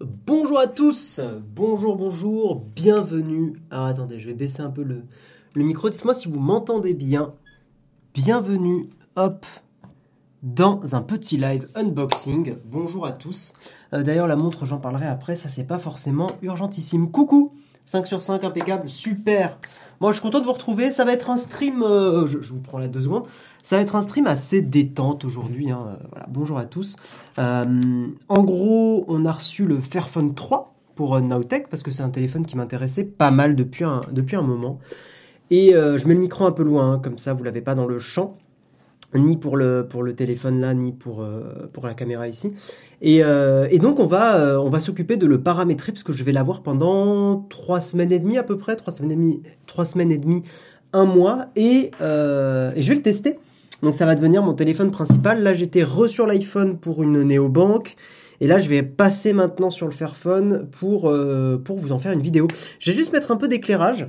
Bonjour à tous, bonjour, bonjour, bienvenue. Alors attendez, je vais baisser un peu le, le micro. Dites-moi si vous m'entendez bien. Bienvenue, hop, dans un petit live unboxing. Bonjour à tous. Euh, D'ailleurs, la montre, j'en parlerai après, ça c'est pas forcément urgentissime. Coucou 5 sur 5, impeccable, super. Moi, je suis content de vous retrouver. Ça va être un stream. euh, je, vous prends là deux secondes. Ça va être un stream assez détente aujourd'hui. hein. Euh, bonjour à tous. Euh, en gros, on a reçu le Fairphone 3 pour Nowtech parce que c'est un téléphone qui m'intéressait pas mal depuis un, depuis un moment. Et je mets le micro un peu loin, hein, comme ça vous l'avez pas dans le champ, ni pour le, pour le téléphone là, ni pour, euh, pour la caméra ici. Et, euh, et donc on va, euh, on va s'occuper de le paramétrer parce que je vais l'avoir pendant trois semaines et demie à peu près, trois semaines et demie, trois semaines et demie, un mois, et, et je vais le tester. Donc ça va devenir mon téléphone principal. Là j'étais re sur l'iPhone pour une néobanque. Et là, je vais passer maintenant sur le Fairphone pour, pour vous en faire une vidéo. Je vais juste mettre un peu d'éclairage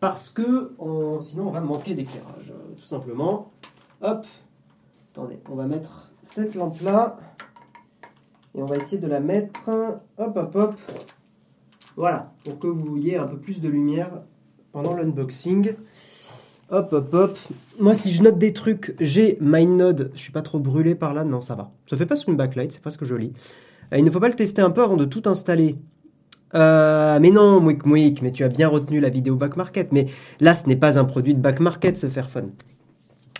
parce que on- sinon on va manquer d'éclairage, tout simplement. Hop, attendez, on va mettre cette lampe là et on va essayer de la mettre, hop, hop, hop, voilà, pour que vous voyez un peu plus de lumière pendant l'unboxing. Hop, hop, hop. Moi, si je note des trucs, j'ai MindNode. Je suis pas trop brûlé par là. Non, ça va. Ça fait pas une backlight, c'est presque joli. Euh, il ne faut pas le tester un peu avant de tout installer. Euh, mais non, Mouik Mouik, mais tu as bien retenu la vidéo back market. Mais là, ce n'est pas un produit de back market, ce Fairphone.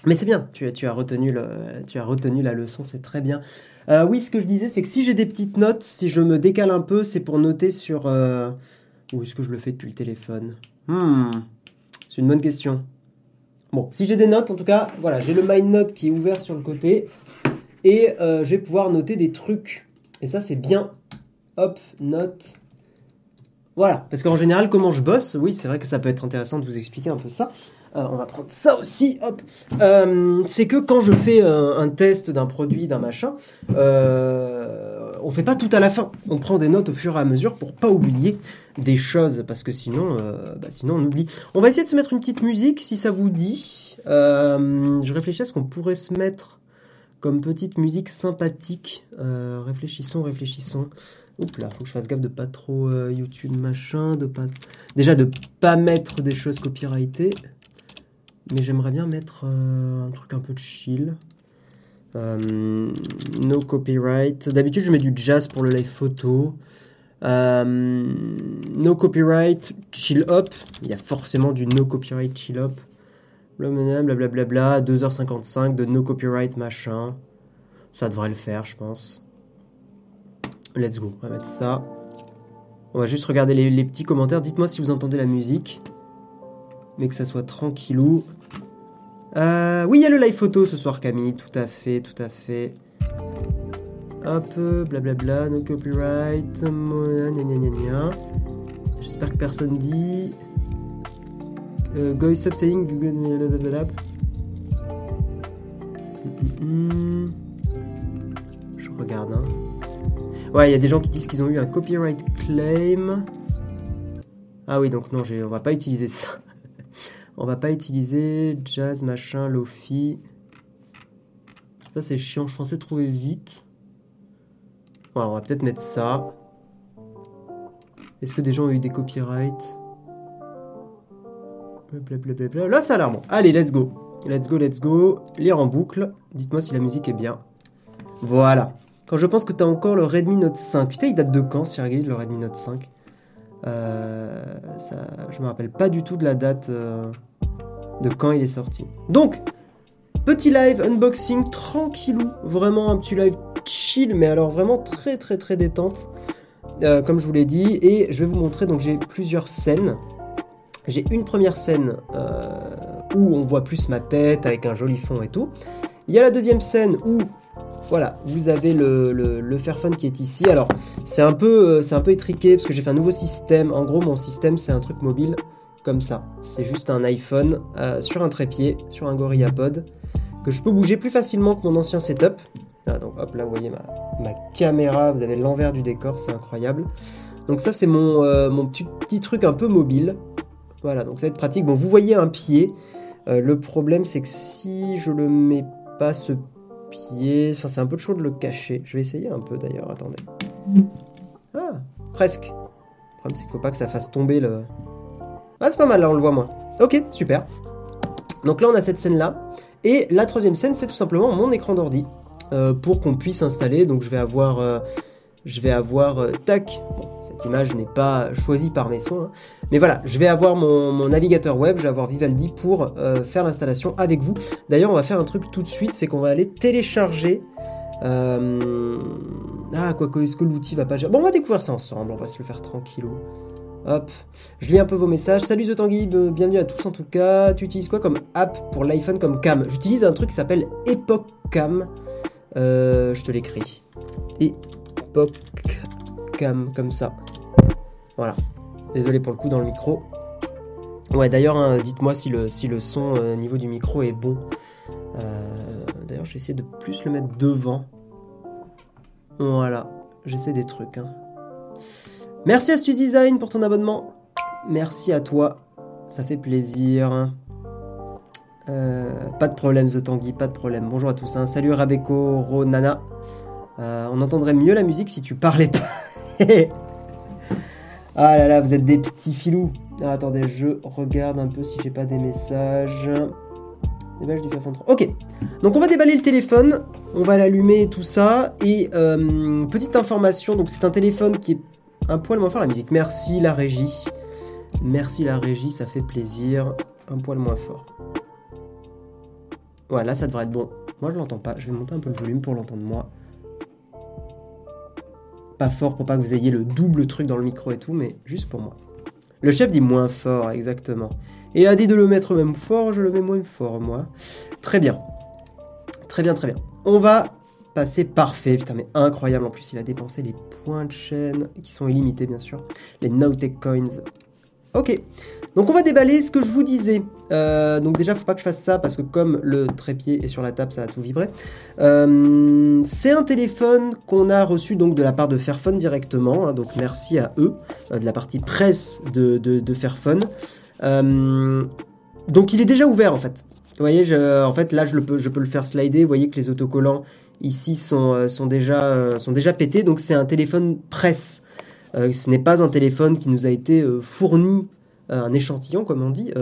Mais c'est bien, tu, as- retenu la leçon, c'est très bien. Euh, oui, ce que je disais, c'est que si j'ai des petites notes, si je me décale un peu, c'est pour noter sur... euh, Où est-ce que je le fais depuis le téléphone? Hmm, C'est une bonne question. Bon, si j'ai des notes, en tout cas, voilà, j'ai le MindNote qui est ouvert sur le côté. Et euh, je vais pouvoir noter des trucs. Et ça, c'est bien. Hop, note. Voilà, parce qu'en général, comment je bosse, oui, c'est vrai que ça peut être intéressant de vous expliquer un peu ça. Euh, on va prendre ça aussi, hop. Euh, c'est que quand je fais euh, un test d'un produit, d'un machin, euh, on fait pas tout à la fin. On prend des notes au fur et à mesure pour pas oublier des choses, parce que sinon, bah, sinon on oublie. On va essayer de se mettre une petite musique, si ça vous dit. Je réfléchis à ce qu'on pourrait se mettre comme petite musique sympathique. Réfléchissons, réfléchissons. Oups là, faut que je fasse gaffe de pas trop YouTube machin, de pas déjà de pas mettre des choses copyrightées. Mais j'aimerais bien mettre euh, un truc un peu chill. Euh, no copyright. D'habitude, je mets du jazz pour le live photo. Euh, no copyright, chill up. Il y a forcément du no copyright, chill up. Blablabla, blablabla, 2h55 de no copyright machin. Ça devrait le faire, je pense. Let's go, on va mettre ça. On va juste regarder les petits commentaires. Dites-moi si vous entendez la musique. Mais que ça soit tranquillou. Euh, oui, il y a le live photo ce soir, Camille. Tout à fait, tout à fait. Hop, blablabla, no copyright. J'espère que personne dit. Euh, go stop saying. blablabla. Je regarde, hein. Ouais, il y a des gens qui disent qu'ils ont eu un copyright claim. Ah oui, donc non, on va pas utiliser ça. On va pas utiliser jazz, machin, lofi. Ça, c'est chiant, je pensais trouver vite. Ouais, on va peut-être mettre ça. Est-ce que des gens ont eu des copyrights? Là, ça a l'air bon. Allez, let's go. Let's go, let's go. Lire en boucle. Dites-moi si la musique est bien. Voilà. Quand je pense que tu as encore le Redmi Note 5. Putain, il date de quand, Sergei, le Redmi Note 5 euh, ça, Je me rappelle pas du tout de la date euh, de quand il est sorti. Donc, petit live unboxing tranquillou. Vraiment un petit live chill, mais alors vraiment très très très détente. Euh, comme je vous l'ai dit. Et je vais vous montrer, donc j'ai plusieurs scènes. J'ai une première scène euh, où on voit plus ma tête avec un joli fond et tout. Il y a la deuxième scène où voilà, vous avez le, le, Fairphone qui est ici. Alors, c'est un peu, euh, c'est un peu étriqué parce que j'ai fait un nouveau système. En gros, mon système, c'est un truc mobile ça. C'est juste un iPhone euh, sur un trépied, sur un GorillaPod, que je peux bouger plus facilement que mon ancien setup. Ah, donc hop, là, vous voyez ma, caméra, vous avez l'envers du décor, c'est incroyable. Donc ça, c'est mon, euh, mon petit, truc un peu mobile. Voilà, donc ça va être pratique. Bon, vous voyez un pied. Euh, le problème, c'est que si je le mets pas ce pied, enfin, c'est un peu chaud de le cacher. Je vais essayer un peu d'ailleurs, attendez. Presque. Le problème, c'est qu'il faut pas que ça fasse tomber le... Ah, c'est pas mal, là, on le voit moins. Ok, super. Donc là, on a cette scène-là. Et la troisième scène, c'est tout simplement mon écran d'ordi. Euh, pour qu'on puisse installer. Donc je vais avoir... euh, je vais avoir... euh, tac. Bon, cette image n'est pas choisie par mes soins. hein. Mais voilà, je vais avoir mon, navigateur web, je vais avoir Vivaldi pour faire l'installation avec vous. D'ailleurs, on va faire un truc tout de suite, c'est qu'on va aller télécharger... Ah, quoi que, est-ce que l'outil va pas... Bon, on va découvrir ça ensemble, on va se le faire tranquillou. Hop, je lis un peu vos messages. Salut The Tanguy, euh, bienvenue à tous en tout cas. Tu utilises quoi comme app pour l'iPhone comme cam? J'utilise un truc qui s'appelle Epoch Cam. Euh, je te l'écris. Epoch Cam, comme ça. Voilà. Désolé pour le coup dans le micro. Ouais, d'ailleurs, hein, dites-moi si le, son au niveau du micro est bon. Euh, d'ailleurs, je vais de plus le mettre devant. Voilà, j'essaie des trucs. hein. Merci Astuce Design pour ton abonnement. Merci à toi, ça fait plaisir. Euh, pas de problème The Tanguy, pas de problème. Bonjour à tous. hein. Salut Rabeko, Ronana. Euh, on entendrait mieux la musique si tu parlais pas. ah là là, vous êtes des petits filous. Ah, attendez, je regarde un peu si j'ai pas des messages. Déballage du Fafon 3. Ok, donc on va déballer le téléphone, on va l'allumer et tout ça. Et euh, petite information, donc c'est un téléphone qui est un poil moins fort la musique. Merci la régie. Merci la régie, ça fait plaisir. Un poil moins fort. Ouais, là ça devrait être bon. Moi je l'entends pas. Je vais monter un peu le volume pour l'entendre moi. Pas fort pour pas que vous ayez le double truc dans le micro et tout, mais juste pour moi. Le chef dit moins fort, exactement. Et il a dit de le mettre même fort, je le mets moins fort, moi. Très bien. Très bien, très bien. On va passer parfait. Putain, mais incroyable. En plus, il a dépensé les points de chaîne, qui sont illimités, bien sûr. Les Nowtech Coins. Ok. Donc, on va déballer ce que je vous disais. Euh, donc, déjà, faut pas que je fasse ça, parce que comme le trépied est sur la table, ça va tout vibrer. Euh, c'est un téléphone qu'on a reçu donc de la part de Fairphone directement. hein, donc, merci à eux, euh, de la partie presse de, Fairphone. Euh, donc il est déjà ouvert en fait. Vous voyez, en fait là je, peux, je peux le faire slider. Vous voyez que les autocollants ici sont, euh, sont, déjà, euh, sont déjà pétés. Donc c'est un téléphone presse. Euh, ce n'est pas un téléphone qui nous a été fourni, un échantillon comme on dit.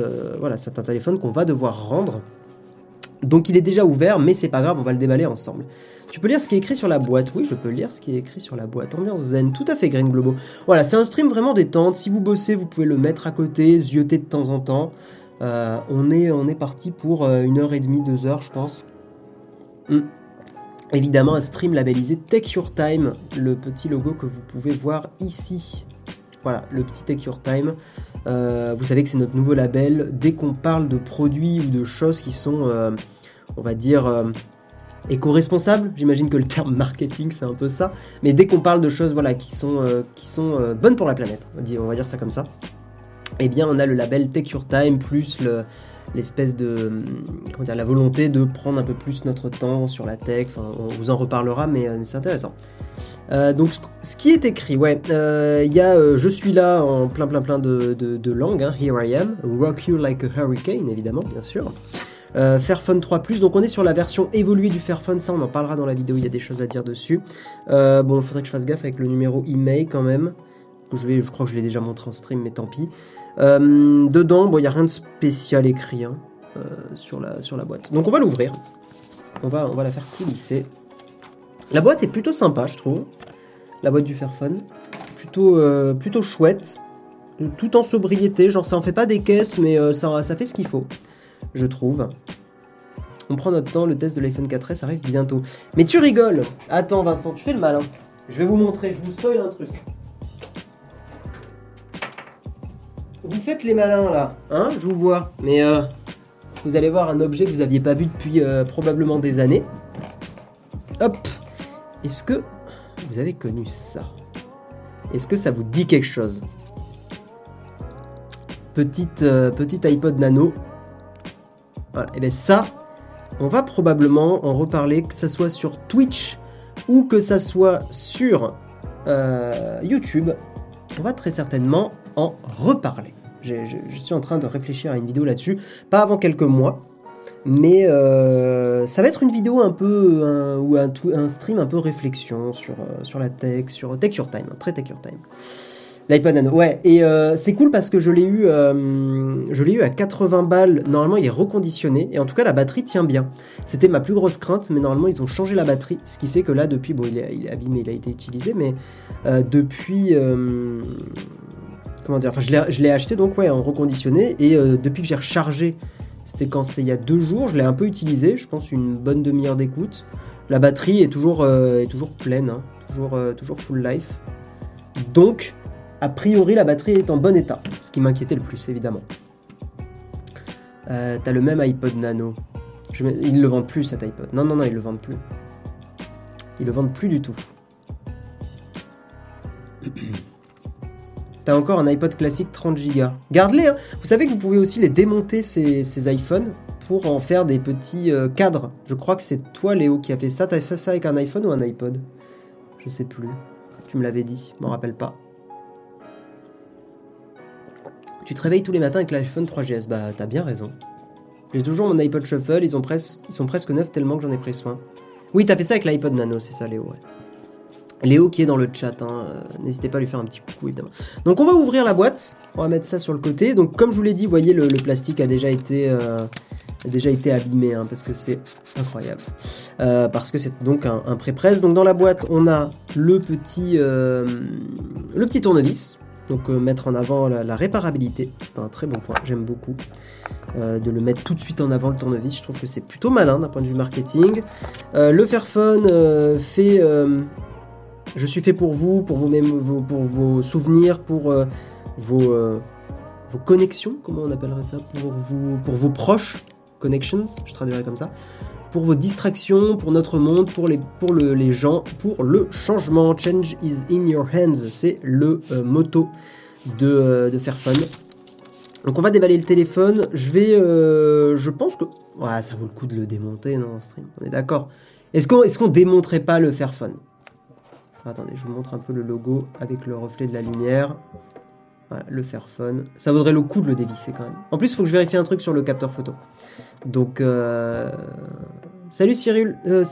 Voilà, c'est un téléphone qu'on va devoir rendre. Donc il est déjà ouvert, mais c'est pas grave, on va le déballer ensemble. Tu peux lire ce qui est écrit sur la boîte Oui, je peux lire ce qui est écrit sur la boîte. Ambiance zen, tout à fait Green Globo. Voilà, c'est un stream vraiment détente. Si vous bossez, vous pouvez le mettre à côté, zioter de temps en temps. On, est, on est parti pour une heure et demie, deux heures, je pense. Hmm. Évidemment, un stream labellisé Take Your Time, le petit logo que vous pouvez voir ici. Voilà, le petit Take Your Time. Euh, vous savez que c'est notre nouveau label. Dès qu'on parle de produits ou de choses qui sont, euh, on va dire, euh, éco-responsables, j'imagine que le terme marketing c'est un peu ça. Mais dès qu'on parle de choses voilà, qui sont, qui sont bonnes pour la planète, on va dire ça comme ça, eh bien on a le label Take Your Time plus le, l'espèce de comment dire la volonté de prendre un peu plus notre temps sur la tech. Enfin, on vous en reparlera, mais, euh, c'est intéressant. Euh, donc ce- qui est écrit, ouais, euh, il y a je suis là en plein plein plein de, de, langues. hein, Here I am, rock you like a hurricane, évidemment, bien sûr. Euh, Fairphone 3 donc on est sur la version évoluée du Fairphone, ça on en parlera dans la vidéo, il y a des choses à dire dessus. Bon, il faudrait que je fasse gaffe avec le numéro email quand même. Je, crois que je l'ai déjà montré en stream, mais tant pis. Euh, dedans, bon, il n'y a rien de spécial écrit hein, euh, sur, la, boîte. Donc on va l'ouvrir. On va, on la faire coulisser. La boîte est plutôt sympa, je trouve. La boîte du Fairphone. Plutôt, euh, plutôt chouette. Tout en sobriété. Genre, ça en fait pas des caisses, mais ça, ça fait ce qu'il faut. Je trouve. On prend notre temps, le test de l'iPhone 4S arrive bientôt. Mais tu rigoles Attends Vincent, tu fais le malin. Je vais vous montrer, je vous spoil un truc. Vous faites les malins là, hein Je vous vois. Mais euh, vous allez voir un objet que vous n'aviez pas vu depuis euh, probablement des années. Hop Est-ce que vous avez connu ça? Est-ce que ça vous dit quelque chose? Petite, euh, petite iPod Nano. Voilà, et bien ça, on va probablement en reparler, que ça soit sur Twitch ou que ça soit sur YouTube. On va très certainement en reparler. Je, suis en train de réfléchir à une vidéo là-dessus, pas avant quelques mois, Mais euh, ça va être une vidéo un peu, ou un, un stream un peu réflexion sur, euh, sur la tech, sur Tech Your Time, très Tech Your Time. L'iPod Nano, ouais, et euh, c'est cool parce que je l'ai eu, je l'ai eu à 80 balles. Normalement, il est reconditionné et en tout cas, la batterie tient bien. C'était ma plus grosse crainte, mais normalement, ils ont changé la batterie, ce qui fait que là, depuis, bon, il est, il est abîmé, il a été utilisé, mais depuis, comment dire, enfin, je l'ai, acheté donc ouais en reconditionné et euh, depuis que j'ai rechargé, c'était quand c'était il y a deux jours, je l'ai un peu utilisé, je pense une bonne demi-heure d'écoute. La batterie est toujours, euh, est toujours pleine, hein, toujours, euh, toujours full life. Donc, a priori, la batterie est en bon état, ce qui m'inquiétait le plus, évidemment. T'as le même iPod Nano. Je Ils le vendent plus cet iPod. Non, non, non, ils le vendent plus. Ils le vendent plus du tout. T'as encore un iPod classique 30 Go. Garde-les, hein. Vous savez que vous pouvez aussi les démonter, ces, ces iPhones, pour en faire des petits euh, cadres. Je crois que c'est toi, Léo, qui a fait ça. T'as fait ça avec un iPhone ou un iPod? Je sais plus. Tu me l'avais dit, je m'en rappelle pas. Tu te réveilles tous les matins avec l'iPhone 3GS. Bah, t'as bien raison. J'ai toujours mon iPod Shuffle, ils, ont ils sont presque neufs tellement que j'en ai pris soin. Oui, t'as fait ça avec l'iPod Nano, c'est ça, Léo, ouais. Léo qui est dans le chat, hein, euh, n'hésitez pas à lui faire un petit coucou évidemment. Donc on va ouvrir la boîte, on va mettre ça sur le côté. Donc comme je vous l'ai dit, vous voyez le, plastique a déjà été, euh, abîmé hein, parce que c'est incroyable. Euh, parce que c'est donc un, pré-presse. Donc dans la boîte on a le petit, le petit tournevis. Donc mettre en avant la, réparabilité, c'est un très bon point, j'aime beaucoup. de le mettre tout de suite en avant le tournevis, je trouve que c'est plutôt malin d'un point de vue marketing. Le Fairphone fait je suis fait pour vous, pour vos, mém- vos- pour vos souvenirs, pour euh, vos, euh, vos connexions, comment on appellerait ça pour, vous, pour vos proches, connections, je traduirais comme ça, pour vos distractions, pour notre monde, pour les, pour le- les gens, pour le changement. Change is in your hands, c'est le euh, motto de, de Fairphone. Donc on va déballer le téléphone. Je vais, je pense que, ouais, ça vaut le coup de le démonter, non, stream. On est d'accord. Est-ce qu'on, est-ce pas le Fairphone? Attendez, je vous montre un peu le logo avec le reflet de la lumière. Voilà, le Fairphone. Ça vaudrait le coup de le dévisser quand même. En plus, il faut que je vérifie un truc sur le capteur photo. Donc, euh... salut Cyril, euh.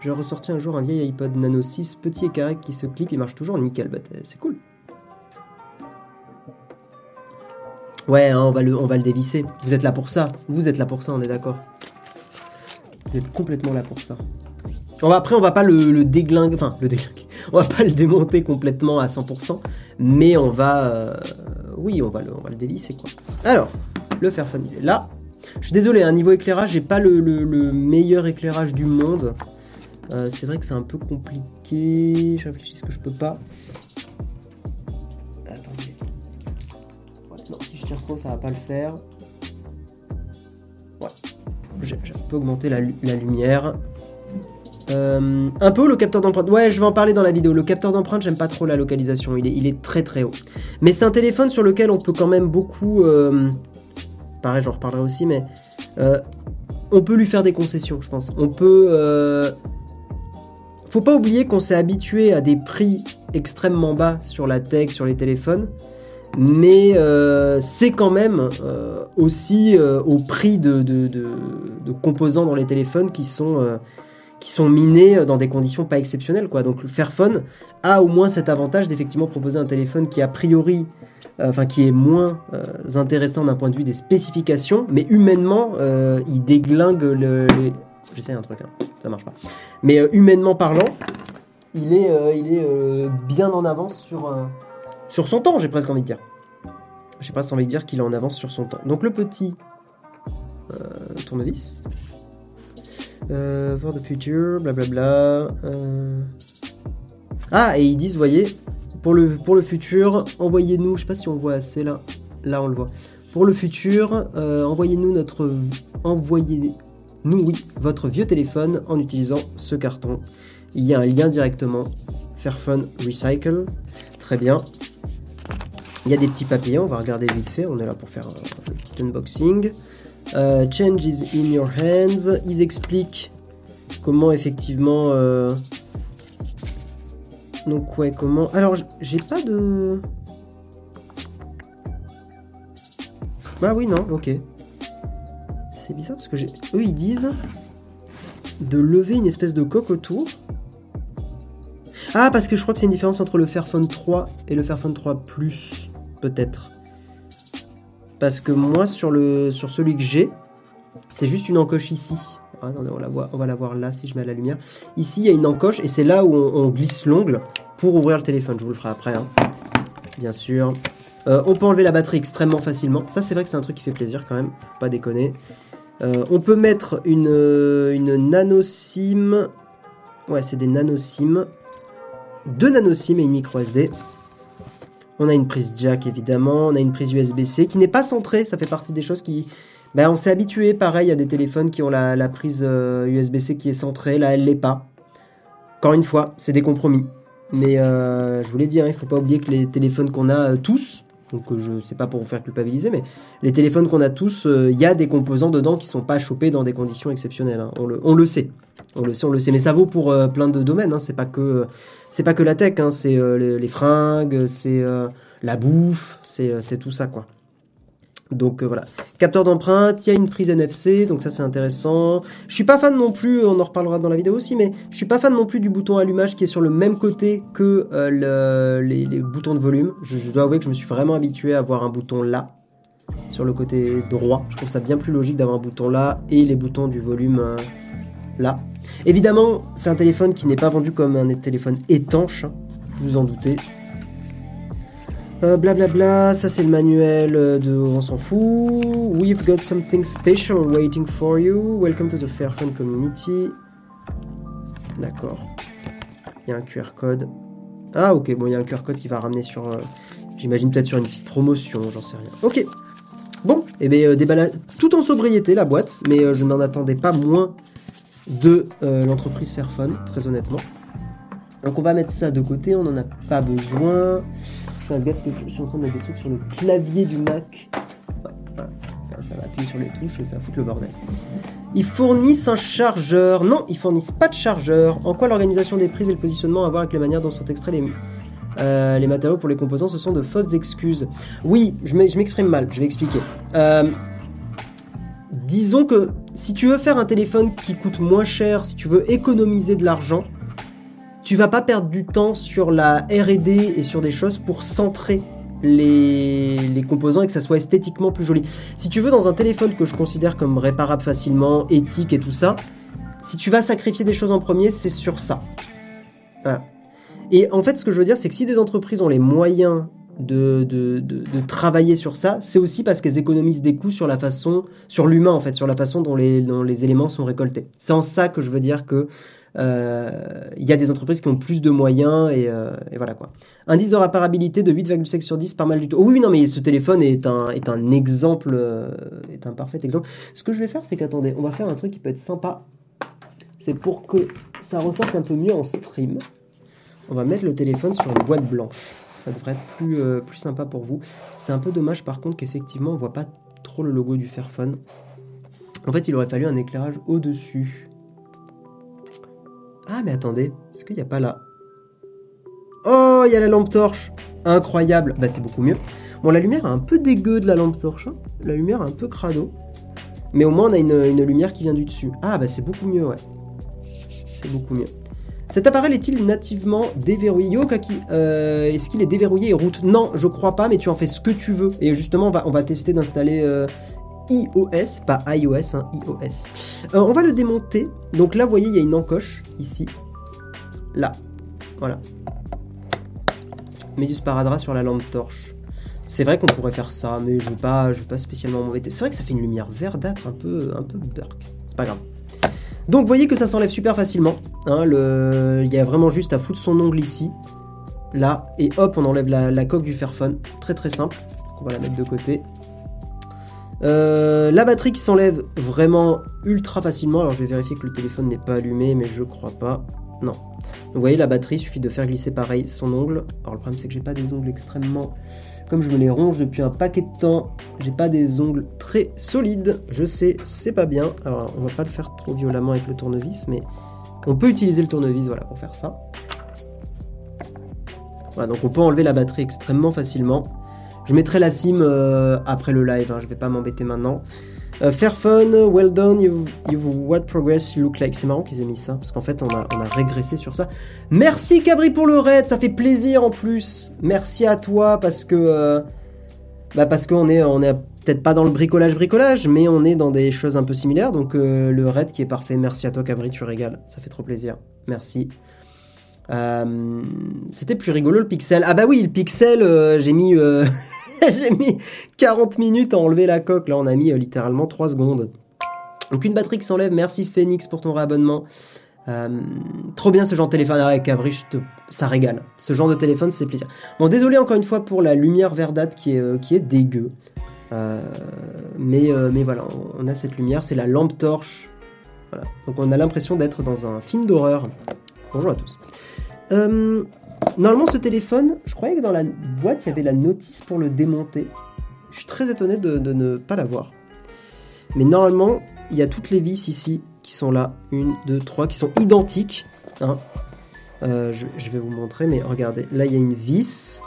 J'ai ressorti un jour un vieil iPod Nano 6, petit et carré qui se clip, il marche toujours nickel. Bah, c'est cool. Ouais, hein, on, va le, on va le dévisser. Vous êtes là pour ça. Vous êtes là pour ça, on est d'accord. Vous êtes complètement là pour ça. On va, après, on va pas le, déglinguer, enfin, le déglinguer. On va pas le démonter complètement à 100%, mais on va, euh, oui, on va le, on dévisser. Alors, le Fairphone, il est là. Je suis désolé, un niveau éclairage, j'ai pas le, le- le meilleur éclairage du monde. Euh, c'est vrai que c'est un peu compliqué. Je réfléchis, est-ce que je peux pas Attendez. Non, si je tire trop, ça va pas le faire. Ouais. J'ai un peu augmenté la lumière. Euh, un peu le capteur d'empreinte. Ouais, je vais en parler dans la vidéo. Le capteur d'empreinte, j'aime pas trop la localisation. Il est, très très haut. Mais c'est un téléphone sur lequel on peut quand même beaucoup. euh, pareil, j'en reparlerai aussi, mais euh, on peut lui faire des concessions, je pense. On peut. Faut pas oublier qu'on s'est habitué à des prix extrêmement bas sur la tech, sur les téléphones. Mais c'est quand même aussi au prix de, composants dans les téléphones qui sont, qui sont minés dans des conditions pas exceptionnelles. Quoi. Donc le Fairphone a au moins cet avantage d'effectivement proposer un téléphone qui a priori, euh, enfin qui est moins euh, intéressant d'un point de vue des spécifications, mais humainement, euh, il déglingue le, les... J'essaie un truc, hein, ça marche pas. Mais euh, humainement parlant, il est, euh, il est euh, bien en avance sur, euh, sur son temps, j'ai presque envie de dire. J'ai presque envie de dire qu'il est en avance sur son temps. Donc le petit euh, tournevis. Euh, for the future, blablabla. euh. Ah, et ils disent, voyez, pour le, pour le futur, envoyez-nous, je sais pas si on voit assez là. Là, on le voit. Pour le futur, euh, envoyez-nous notre. Envoyez-nous, oui, votre vieux téléphone en utilisant ce carton. Il y a un lien directement. Fairphone Recycle. Très bien. Il y a des petits papiers, on va regarder vite fait. On est là pour faire un petit unboxing. Euh, change in your hands. Ils expliquent comment effectivement. euh, Donc ouais, comment. Alors j'ai pas de. Ah oui non, ok. c'est bizarre parce que j'ai... eux ils disent de lever une espèce de coque autour. Ah, parce que je crois que c'est une différence entre le Fairphone 3 et le Fairphone 3 Plus, peut-être. Parce que moi, sur, le, sur celui que j'ai, c'est juste une encoche ici. Ah, attendez, on, va la voir là si je mets la lumière. Ici, il y a une encoche et c'est là où on, glisse l'ongle pour ouvrir le téléphone. Je vous le ferai après, hein. bien sûr. Euh, on peut enlever la batterie extrêmement facilement. Ça, c'est vrai que c'est un truc qui fait plaisir quand même. pas déconner. Euh, on peut mettre une, euh, une nano SIM. Ouais, c'est des nano SIM. Deux nano SIM et une micro SD. On a une prise jack évidemment. On a une prise USB-C qui n'est pas centrée. Ça fait partie des choses qui. Ben, on s'est habitué, pareil, à des téléphones qui ont la, prise USB-C qui est centrée. Là, elle l'est pas. Encore une fois, c'est des compromis. Mais je vous l'ai dit, hein, il ne faut pas oublier que les téléphones qu'on a tous, donc euh, je sais pas pour vous faire culpabiliser, mais les téléphones qu'on a tous, il euh, y a des composants dedans qui sont pas chopés dans des conditions exceptionnelles. Hein. On, le, sait, on le sait, on le sait. Mais ça vaut pour euh, plein de domaines. Hein. C'est pas que c'est pas que la tech. Hein. C'est les, fringues, c'est la bouffe, c'est tout ça quoi. Donc euh, voilà. Capteur d'empreinte, il y a une prise NFC, donc ça c'est intéressant. Je suis pas fan non plus, on en reparlera dans la vidéo aussi, mais je suis pas fan non plus du bouton allumage qui est sur le même côté que euh, les, boutons de volume. Je, dois avouer que je me suis vraiment habitué à avoir un bouton là, sur le côté droit. Je trouve ça bien plus logique d'avoir un bouton là et les boutons du volume euh, là. Évidemment, c'est un téléphone qui n'est pas vendu comme un téléphone étanche, hein, vous vous en doutez. Blablabla, euh, bla ça c'est le manuel de on s'en fout. We've got something special waiting for you. Welcome to the Fairphone community. D'accord. Il y a un QR code. Ah ok, bon il y a un QR code qui va ramener sur... Euh, j'imagine peut-être sur une petite promotion, j'en sais rien. Ok. Bon, et eh bien euh, déballage tout en sobriété la boîte, mais je n'en attendais pas moins de l'entreprise Fairphone, très honnêtement. Donc on va mettre ça de côté, on n'en a pas besoin parce que je suis en train de mettre des trucs sur le clavier du Mac. Ça, va appuyer sur les touches et ça va foutre le bordel. Ils fournissent un chargeur. Non, ils fournissent pas de chargeur. En quoi l'organisation des prises et le positionnement à voir avec la manière dont sont extraits les, euh, matériaux pour les composants, ce sont de fausses excuses. Oui, je m'exprime mal, je vais expliquer. Euh, disons que si tu veux faire un téléphone qui coûte moins cher, si tu veux économiser de l'argent, tu vas pas perdre du temps sur la RD et sur des choses pour centrer les, composants et que ça soit esthétiquement plus joli. Si tu veux, dans un téléphone que je considère comme réparable facilement, éthique et tout ça, si tu vas sacrifier des choses en premier, c'est sur ça. Et en fait, ce que je veux dire, c'est que si des entreprises ont les moyens de, travailler sur ça, c'est aussi parce qu'elles économisent des coûts sur la façon, sur l'humain en fait, sur la façon dont les, éléments sont récoltés. C'est en ça que je veux dire que euh, il y a des entreprises qui ont plus de moyens euh, et, voilà quoi. Indice de réparabilité de 8,5 sur 10, pas mal du tout. Oh oui, non, mais ce téléphone est un, est un exemple, euh, est un parfait exemple. Ce que je vais faire, c'est qu'attendez, on va faire un truc qui peut être sympa. C'est pour que ça ressorte un peu mieux en stream. On va mettre le téléphone sur une boîte blanche. Ça devrait être plus, plus sympa pour vous. C'est un peu dommage par contre qu'effectivement on voit pas trop le logo du Fairphone. En fait, il aurait fallu un éclairage au-dessus. Ah, mais attendez, est-ce qu'il n'y a pas là? Oh, il y a la lampe torche Incroyable Bah, c'est beaucoup mieux. Bon, la lumière est un peu dégueu de la lampe torche. Hein. la lumière est un peu crado. Mais au moins, on a une, lumière qui vient du dessus. Ah, bah, c'est beaucoup mieux, ouais. C'est beaucoup mieux. Cet appareil est-il nativement déverrouillé Yo, Kaki, euh, est-ce qu'il est déverrouillé et route Non, je crois pas, mais tu en fais ce que tu veux. Et justement, on va, on va tester d'installer euh, iOS, pas iOS, hein, iOS. Euh, on va le démonter. Donc là, vous voyez, il y a une encoche ici. Là. Voilà. Mais du sparadrap sur la lampe torche. C'est vrai qu'on pourrait faire ça, mais je veux pas, je veux pas spécialement m'embêter. C'est vrai que ça fait une lumière verdâtre, un peu, un peu burk. C'est pas grave. Donc vous voyez que ça s'enlève super facilement. Hein. Il y a vraiment juste à foutre son ongle ici, là, et hop, on enlève la, coque du Fairphone. Très très simple. On va la mettre de côté. Euh, la batterie qui s'enlève vraiment ultra facilement. Alors je vais vérifier que le téléphone n'est pas allumé, mais je crois pas. Non. Vous voyez la batterie, il suffit de faire glisser pareil son ongle. Alors le problème c'est que j'ai pas des ongles extrêmement... Comme je me les ronge depuis un paquet de temps, j'ai pas des ongles très solides. Je sais, c'est pas bien. Alors on va pas le faire trop violemment avec le tournevis, mais on peut utiliser le tournevis voilà, pour faire ça. Voilà, donc on peut enlever la batterie extrêmement facilement. Je mettrai la sim euh, après le live, hein, je vais pas m'embêter maintenant. Euh, Fairphone, well done, you've, what progress you look like. C'est marrant qu'ils aient mis ça, parce qu'en fait, on a, régressé sur ça. Merci Cabri pour le raid, ça fait plaisir en plus. Merci à toi, parce que. euh, bah parce qu'on est, on est peut-être pas dans le bricolage bricolage, mais on est dans des choses un peu similaires. Donc euh, le raid qui est parfait. Merci à toi Cabri, tu régales. Ça fait trop plaisir. Merci. C'était plus rigolo le pixel. Ah bah oui, le pixel, j'ai mis, j'ai mis 40 minutes à enlever la coque. Là, on a mis euh, littéralement 3 secondes. Donc une batterie qui s'enlève. Merci Phoenix pour ton réabonnement. Euh, trop bien ce genre de téléphone avec Cabri, ça régale. Ce genre de téléphone, c'est plaisir. Bon, désolé encore une fois pour la lumière verdâtre qui est, euh, qui est dégueu. Mais, voilà, on a cette lumière, c'est la lampe torche. Donc on a l'impression d'être dans un film d'horreur. Bonjour à tous. Normalement, ce téléphone, je croyais que dans la boîte, il y avait la notice pour le démonter. Je suis très étonné de, ne pas l'avoir. Mais normalement, il y a toutes les vis ici qui sont là. Une, deux, trois, qui sont identiques. hein. Euh, je, vais vous montrer, mais regardez. Là, il y a une vis.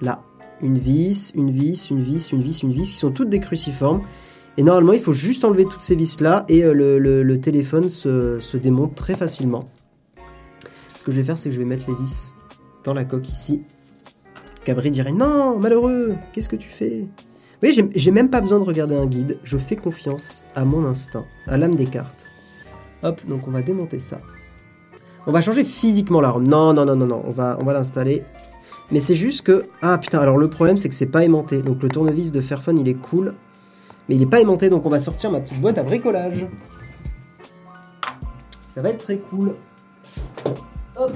Là, une vis, une vis, une vis, une vis, une vis, qui sont toutes des cruciformes. Et normalement, il faut juste enlever toutes ces vis-là et euh, le, téléphone se démonte très facilement. Ce que je vais faire, c'est que je vais mettre les vis dans la coque ici. Cabri dirait Non, malheureux, qu'est-ce que tu fais? Oui, j'ai- j'ai même pas besoin de regarder un guide. Je fais confiance à mon instinct, à l'âme des cartes. Hop, donc on va démonter ça. On va changer physiquement la ROM. Non, non, non, non, non, on va, on va l'installer. Mais c'est juste que. Ah putain, alors le problème c'est que c'est pas aimanté. Donc le tournevis de Fairphone il est cool. Mais il est pas aimanté, donc on va sortir ma petite boîte à bricolage. Ça va être très cool. Hop,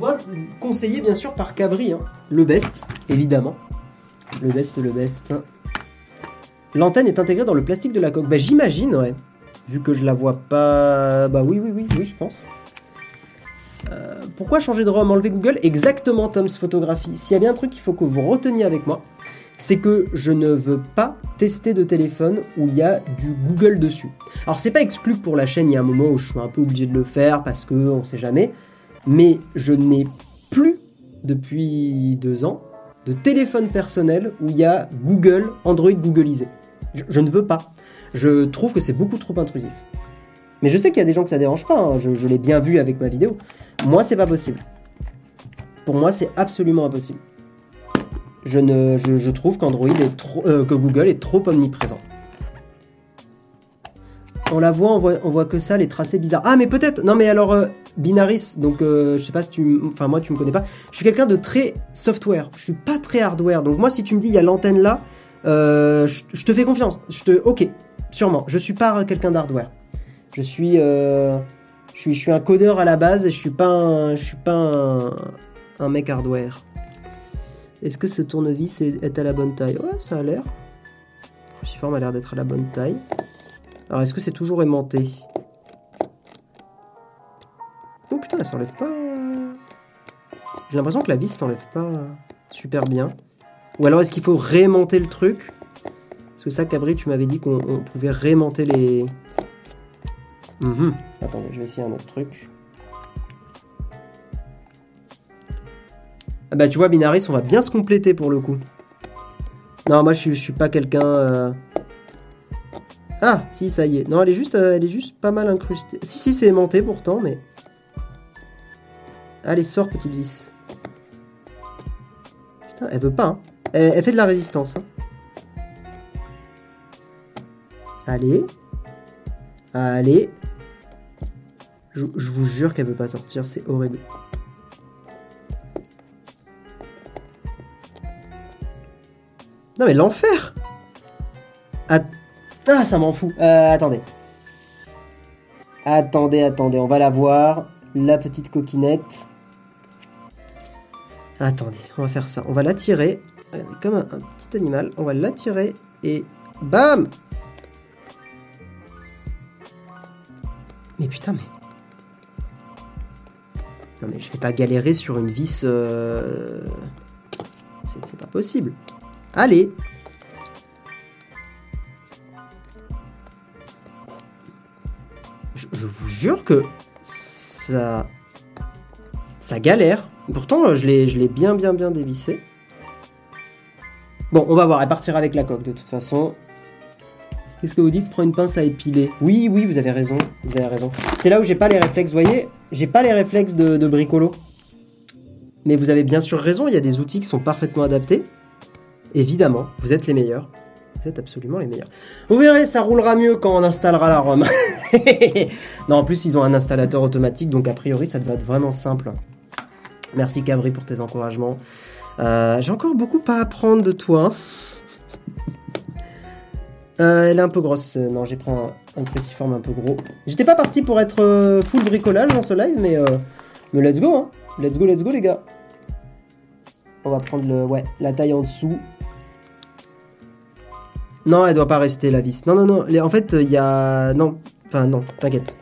boîte conseillée bien sûr par Cabri. hein. Le best, évidemment. Le best, le best. L'antenne est intégrée dans le plastique de la coque. Bah j'imagine, ouais. Vu que je la vois pas. Bah oui, oui, oui, oui, je pense. Euh, pourquoi changer de ROM Enlever Google Exactement, Tom's Photographie. S'il y a bien un truc qu'il faut que vous reteniez avec moi, c'est que je ne veux pas tester de téléphone où il y a du Google dessus. Alors c'est pas exclu pour la chaîne, il y a un moment où je suis un peu obligé de le faire parce que on sait jamais, mais je n'ai plus depuis deux ans de téléphone personnel où il y a Google, Android Googleisé. Je, ne veux pas. Je trouve que c'est beaucoup trop intrusif. Mais je sais qu'il y a des gens que ça dérange pas, hein. je, l'ai bien vu avec ma vidéo. Moi, c'est pas possible. Pour moi, c'est absolument impossible. Je, ne, je trouve qu'Android est trop, euh, que Google est trop omniprésent. On la voit, on voit, que ça, les tracés bizarres. Ah, mais peut-être. Non, mais alors euh, Binaris. Donc, euh, je sais pas si tu, enfin moi, tu me connais pas. Je suis quelqu'un de très software. Je suis pas très hardware. Donc moi, si tu me dis il y a l'antenne là, euh, je, te fais confiance. Je te, ok, sûrement. Je suis pas quelqu'un d'hardware. Je suis, euh, je suis, je suis un codeur à la base et je suis pas, un, je suis pas un, mec hardware. Est-ce que ce tournevis est, est à la bonne taille? Ouais, ça a l'air. Le cruciforme a l'air d'être à la bonne taille. Alors, est-ce que c'est toujours aimanté? Oh putain, elle s'enlève pas. J'ai l'impression que la vis s'enlève pas super bien. Ou alors est-ce qu'il faut réaimanter le truc? Parce que ça, Cabri, tu m'avais dit qu'on on pouvait réaimanter les. Mhm. Attendez, je vais essayer un autre truc. Ah bah tu vois, Binaris, on va bien se compléter pour le coup. Non, moi je suis, je suis pas quelqu'un. euh, Ah, si, ça y est. Non, elle est juste, euh, elle est juste pas mal incrustée. Si, si, c'est aimanté pourtant, mais. Allez, sors, petite vis. Putain, elle veut pas, hein. Elle, fait de la résistance, hein. Allez. Allez. Je, je vous jure qu'elle veut pas sortir, c'est horrible. Non mais l'enfer Att- Ah, ça m'en fout. Euh, attendez. Attendez, attendez, on va la voir. La petite coquinette. Attendez, on va faire ça. On va l'attirer. Regardez, Comme un, petit animal. On va l'attirer et bam Mais putain, mais... Non mais je vais pas galérer sur une vis... euh, c'est pas possible. Allez je, vous jure que ça... Ça galère. Pourtant, je l'ai je l'ai bien, bien, bien dévissé. Bon, on va voir. Elle partira avec la coque, de toute façon. Qu'est-ce que vous dites? Prends une pince à épiler. Oui, oui, vous avez raison. Vous avez raison. C'est là où j'ai pas les réflexes. Voyez, j'ai pas les réflexes de, de bricolo. Mais vous avez bien sûr raison. Il y a des outils qui sont parfaitement adaptés. Évidemment, vous êtes les meilleurs. Vous êtes absolument les meilleurs. Vous verrez, ça roulera mieux quand on installera la ROM. non, en plus, ils ont un installateur automatique, donc a priori, ça devrait être vraiment simple. Merci Cabri pour tes encouragements. Euh, J'ai encore beaucoup à apprendre de toi. Euh, elle est un peu grosse. Euh, non, j'ai pris un, cruciforme un peu gros. J'étais pas parti pour être full bricolage dans ce live, mais, mais let's go. Hein. Let's go, let's go, les gars. On va prendre le, la taille en dessous. Non, elle doit pas rester la vis. Non, non, non. En fait, il y a. Non. Enfin, non, t'inquiète.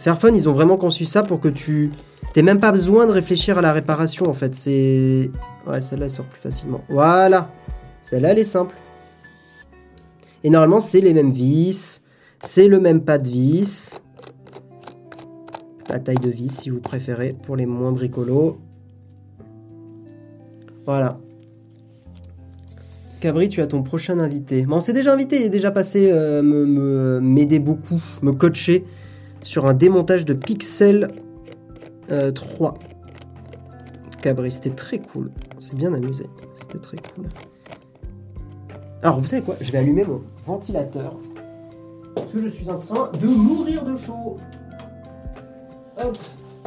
Fairphone, ils ont vraiment conçu ça pour que tu. T'aies même pas besoin de réfléchir à la réparation en fait. C'est. Ouais, celle-là elle sort plus facilement. Voilà. Celle-là elle est simple. Et normalement, c'est les mêmes vis. C'est le même pas de vis. La taille de vis si vous préférez pour les moins bricolos. Voilà. Cabri, tu as ton prochain invité. Bon, on s'est déjà invité, il est déjà passé euh, m'aider me, beaucoup, me coacher sur un démontage de Pixel euh, 3. Cabri, c'était très cool. On s'est bien amusé. C'était très cool. Alors, vous savez quoi? Je vais allumer mon ventilateur. Parce que je suis en train de mourir de chaud. Hop.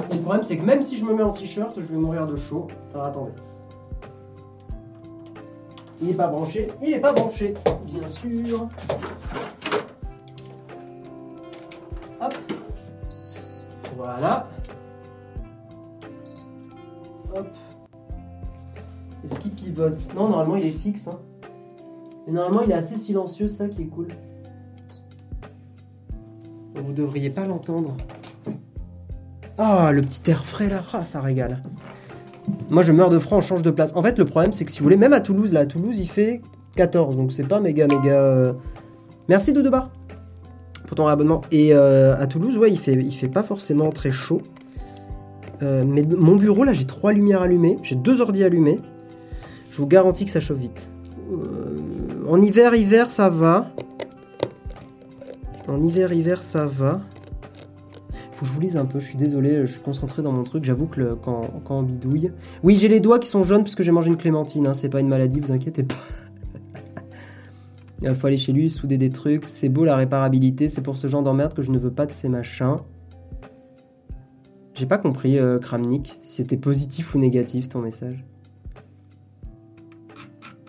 Et le problème, c'est que même si je me mets en t-shirt, je vais mourir de chaud. Alors, attendez. Il n'est pas branché, il n'est pas branché, bien sûr. Hop. Voilà. Hop. Est-ce qu'il pivote? Non, normalement il est fixe. Hein. Mais normalement il est assez silencieux, ça qui est cool. Vous devriez pas l'entendre. Ah, le petit air frais là, ah, ça régale. Moi, je meurs de froid, on change de place. En fait, le problème, c'est que si vous voulez, même à Toulouse, là, à Toulouse, il fait 14, donc c'est pas méga, méga. Euh... Merci Doudoubar pour ton réabonnement. Et euh, à Toulouse, ouais, il fait, il fait pas forcément très chaud. Euh, mais mon bureau, là, j'ai trois lumières allumées, j'ai deux ordi allumés. Je vous garantis que ça chauffe vite. En hiver, hiver, ça va. En hiver, hiver, ça va. Faut que je vous lise un peu, je suis désolé, je suis concentré dans mon truc, j'avoue que quand, quand, on bidouille... Oui, j'ai les doigts qui sont jaunes parce que j'ai mangé une clémentine, hein, c'est pas une maladie, vous inquiétez pas. Il faut aller chez lui, souder des trucs, c'est beau la réparabilité, c'est pour ce genre d'emmerde que je ne veux pas de ces machins. J'ai pas compris, euh, Kramnik, si c'était positif ou négatif ton message.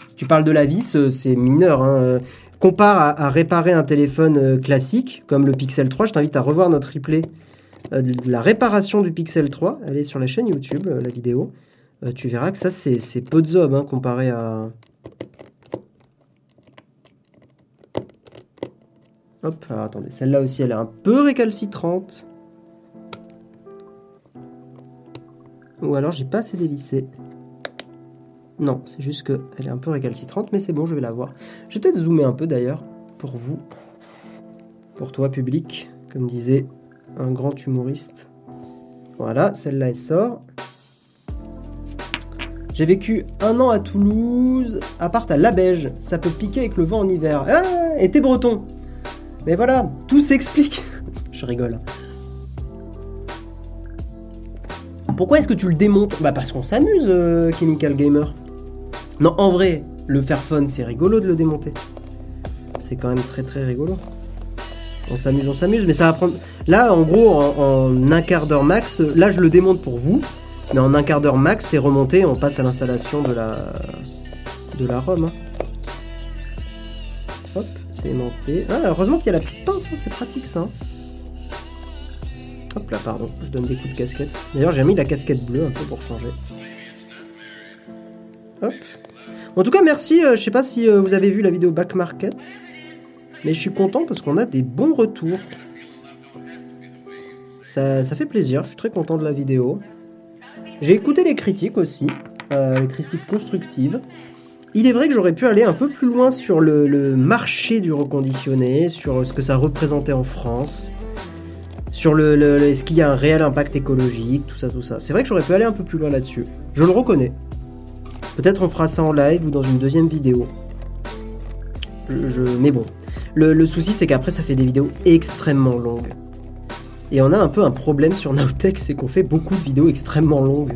Si tu parles de la vis, euh, c'est mineur. Hein. Compare à, réparer un téléphone euh, classique, comme le Pixel 3, je t'invite à revoir notre replay euh, de la réparation du Pixel 3. Elle est sur la chaîne YouTube, euh, la vidéo. Euh, tu verras que ça, c'est peu de zob hein, comparé à... Hop, attendez, celle-là aussi, elle est un peu récalcitrante. Ou alors, j'ai pas assez dévissé. Non, c'est juste qu'elle est un peu récalcitrante, mais c'est bon, je vais la voir. Je vais peut-être zoomer un peu d'ailleurs, pour vous. Pour toi, public, comme disait un grand humoriste. Voilà, celle-là, elle sort. J'ai vécu un an à Toulouse, à part à Labège. Ça peut piquer avec le vent en hiver. Ah, et t'es breton. Mais voilà, tout s'explique. Je rigole. Pourquoi est-ce que tu le démontes Bah parce qu'on s'amuse, euh, Chemical Gamer. Non, en vrai, le Fairphone, c'est rigolo de le démonter. C'est quand même très très rigolo. On s'amuse, on s'amuse, mais ça va prendre. Là, en gros, en, un quart d'heure max, là je le démonte pour vous, mais en un quart d'heure max, c'est remonté, on passe à l'installation de la de la ROM. Hein. Hop, c'est aimanté. Ah, heureusement qu'il y a la petite pince, hein, c'est pratique ça. Hop là, pardon, je donne des coups de casquette. D'ailleurs, j'ai mis la casquette bleue un peu pour changer. Hop. En tout cas, merci. Euh, je sais pas si euh, vous avez vu la vidéo Back Market. Mais je suis content parce qu'on a des bons retours. Ça, ça, fait plaisir, je suis très content de la vidéo. J'ai écouté les critiques aussi, euh, les critiques constructives. Il est vrai que j'aurais pu aller un peu plus loin sur le, marché du reconditionné, sur ce que ça représentait en France, sur le, est-ce qu'il y a un réel impact écologique, tout ça, tout ça. C'est vrai que j'aurais pu aller un peu plus loin là-dessus. Je le reconnais. Peut-être on fera ça en live ou dans une deuxième vidéo. Mais bon, le, souci c'est qu'après ça fait des vidéos extrêmement longues. Et on a un peu un problème sur Nowtech, c'est qu'on fait beaucoup de vidéos extrêmement longues.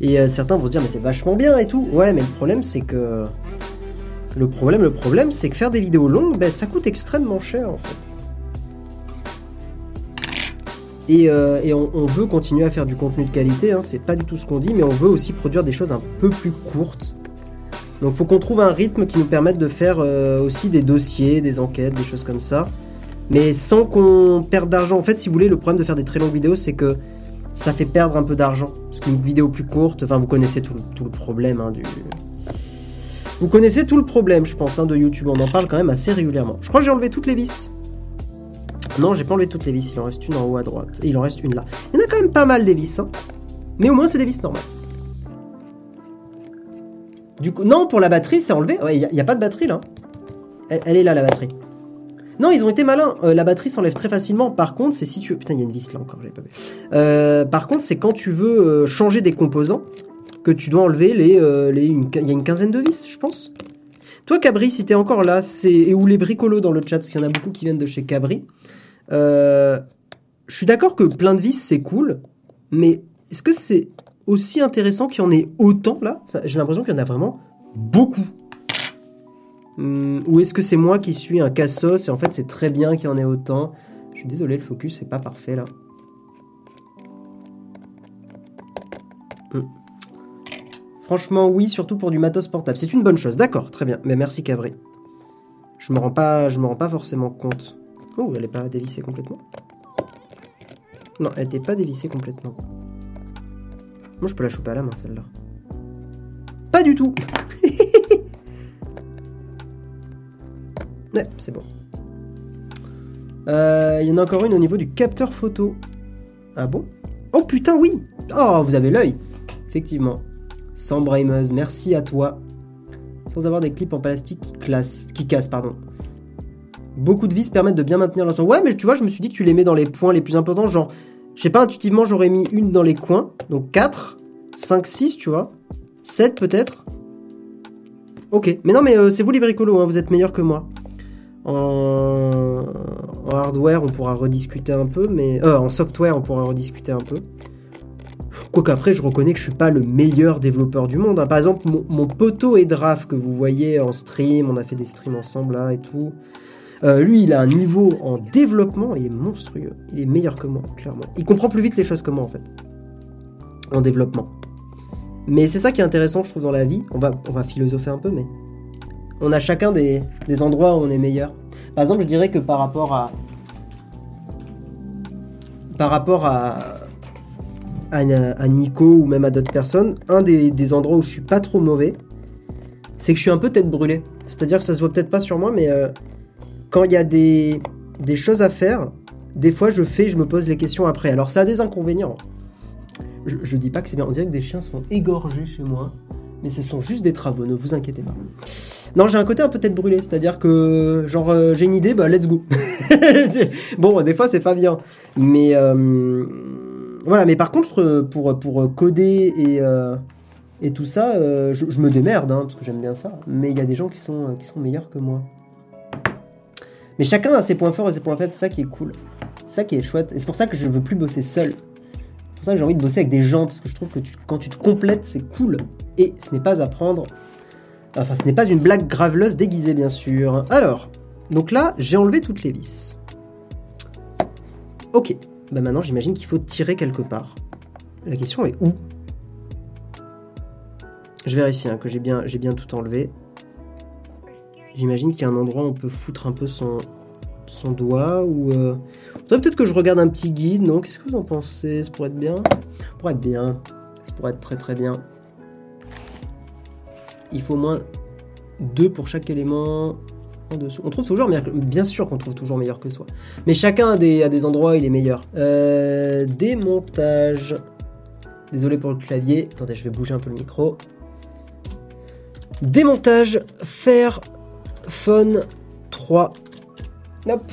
Et euh, certains vont se dire mais c'est vachement bien et tout. Ouais, mais le problème c'est que le problème, le problème, c'est que faire des vidéos longues, ben, ça coûte extrêmement cher en fait. Et, euh, on veut continuer à faire du contenu de qualité, hein, c'est pas du tout ce qu'on dit, mais on veut aussi produire des choses un peu plus courtes. Donc faut qu'on trouve un rythme qui nous permette de faire euh, aussi des dossiers, des enquêtes, des choses comme ça. Mais sans qu'on perde d'argent. En fait, si vous voulez, le problème de faire des très longues vidéos, c'est que ça fait perdre un peu d'argent. Parce qu'une vidéo plus courte, enfin vous connaissez tout, le- problème hein, du... Vous connaissez tout le problème, je pense, hein, de YouTube. On en parle quand même assez régulièrement. Je crois que j'ai enlevé toutes les vis. Non, j'ai pas enlevé toutes les vis. Il en reste une en haut à droite. Et il en reste une là. Il y en a quand même pas mal des vis. hein. Mais au moins, c'est des vis normales. Du coup, non, pour la batterie, c'est enlevé. Il n'y a, pas de batterie là. Elle, est là, la batterie. Non, ils ont été malins. Euh, la batterie s'enlève très facilement. Par contre, c'est si tu. Putain, il y a une vis là encore, j'avais pas vu. Euh, par contre, c'est quand tu veux euh, changer des composants que tu dois enlever les. Il y a une quinzaine de vis, je pense. Toi, Cabri, si t'es encore là, c'est. Et ou les bricolos dans le chat, parce qu'il y en a beaucoup qui viennent de chez Cabri. Je suis d'accord que plein de vis, c'est cool. Mais est-ce que c'est aussi intéressant qu'il y en ait autant là J'ai l'impression qu'il y en a vraiment beaucoup. Hum, ou est-ce que c'est moi qui suis un cassos et en fait c'est très bien qu'il y en ait autant? Je suis désolé, le focus c'est pas parfait là. Hum. Franchement, oui, surtout pour du matos portable. C'est une bonne chose, d'accord, très bien. Mais merci Cabri. Je me rends pas, je me rends pas forcément compte. Oh, elle est pas dévissée complètement. Non, elle était pas dévissée complètement. Moi, je peux la choper à la main, celle-là. Pas du tout. ouais, c'est bon. Euh, Il y en a encore une au niveau du capteur photo. Ah bon? Oh putain, oui Oh, vous avez l'œil Effectivement. Sans Brameuse, merci à toi. Sans avoir des clips en plastique qui, qui cassent, pardon. Beaucoup de vis permettent de bien maintenir l'ensemble. Ouais, mais tu vois, je me suis dit que tu les mets dans les points les plus importants. Genre, je sais pas, intuitivement, j'aurais mis une dans les coins. Donc 4, 5, 6, tu vois. 7 peut-être. Ok. Mais non, mais euh, c'est vous les bricolos, hein, vous êtes meilleurs que moi. En... hardware, on pourra rediscuter un peu, mais. Euh, en software, on pourra rediscuter un peu. Quoique après, je reconnais que je suis pas le meilleur développeur du monde. hein. Par exemple, mon, mon poteau Edraf que vous voyez en stream, on a fait des streams ensemble là et tout. Euh, lui, il a un niveau en développement, il est monstrueux. Il est meilleur que moi, clairement. Il comprend plus vite les choses que moi, en fait. En développement. Mais c'est ça qui est intéressant, je trouve, dans la vie. On va, philosopher un peu, mais on a chacun des, endroits où on est meilleur. Par exemple, je dirais que par rapport à. Par rapport à. À, Nico ou même à d'autres personnes, un des, des endroits où je suis pas trop mauvais, c'est que je suis un peu tête brûlée. C'est-à-dire que ça se voit peut-être pas sur moi, mais euh, quand il y a des, des choses à faire, des fois je fais, je me pose les questions après. Alors ça a des inconvénients. Je, je dis pas que c'est bien. On dirait que des chiens se font égorger chez moi, mais ce sont juste des travaux. Ne vous inquiétez pas. Non, j'ai un côté un peu tête brûlée, c'est-à-dire que genre euh, j'ai une idée, bah let's go. bon, des fois c'est pas bien, mais euh, voilà. Mais par contre, pour pour coder et euh, et tout ça, euh, je, je me démerde hein, parce que j'aime bien ça. Mais il y a des gens qui sont qui sont meilleurs que moi. Mais chacun a ses points forts et ses points faibles, ça qui est cool. Ça qui est chouette. Et c'est pour ça que je veux plus bosser seul. C'est pour ça que j'ai envie de bosser avec des gens, parce que je trouve que quand tu te complètes, c'est cool. Et ce n'est pas à prendre. Enfin, ce n'est pas une blague graveleuse déguisée, bien sûr. Alors, donc là, j'ai enlevé toutes les vis. Ok. Bah maintenant, j'imagine qu'il faut tirer quelque part. La question est où? Je vérifie hein, que j'ai bien tout enlevé. J'imagine qu'il y a un endroit où on peut foutre un peu son, son doigt ou. Euh... peut-être que je regarde un petit guide, non? Qu'est-ce que vous en pensez? Ça pourrait être bien Ça pourrait être bien. Ça pourrait être très très bien. Il faut au moins deux pour chaque élément en dessous. On trouve toujours meilleur que... Bien sûr qu'on trouve toujours meilleur que soi. Mais chacun a des, a des endroits où il est meilleur. Euh, démontage. Désolé pour le clavier. Attendez, je vais bouger un peu le micro. Démontage, faire Phone 3. Hop.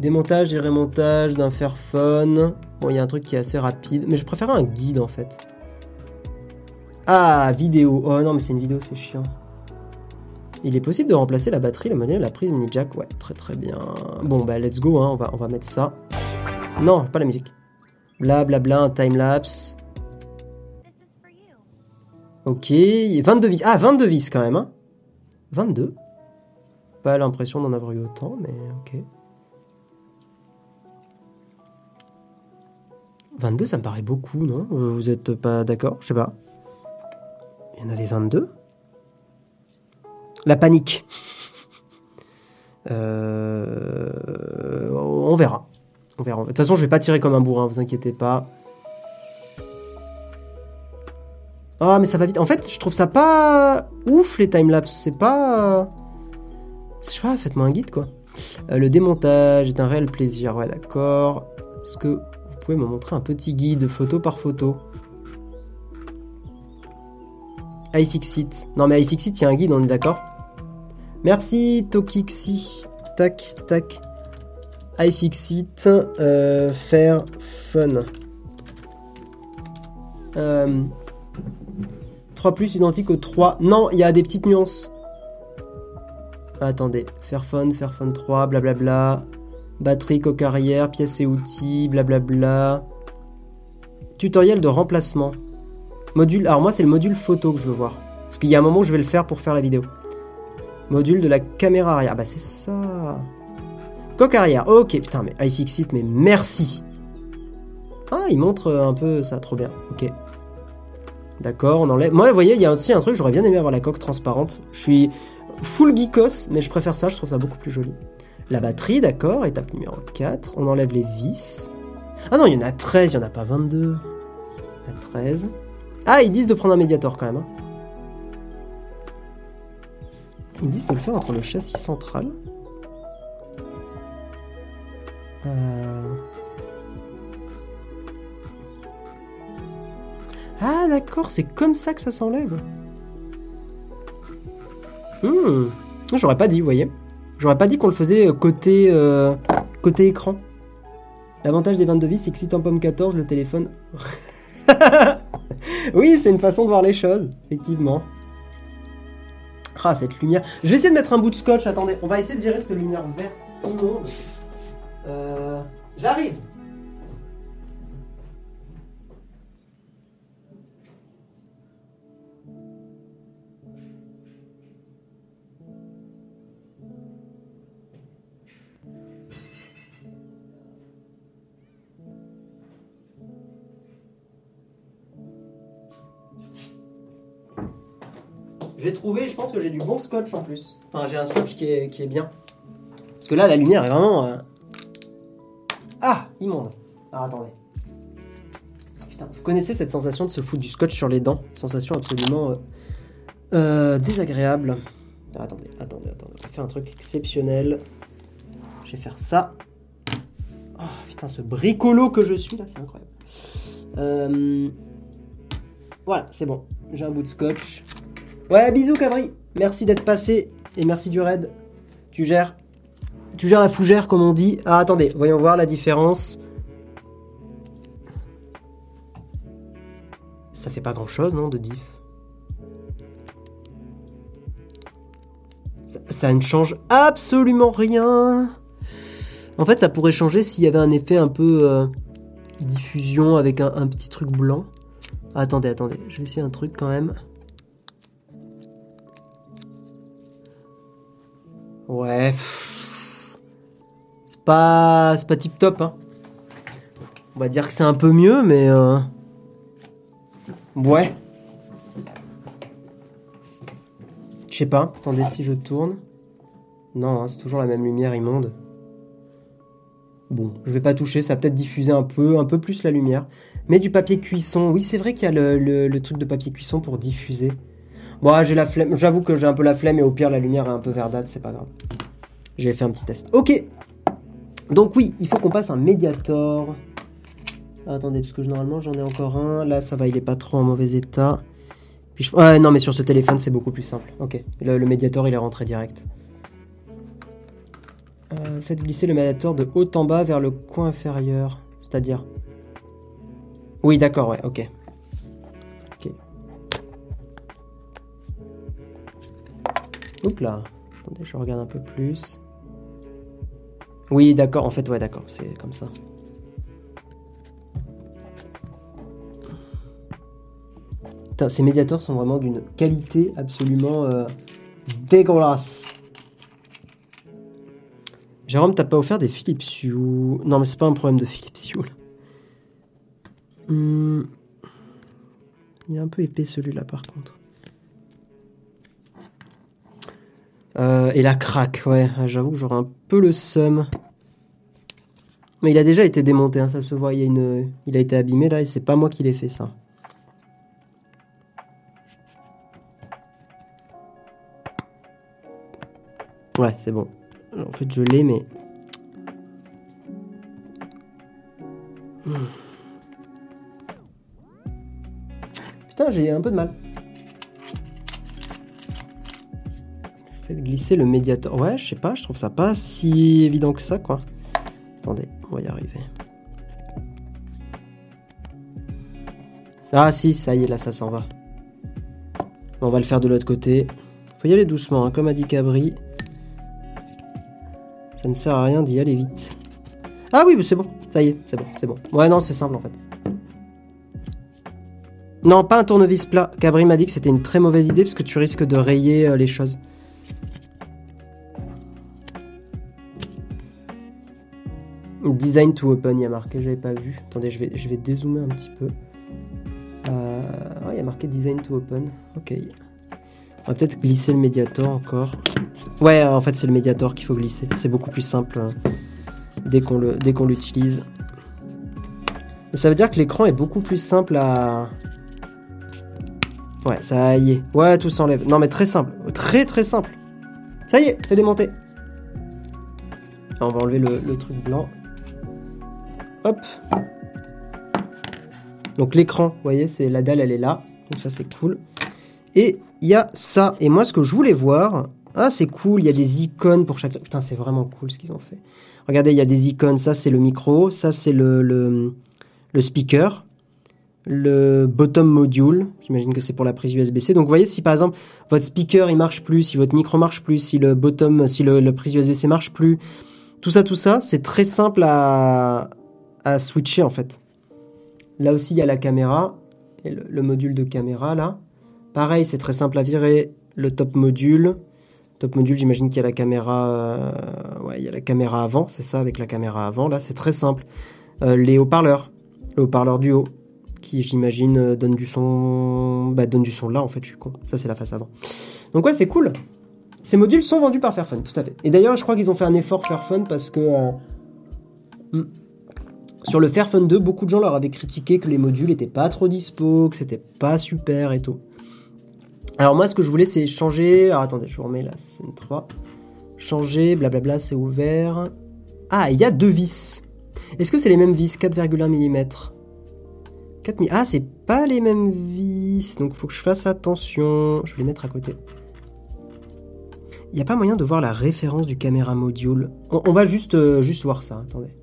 Démontage et remontage d'un Fairphone. Bon, il y a un truc qui est assez rapide, mais je préfère un guide en fait. Ah, vidéo. Oh non, mais c'est une vidéo, c'est chiant. Il est possible de remplacer la batterie, le modèle, la prise mini jack. Ouais, très très bien. Bon, bah let's go, hein. on, va, mettre ça. Non, pas la musique. Bla bla bla, un timelapse. Ok, 22 vis. Ah, 22 vis quand même. Hein 22 Pas l'impression d'en avoir eu autant, mais ok. 22, ça me paraît beaucoup, non? Vous êtes pas d'accord? Je sais pas. Il y en avait 22 La panique. Euh, on verra. On verra. De toute façon, je vais pas tirer comme un bourrin, vous inquiétez pas. Ah, mais ça va vite. En fait, je trouve ça pas ouf les timelapses. C'est pas. Je sais pas, faites-moi un guide quoi. Euh, le démontage est un réel plaisir. Ouais, d'accord. Est-ce que vous pouvez me montrer un petit guide photo par photo? iFixit. Non, mais iFixit, il y a un guide, on est d'accord Merci Tokixi. Tac, tac. iFixit. Euh, faire fun. Euh, 3 plus identique au 3. Non, il y a des petites nuances. Attendez. Fairphone, Fairphone 3, blablabla. Batterie, coque arrière, pièces et outils, blablabla. Tutoriel de remplacement. Module. Alors, moi, c'est le module photo que je veux voir. Parce qu'il y a un moment où je vais le faire pour faire la vidéo. Module de la caméra arrière. Bah, c'est ça. Coque arrière. Ok, putain, mais iFixit, mais merci. Ah, il montre un peu ça, trop bien. Ok. D'accord, on enlève. Moi, vous voyez, il y a aussi un truc, j'aurais bien aimé avoir la coque transparente. Je suis full geekos, mais je préfère ça, je trouve ça beaucoup plus joli. La batterie, d'accord, étape numéro 4. On enlève les vis. Ah non, il y en a 13, il n'y en a pas 22. Il y en a 13. Ah, ils disent de prendre un médiator quand même. Hein. Ils disent de le faire entre le châssis central. Euh... Ah d'accord, c'est comme ça que ça s'enlève. Hmm. J'aurais pas dit, vous voyez. J'aurais pas dit qu'on le faisait euh, côté, euh, côté écran. L'avantage des 22 vis, c'est que si t'en pomme 14, le téléphone... oui, c'est une façon de voir les choses, effectivement. Ah, cette lumière. Je vais essayer de mettre un bout de scotch, attendez. On va essayer de virer cette lumière verte. Euh, J'arrive J'ai trouvé, je pense que j'ai du bon scotch en plus. Enfin, j'ai un scotch qui est, qui est bien. Parce que là, la lumière est vraiment. euh, Ah Immonde. Alors attendez. Putain, vous connaissez cette sensation de se foutre du scotch sur les dents? Sensation absolument euh, euh, désagréable. Alors, attendez, attendez, attendez. On va un truc exceptionnel. Je vais faire ça. Oh putain, ce bricolo que je suis là, c'est incroyable. Voilà, c'est bon. J'ai un bout de scotch. Ouais, bisous Cabri. Merci d'être passé et merci du raid. Tu gères. Tu gères la fougère comme on dit. Ah, attendez, voyons voir la différence. Ça fait pas grand chose, non, de diff? Ça, ne change absolument rien. En fait, ça pourrait changer s'il y avait un effet un peu euh, diffusion avec un, un petit truc blanc. Attendez, attendez, je vais essayer un truc quand même. Ouais. C'est pas, c'est pas tip top. Hein. On va dire que c'est un peu mieux, mais euh, ouais. Je sais pas. Attendez si je tourne. Non, hein, c'est toujours la même lumière immonde. Bon, je vais pas toucher, ça va peut-être diffuser un peu, un peu plus la lumière. Mais du papier cuisson, oui, c'est vrai qu'il y a le- le truc de papier cuisson pour diffuser. Bon, ah, j'ai la flemme, j'avoue que j'ai un peu la flemme et au pire la lumière est un peu verdâtre, c'est pas grave. J'ai fait un petit test. Ok. Donc oui, il faut qu'on passe un médiator. Ah, attendez, parce que normalement j'en ai encore un. Là, ça va, il est pas trop en mauvais état. Puis je- Ouais, non, mais sur ce téléphone, c'est beaucoup plus simple. Ok. Le, le médiator, il est rentré direct. Euh, faites glisser le médiator de haut en bas vers le coin inférieur. C'est-à-dire Oui, d'accord, ouais, ok. Oups là. Attendez, je regarde un peu plus. Oui, d'accord. En fait, ouais, d'accord. C'est comme ça. Putain, ces médiateurs sont vraiment d'une qualité absolument euh, dégueulasse. Jérôme, t'as pas offert des Philips Non, mais c'est pas un problème de Philips. Hmm. Il est un peu épais celui-là par contre. Euh, et la craque, ouais, j'avoue que j'aurais un peu le seum. Mais il a déjà été démonté, hein, ça se voit, il, y a une... il a été abîmé là et c'est pas moi qui l'ai fait ça. Ouais, c'est bon. En fait, je l'ai, mais. Hmm. Putain, j'ai un peu de mal. Faites glisser le médiateur. Ouais, je sais pas, je trouve ça pas si évident que ça, quoi. Attendez, on va y arriver. Ah si, ça y est, là, ça s'en va. On va le faire de l'autre côté. Faut y aller doucement, hein, comme a dit Cabri. Ça ne sert à rien d'y aller vite. Ah oui, c'est bon. Ça y est, c'est bon, c'est bon. Ouais, non, c'est simple en fait. Non, pas un tournevis plat. Cabri m'a dit que c'était une très mauvaise idée parce que tu risques de rayer euh, les choses. Design to open, il y a marqué, j'avais pas vu. Attendez, je vais, dézoomer un petit peu. Euh, il y a marqué design to open. Ok. On va peut-être glisser le médiator encore. Ouais, en fait, c'est le médiator qu'il faut glisser. C'est beaucoup plus simple hein, dès qu'on l'utilise. Ça veut dire que l'écran est beaucoup plus simple à. Ouais, ça y est. Ouais, tout s'enlève. Non, mais très simple. Très très simple. Ça y est, c'est démonté. On va enlever le, le truc blanc. Donc l'écran, vous voyez, c'est la dalle, elle est là. Donc ça, c'est cool. Et il y a ça. Et moi, ce que je voulais voir, ah, c'est cool, il y a des icônes pour chaque. Putain, c'est vraiment cool ce qu'ils ont fait. Regardez, il y a des icônes. Ça, c'est le micro. Ça, c'est le, le, le speaker. Le bottom module. J'imagine que c'est pour la prise USB-C. Donc, vous voyez, si par exemple, votre speaker, il marche plus, si votre micro marche plus, si le bottom, si le, la prise USB-C marche plus, tout ça, tout ça, c'est très simple à, à switcher, en fait. Là aussi, il y a la caméra. Et le, le module de caméra, là. Pareil, c'est très simple à virer. Le top module. Top module, j'imagine qu'il y a la caméra, euh, ouais, il y a la caméra avant, c'est ça, avec la caméra avant. Là, c'est très simple. Euh, les haut-parleurs, le haut-parleur du haut, qui j'imagine euh, donne du son, bah, donne du son là. En fait, je suis con. Ça, c'est la face avant. Donc ouais, c'est cool. Ces modules sont vendus par Fairphone, tout à fait. Et d'ailleurs, je crois qu'ils ont fait un effort Fairphone parce que hmm, sur le Fairphone 2, beaucoup de gens leur avaient critiqué que les modules étaient pas trop dispo, que c'était pas super et tout. Alors moi, ce que je voulais, c'est changer... Alors attendez, je vous remets la scène 3. Changer, blablabla, c'est ouvert. Ah, il y a deux vis. Est-ce que c'est les mêmes vis 4,1 mm 4 Ah, c'est pas les mêmes vis. Donc, faut que je fasse attention. Je vais les mettre à côté. Il n'y a pas moyen de voir la référence du caméra module. On, on va juste, euh, juste voir ça. Attendez.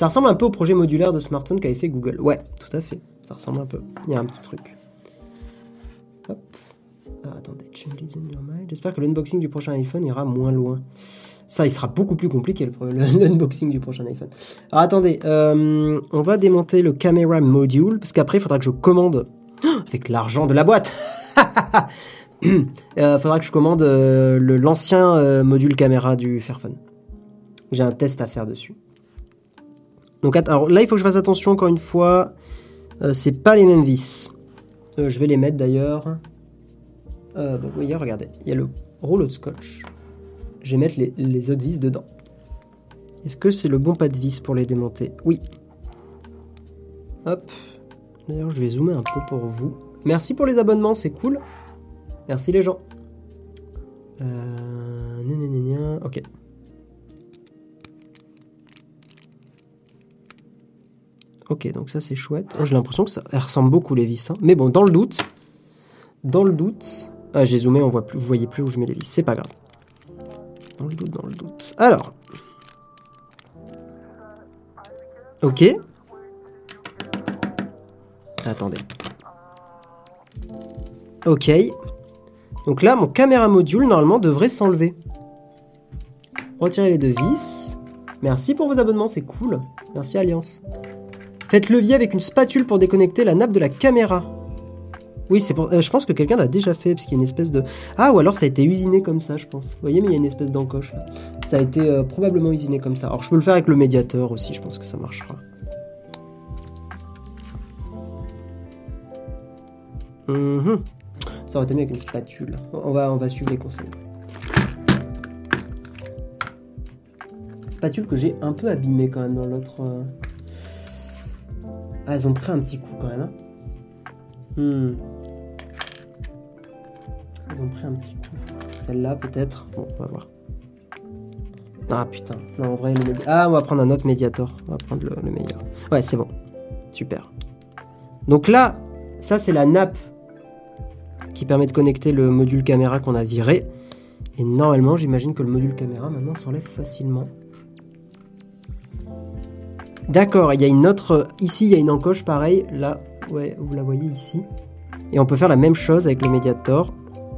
Ça ressemble un peu au projet modulaire de smartphone qu'avait fait Google. Ouais, tout à fait. Ça ressemble un peu. Il y a un petit truc. Hop. Ah, attendez. J'espère que l'unboxing du prochain iPhone ira moins loin. Ça, il sera beaucoup plus compliqué, le- l'unboxing du prochain iPhone. Alors, attendez. euh, on va démonter le camera module. Parce qu'après, il faudra que je commande. Ah, Avec l'argent de la boîte. Il faudra que je commande euh, l'ancien euh, module caméra du Fairphone. J'ai un test à faire dessus. Donc là, il faut que je fasse attention encore une fois. Euh, c'est pas les mêmes vis. Euh, je vais les mettre d'ailleurs. Euh, voyez, regardez, il y a le rouleau de scotch. Je vais mettre les, autres vis dedans. Est-ce que c'est le bon pas de vis pour les démonter? Oui. Hop. D'ailleurs, je vais zoomer un peu pour vous. Merci pour les abonnements, c'est cool. Merci les gens. Euh... Ok. Ok, donc ça c'est chouette. Oh, J'ai l'impression que ça ressemble beaucoup les vis. hein. Mais bon, dans le doute, dans le doute. Ah, j'ai zoomé, on voit plus, vous voyez plus où je mets les vis. C'est pas grave. Dans le doute, dans le doute. Alors. Ok. Ok. Donc là, mon caméra module, normalement, devrait s'enlever. Retirez les deux vis. Merci pour vos abonnements, c'est cool. Merci Alliance. Faites levier avec une spatule pour déconnecter la nappe de la caméra. Oui, c'est pour. euh, je pense que quelqu'un l'a déjà fait parce qu'il y a une espèce de. Ah, ou alors ça a été usiné comme ça, je pense. Vous voyez, mais il y a une espèce d'encoche. Ça a été euh, probablement usiné comme ça. Alors je peux le faire avec le médiateur aussi, je pense que ça marchera. Mhm. Ça aurait été mieux avec une spatule. On va, on va suivre les conseils. Spatule que j'ai un peu abîmée quand même dans l'autre. euh. Ah, elles ont pris un petit coup quand même. hein. Hmm. Elles ont pris un petit coup. Celle-là peut-être. Bon, on va voir. Ah putain. Non, Ah, on va prendre un autre médiator. On va prendre le meilleur. Ouais, c'est bon. Super. Donc là, ça c'est la nappe qui permet de connecter le module caméra qu'on a viré. Et normalement, j'imagine que le module caméra maintenant s'enlève facilement. D'accord, il y a une autre. Ici, il y a une encoche pareil. Là, ouais, vous la voyez ici. Et on peut faire la même chose avec le Mediator.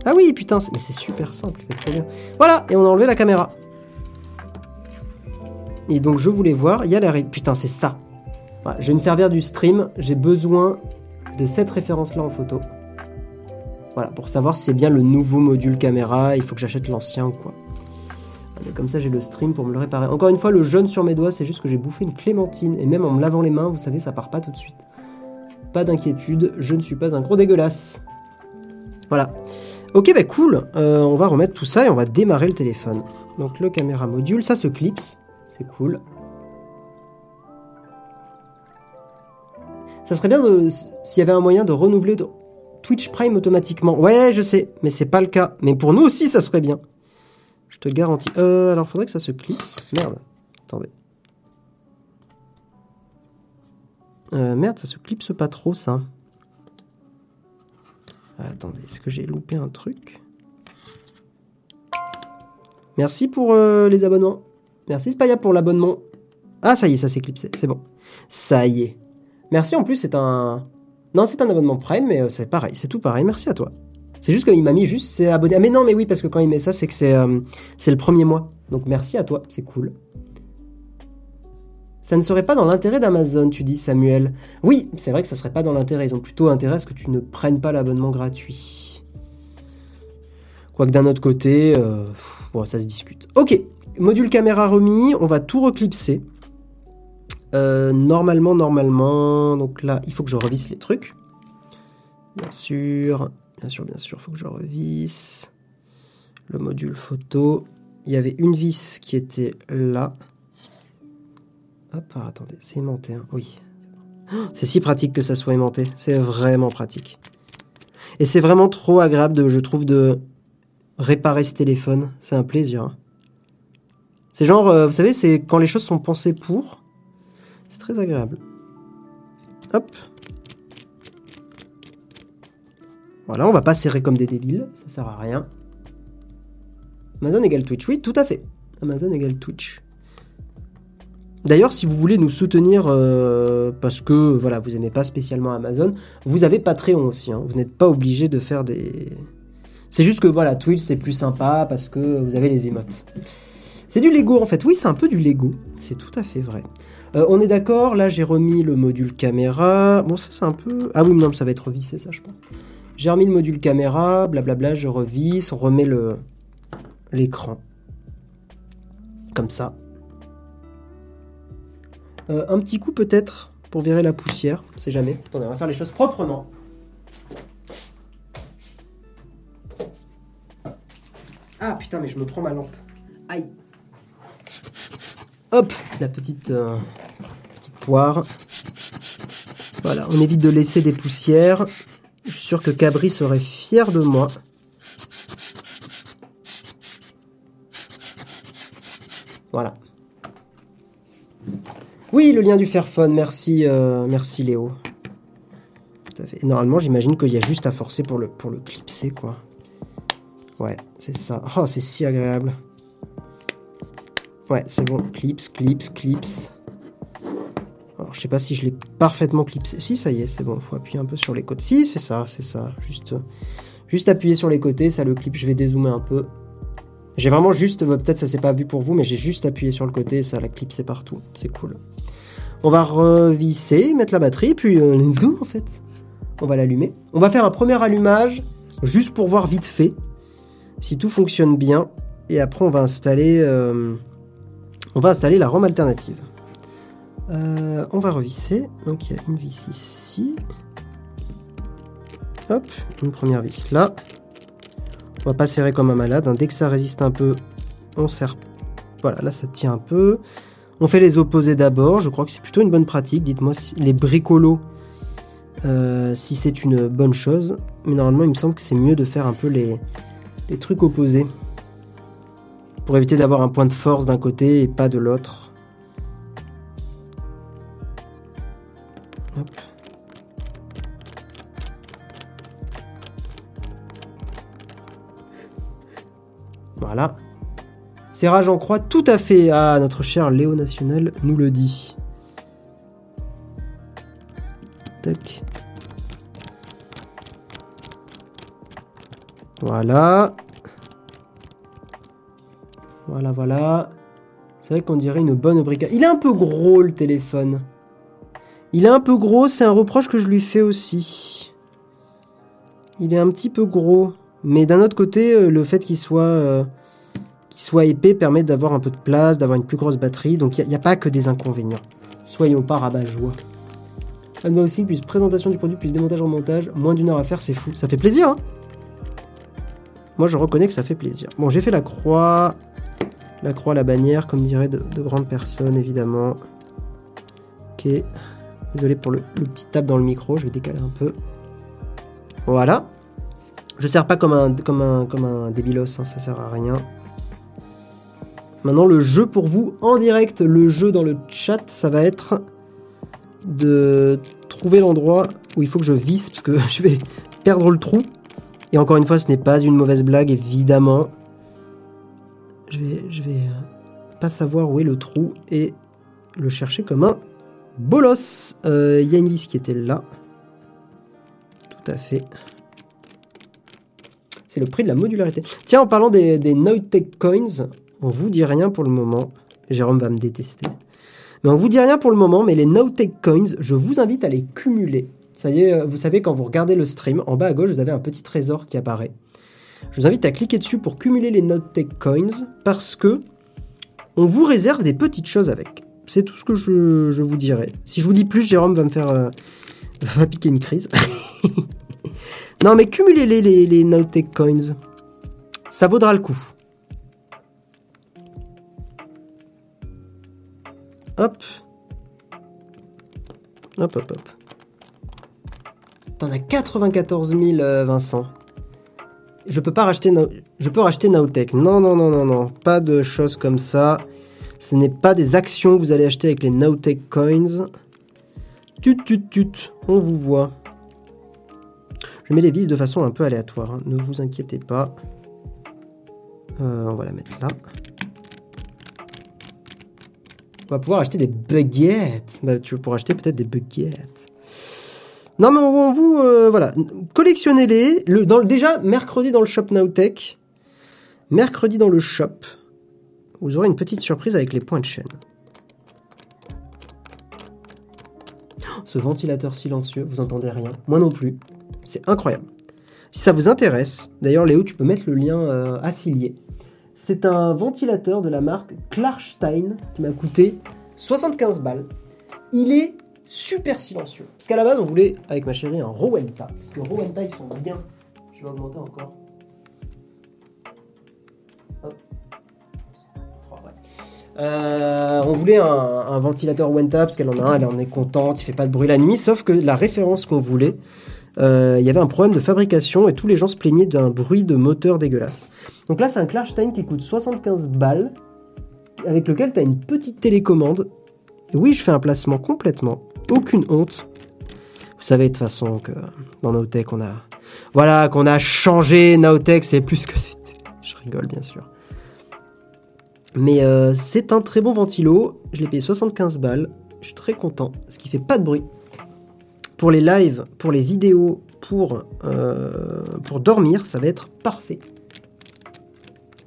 Ah oui, putain, mais c'est super simple, c'est trop bien. Voilà, et on a enlevé la caméra. Et donc, je voulais voir, il y a la. Putain, c'est ça. Voilà, je vais me servir du stream. J'ai besoin de cette référence-là en photo. Voilà, pour savoir si c'est bien le nouveau module caméra. Il faut que j'achète l'ancien ou quoi. Comme ça, j'ai le stream pour me le réparer. Encore une fois, le jaune sur mes doigts, c'est juste que j'ai bouffé une clémentine. Et même en me lavant les mains, vous savez, ça part pas tout de suite. Pas d'inquiétude, je ne suis pas un gros dégueulasse. Voilà. Ok, bah cool. Euh, on va remettre tout ça et on va démarrer le téléphone. Donc le caméra module, ça se clipse. C'est cool. Ça serait bien s'il y avait un moyen de renouveler Twitch Prime automatiquement. Ouais, je sais, mais c'est pas le cas. Mais pour nous aussi, ça serait bien. Te garantis. Euh, alors, faudrait que ça se clipse. Merde. Attendez. Euh, merde, ça se clipse pas trop, ça. Attendez, est-ce que j'ai loupé un truc? Merci pour euh, les abonnements. Merci Spaya pour l'abonnement. Ah, ça y est, ça s'est clipsé. C'est bon. Ça y est. Merci en plus, c'est un. Non, c'est un abonnement Prime, mais euh, c'est pareil, c'est tout pareil. Merci à toi. C'est juste qu'il m'a mis juste c'est abonné. Ah, mais non, mais oui, parce que quand il met ça, c'est que c'est euh, c'est le premier mois. Donc merci à toi, c'est cool. Ça ne serait pas dans l'intérêt d'Amazon, tu dis Samuel. Oui, c'est vrai que ça serait pas dans l'intérêt. Ils ont plutôt intérêt à ce que tu ne prennes pas l'abonnement gratuit. Quoique d'un autre côté, euh, ça se discute. Ok, module caméra remis, on va tout reclipser. Euh, normalement, normalement, donc là, il faut que je revisse les trucs. Bien sûr, bien sûr, bien sûr, faut que je revisse. Le module photo. Il y avait une vis qui était là. Hop, ah, attendez, c'est aimanté, hein. oui. C'est si pratique que ça soit aimanté, c'est vraiment pratique. Et c'est vraiment trop agréable, je trouve, de réparer ce téléphone. C'est un plaisir. hein. C'est genre, euh, vous savez, c'est quand les choses sont pensées pour. C'est très agréable. Hop. Voilà, on va pas serrer comme des débiles, ça sert à rien. Amazon égale Twitch, oui, tout à fait. Amazon égale Twitch. D'ailleurs, si vous voulez nous soutenir euh, parce que voilà, vous aimez pas spécialement Amazon, vous avez Patreon aussi. hein. Vous n'êtes pas obligé de faire des. C'est juste que voilà, Twitch c'est plus sympa parce que vous avez les émotes. C'est du Lego en fait. Oui, c'est un peu du Lego. C'est tout à fait vrai. Euh, on est d'accord. Là, j'ai remis le module caméra. Bon, ça c'est un peu. Ah oui, non, ça va être revissé, ça, je pense. J'ai remis le module caméra. Blablabla. Je revisse. On remet l'écran. Comme ça. Euh, un petit coup peut-être pour virer la poussière, on sait jamais. Attendez, on va faire les choses proprement. Ah putain, mais je me prends ma lampe. Aïe. Hop, la petite, euh, petite poire. Voilà, on évite de laisser des poussières. Je suis sûr que Cabri serait fier de moi. Voilà. Oui, le lien du Fairphone, merci, euh, merci Léo. Tout à fait. Normalement, j'imagine qu'il y a juste à forcer pour le, pour le clipser, quoi. Ouais, c'est ça. Oh, c'est si agréable. Ouais, c'est bon. Clips, clips, clips. Alors, je sais pas si je l'ai parfaitement clipsé. Si, ça y est, c'est bon. Il faut appuyer un peu sur les côtés. Si, c'est ça, c'est ça. Juste, Juste appuyer sur les côtés, ça le clip, je vais dézoomer un peu. J'ai vraiment juste, euh, peut-être ça s'est pas vu pour vous, mais j'ai juste appuyé sur le côté, ça la clip c'est partout, c'est cool. On va revisser, mettre la batterie, puis euh, let's go en fait. On va l'allumer. On va faire un premier allumage, juste pour voir vite fait si tout fonctionne bien. Et après on va installer, euh, on va installer la ROM alternative. On va revisser. Donc il y a une vis ici. Hop, une première vis là. On va pas serrer comme un malade. Hein. Dès que ça résiste un peu, on serre. Voilà, là ça tient un peu. On fait les opposés d'abord. Je crois que c'est plutôt une bonne pratique. Dites-moi si les bricolos, euh, si c'est une bonne chose. Mais normalement, il me semble que c'est mieux de faire un peu les trucs opposés. Pour éviter d'avoir un point de force d'un côté et pas de l'autre. Voilà. Serrage en croix, tout à fait. Ah, notre cher Léo National nous le dit. Tac. Voilà. Voilà, voilà. C'est vrai qu'on dirait une bonne brique. Il est un peu gros le téléphone. Il est un peu gros, c'est un reproche que je lui fais aussi. Il est un petit peu gros. Mais d'un autre côté, euh, le fait qu'il soit, euh, épais permet d'avoir un peu de place, d'avoir une plus grosse batterie. Donc il n'y a, pas que des inconvénients. Soyons pas rabat-joie. aussi plus présentation du produit, plus démontage, remontage. Moins d'une heure à faire, c'est fou. Ça fait plaisir, hein Moi, je reconnais que ça fait plaisir. Bon, j'ai fait la croix. La croix, la bannière, comme dirait de, grandes personnes, évidemment. Ok. Désolé pour le, petit tape dans le micro, je vais décaler un peu. Voilà. Je sers pas comme un, comme un, comme un débilos, hein, ça sert à rien. Maintenant, le jeu pour vous en direct, le jeu dans le chat, ça va être de trouver l'endroit où il faut que je visse parce que je vais perdre le trou. Et encore une fois, ce n'est pas une mauvaise blague, évidemment. Je vais, je vais euh, pas savoir où est le trou et le chercher comme un bolos. Euh, il y a une vis qui était là. Tout à fait. C'est le prix de la modularité. Tiens, en parlant des, des Coins, on vous dit rien pour le moment. Jérôme va me détester. Mais on vous dit rien pour le moment, mais les NoTech Coins, je vous invite à les cumuler. Ça y est, vous savez, quand vous regardez le stream, en bas à gauche, vous avez un petit trésor qui apparaît. Je vous invite à cliquer dessus pour cumuler les NoteTech Coins parce que on vous réserve des petites choses avec. C'est tout ce que je, vous dirai. Si je vous dis plus, Jérôme va me faire euh, va piquer une crise. Non, mais cumulez-les, les, les Coins. Ça vaudra le coup. Hop. Hop, hop, hop. T'en as 94 000, euh, Vincent. Je peux pas racheter... Je racheter Nowtech. Non, non, non, non, non. Pas de choses comme ça. Ce n'est pas des actions que vous allez acheter avec les Nowtech Coins. Tut, tut, tut. On vous voit. Je mets les vis de façon un peu aléatoire, hein. ne vous inquiétez pas. Euh, on va la mettre là. On va pouvoir acheter des baguettes. Bah, tu pourras acheter peut-être des baguettes. Non, mais on, vous. Euh, voilà. Collectionnez-les. Le, dans, déjà, mercredi dans le shop Nowtech. Mercredi dans le shop. Vous aurez une petite surprise avec les points de chaîne. Ce ventilateur silencieux, vous entendez rien. Moi non plus. C'est incroyable. Si ça vous intéresse, d'ailleurs Léo, tu peux mettre le lien euh, affilié. C'est un ventilateur de la marque Klarstein qui m'a coûté 75 balles. Il est super silencieux. Parce qu'à la base, on voulait, avec ma chérie, un Rowenta. Parce que Rowenta, ils sont bien. Je vais augmenter encore. Euh, on voulait un, ventilateur Wenta parce qu'elle en a un, elle en est contente, il fait pas de bruit la nuit, sauf que la référence qu'on voulait, euh, il y avait un problème de fabrication et tous les gens se plaignaient d'un bruit de moteur dégueulasse. Donc là, c'est un Klarstein qui coûte 75 balles, avec lequel tu as une petite télécommande. oui, je fais un placement complètement, aucune honte. Vous savez de toute façon que dans Naotech, on a. Voilà, qu'on a changé Naotech, c'est plus que c'était. Je rigole, bien sûr. Mais euh, c'est un très bon ventilo. Je l'ai payé 75 balles. Je suis très content, parce qu'il fait pas de bruit pour les lives, pour les vidéos, pour, euh, pour dormir, ça va être parfait.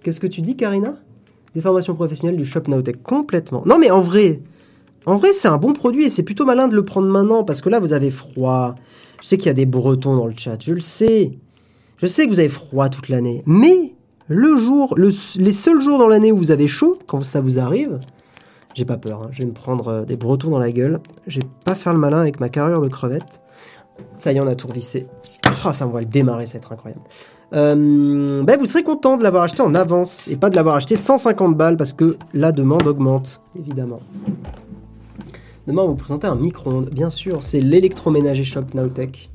Qu'est-ce que tu dis, Karina? Des formations professionnelles du Shop Nowtech, complètement. Non, mais en vrai, en vrai, c'est un bon produit et c'est plutôt malin de le prendre maintenant parce que là, vous avez froid. Je sais qu'il y a des Bretons dans le chat, je le sais. Je sais que vous avez froid toute l'année. Mais le jour, les seuls jours dans l'année où vous avez chaud, quand ça vous arrive, j'ai pas peur. Hein. Je vais me prendre euh, des Bretons dans la gueule. Je vais pas faire le malin avec ma carrure de crevette. Ça y est, on a tout revissé. Oh, ça me va le démarrer, ça va être incroyable. Euh, ben vous serez content de l'avoir acheté en avance et pas de l'avoir acheté 150 balles parce que la demande augmente, évidemment. Demain, on va vous présenter un micro-ondes. Bien sûr, c'est l'électroménager Shop Nowtech.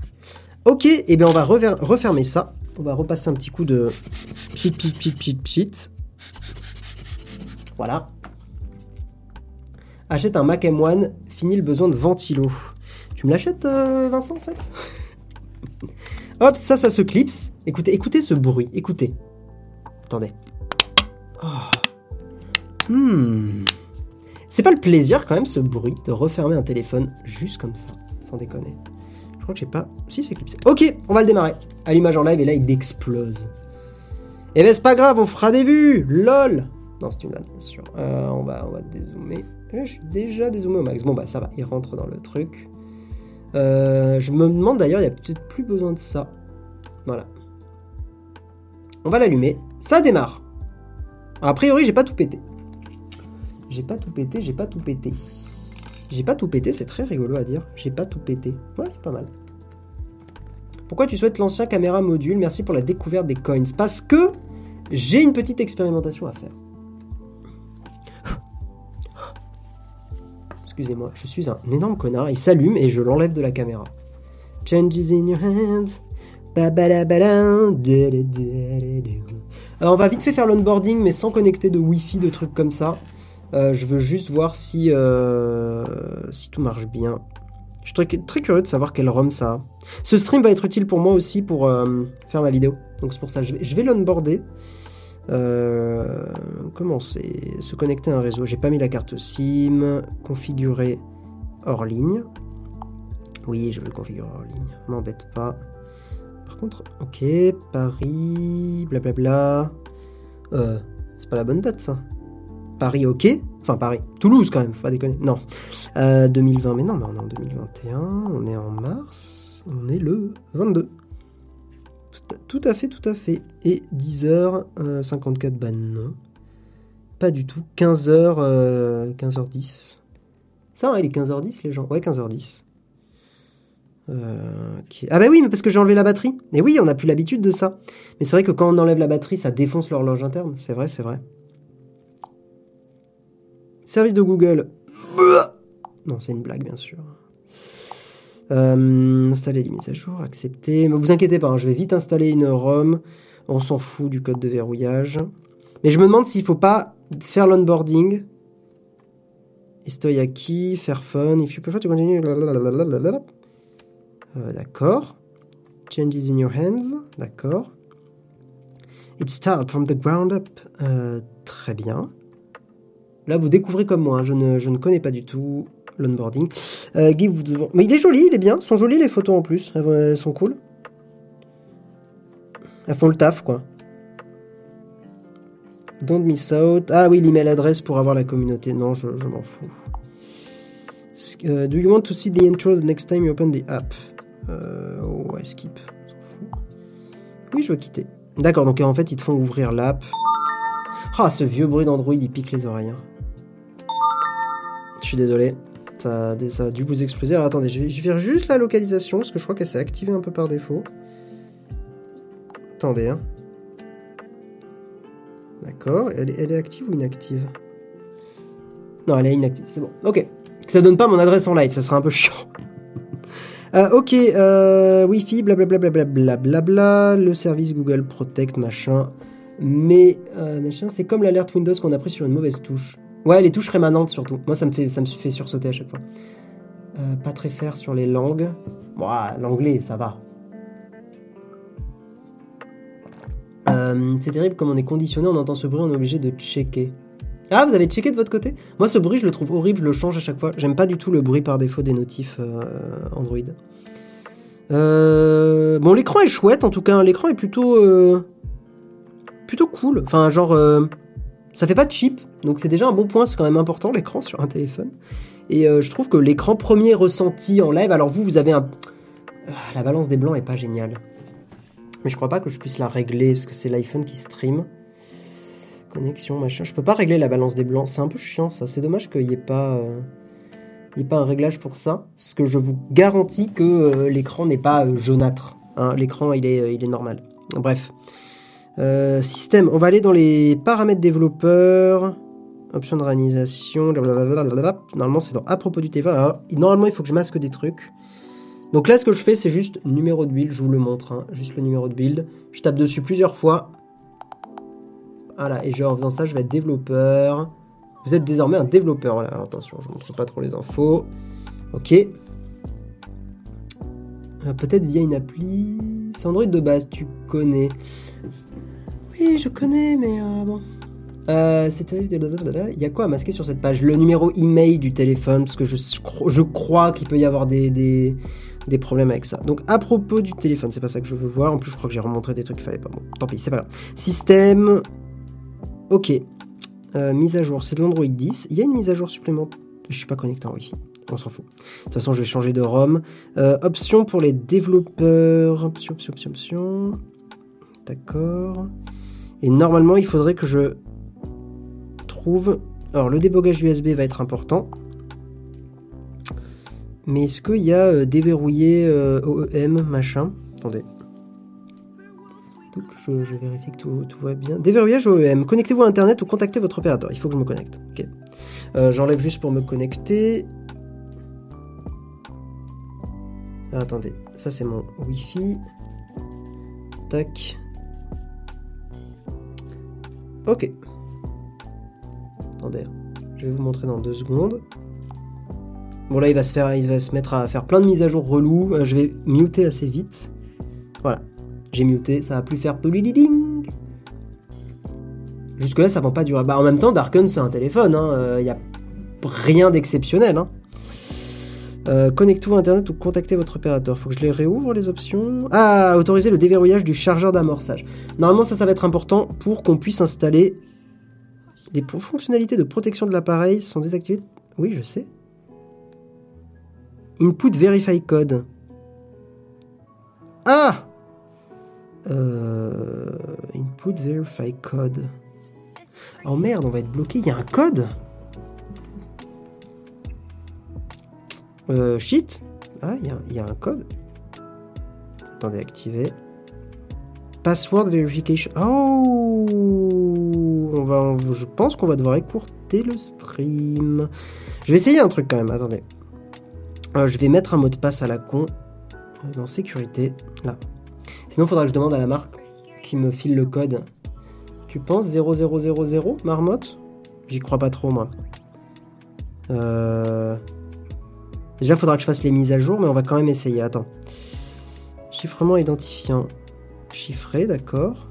Ok, et eh bien on va refermer ça. On va repasser un petit coup de pchit, pchit, pchit, pchit. Voilà. Achète un Mac M1, fini le besoin de ventilo. Tu me l'achètes, euh, Vincent, en fait? Hop, ça, ça se clipse. Écoutez, écoutez ce bruit, écoutez. Attendez. Oh. Hmm. C'est pas le plaisir quand même ce bruit de refermer un téléphone juste comme ça, sans déconner. Je crois que j'ai pas. Si c'est clipsé. Ok, on va le démarrer. À en live et là il explose. Eh ben c'est pas grave, on fera des vues. LOL. Non, c'est une vanne, bien sûr. Euh, on va, on va dézoomer. Eh, je suis déjà dézoomé au max. Bon bah ça va, il rentre dans le truc. Euh, je me demande d'ailleurs, il n'y a peut-être plus besoin de ça. Voilà. On va l'allumer. Ça démarre. a priori, j'ai pas tout pété. J'ai pas tout pété, j'ai pas tout pété. J'ai pas tout pété, c'est très rigolo à dire. J'ai pas tout pété. Ouais, c'est pas mal. Pourquoi tu souhaites l'ancien caméra module? Merci pour la découverte des coins. Parce que j'ai une petite expérimentation à faire. Excusez-moi, je suis un énorme connard. Il s'allume et je l'enlève de la caméra. Changes in your hands. Alors on va vite fait faire l'onboarding mais sans connecter de wifi, de trucs comme ça. Euh, je veux juste voir si, euh, si tout marche bien. Je suis très, curieux de savoir quel ROM ça a. Ce stream va être utile pour moi aussi pour euh, faire ma vidéo. Donc c'est pour ça, je vais, je vais l'onboarder. commencer, se connecter à un réseau. J'ai pas mis la carte SIM. Configurer hors ligne. Oui, je veux le configurer hors ligne. M'embête pas. Par contre, ok, Paris, blablabla. C'est pas la bonne date ça. Paris, ok. Enfin, Paris. Toulouse, quand même, faut pas déconner. Non. 2020, euh, mais non, mais on est en 2021. On est en mars. On est le 22. Tout à fait, tout à fait. Et 10h54, bah non. Pas du tout. 15h, 15h10. Ça, il est 15h10, les gens. Ouais, 15h10. Euh, ah bah oui, mais parce que j'ai enlevé la batterie. Et oui, on n'a plus l'habitude de ça. Mais c'est vrai que quand on enlève la batterie, ça défonce l'horloge interne. C'est vrai, c'est vrai. Service de Google. Non, c'est une blague, bien sûr. Euh, installer les mises à jour, accepter. Mais vous inquiétez pas, hein, je vais vite installer une ROM. On s'en fout du code de verrouillage. Mais je me demande s'il faut pas faire l'onboarding. Estoyaki, Fairphone, if you prefer to continue. Euh, d'accord. Changes in your hands. D'accord. It starts from the ground up. Euh, très bien. Là, vous découvrez comme moi, hein. je, ne, connais pas du tout l'onboarding. Euh, mais il est joli, il est bien. sont jolies les photos en plus. Elles, sont cool. Elles font le taf, quoi. Don't miss out. Ah oui, l'email adresse pour avoir la communauté. Non, je, m'en fous. Uh, do you want to see the intro the next time you open the app? Euh, ouais, skip. Oui, je veux quitter. D'accord, donc en fait, ils te font ouvrir l'app. Ah, ce vieux bruit d'Android, il pique les oreilles. Hein. Suis désolé. Ça, a dû vous exploser. Alors attendez, je vais, faire juste la localisation, parce que je crois qu'elle s'est activée un peu par défaut. Attendez, hein. D'accord, elle, est active ou inactive? Non, elle est inactive, c'est bon. Ok. Ça donne pas mon adresse en live, ça sera un peu chiant. Euh, ok, euh, Wi-Fi, blablabla, blablabla, le service Google Protect, machin. Mais, euh, machin, c'est comme l'alerte Windows qu'on a pris sur une mauvaise touche. Ouais, les touches rémanentes surtout. Moi, ça me fait, ça me fait sursauter à chaque fois. Euh, pas très faire sur les langues. L'anglais, ça va. Euh, c'est terrible comme on est conditionné, on entend ce bruit, on est obligé de checker. Ah, vous avez checké de votre côté? Moi, ce bruit, je le trouve horrible, je le change à chaque fois. J'aime pas du tout le bruit par défaut des notifs euh, Android. Bon, l'écran est chouette, en tout cas. L'écran est plutôt... Plutôt cool. Enfin, genre... Ça fait pas cheap, donc c'est déjà un bon point. C'est quand même important, l'écran sur un téléphone. Et euh, je trouve que l'écran premier ressenti en live... Alors vous, vous avez un... Ah, La balance des blancs est pas géniale. Mais je crois pas que je puisse la régler, parce que c'est l'iPhone qui stream. Connexion, machin. Je peux pas régler la balance des blancs. C'est un peu chiant ça. C'est dommage qu'il n'y ait pas. euh, ait pas un réglage pour ça. Parce que je vous garantis que euh, l'écran n'est pas euh, jaunâtre. hein. L'écran il est, il est normal. Bref. Euh, système. On va aller dans les paramètres développeurs. Options de réalisation. Normalement c'est dans à propos du téléphone. Alors, normalement il faut que je masque des trucs. Donc là ce que je fais c'est juste numéro de build. Je vous le montre. hein. Juste le numéro de build. Je tape dessus plusieurs fois. Voilà, et genre, en faisant ça, je vais être développeur. Vous êtes désormais un développeur. Attention, je ne montre pas trop les infos. Ok. Euh, Peut-être via une appli. C'est Android de base, tu connais. Oui, je connais, mais euh, bon. Euh, Il y a quoi à masquer sur cette page? Le numéro email du téléphone, parce que je, cro- je crois qu'il peut y avoir des, problèmes avec ça. Donc, à propos du téléphone, c'est pas ça que je veux voir. En plus, je crois que j'ai remontré des trucs qu'il fallait pas. Bon, tant pis, c'est pas grave. Système. Ok. Euh, mise à jour, c'est de l'Android 10. Il y a une mise à jour supplémentaire. Je suis pas connecté en Wi-Fi. On s'en fout. De toute façon, je vais changer de ROM. Euh, option pour les développeurs. Option, option, option. D'accord. Et normalement, il faudrait que je trouve. Alors, le débogage USB va être important. Mais est-ce qu'il y a euh, déverrouillé euh, OEM, machin? Attendez. Donc, je, vérifie que tout, tout va bien. Déverrouillage OEM. Connectez-vous à Internet ou contactez votre opérateur. Il faut que je me connecte. Ok. Euh, J'enlève juste pour me connecter. Ah, attendez. Ça, c'est mon Wi-Fi. Tac. Ok. Attendez. Je vais vous montrer dans deux secondes. Bon là il va se faire, il va se mettre à faire plein de mises à jour reloues. Euh, Je vais muter assez vite. Voilà. J'ai muté, ça va plus faire poliliding. Jusque là ça va pas durer. Bah en même temps Darken c'est un téléphone, il n'y a rien d'exceptionnel. Hein. Euh, Connectez-vous à internet ou contactez votre opérateur. Faut que je les réouvre les options. Ah, autoriser le déverrouillage du chargeur d'amorçage. Normalement ça ça va être important pour qu'on puisse installer les fonctionnalités de protection de l'appareil sont désactivées. Oui je sais. Input Verify Code. Ah euh, Input Verify Code. Oh merde, on va être bloqué. Il y a un code? Euh, Shit Ah, il y, a- un code. Attendez, activer. Password Verification. Oh on va, Je pense qu'on va devoir écourter le stream. Je vais essayer un truc quand même. Attendez. Euh, je vais mettre un mot de passe à la con euh, dans sécurité, là. Sinon, faudra que je demande à la marque qui me file le code. Tu penses 0000 marmotte? J'y crois pas trop, moi. Euh... Déjà, il faudra que je fasse les mises à jour, mais on va quand même essayer. Attends. Chiffrement identifiant. Chiffré, d'accord.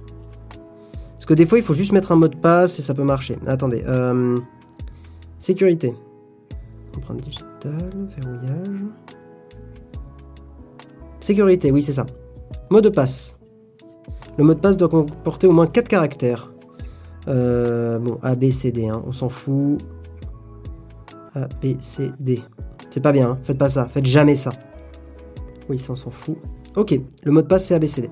Parce que des fois, il faut juste mettre un mot de passe et ça peut marcher. Attendez. euh, Sécurité. Empreinte digitale, verrouillage. Sécurité, oui, c'est ça. Mot de passe. Le mot de passe doit comporter au moins 4 caractères. Euh, bon, A, B, C, D, hein, on s'en fout. A, B, C, D. C'est pas bien, hein, faites pas ça, faites jamais ça. Oui, ça on s'en fout. Ok, le mot de passe c'est A, B, C, D.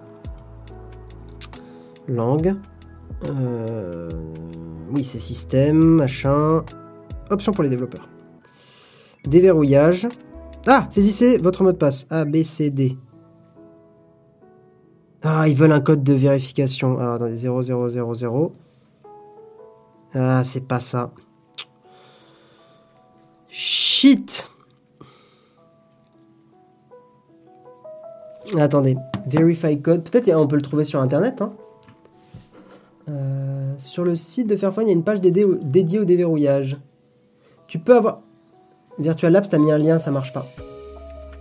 Langue. Euh, oui, c'est système, machin. Option pour les développeurs. Déverrouillage. Ah, saisissez votre mot de passe. A, B, C, D. Ah, ils veulent un code de vérification. Alors, attendez, 0000. Ah, c'est pas ça. Shit Attendez, Verify Code. Peut-être on peut le trouver sur Internet. hein. Euh, sur le site de Fairphone, il y a une page dédiée au, déverrouillage. Tu peux avoir... Virtual Labs, t'as mis un lien, ça marche pas.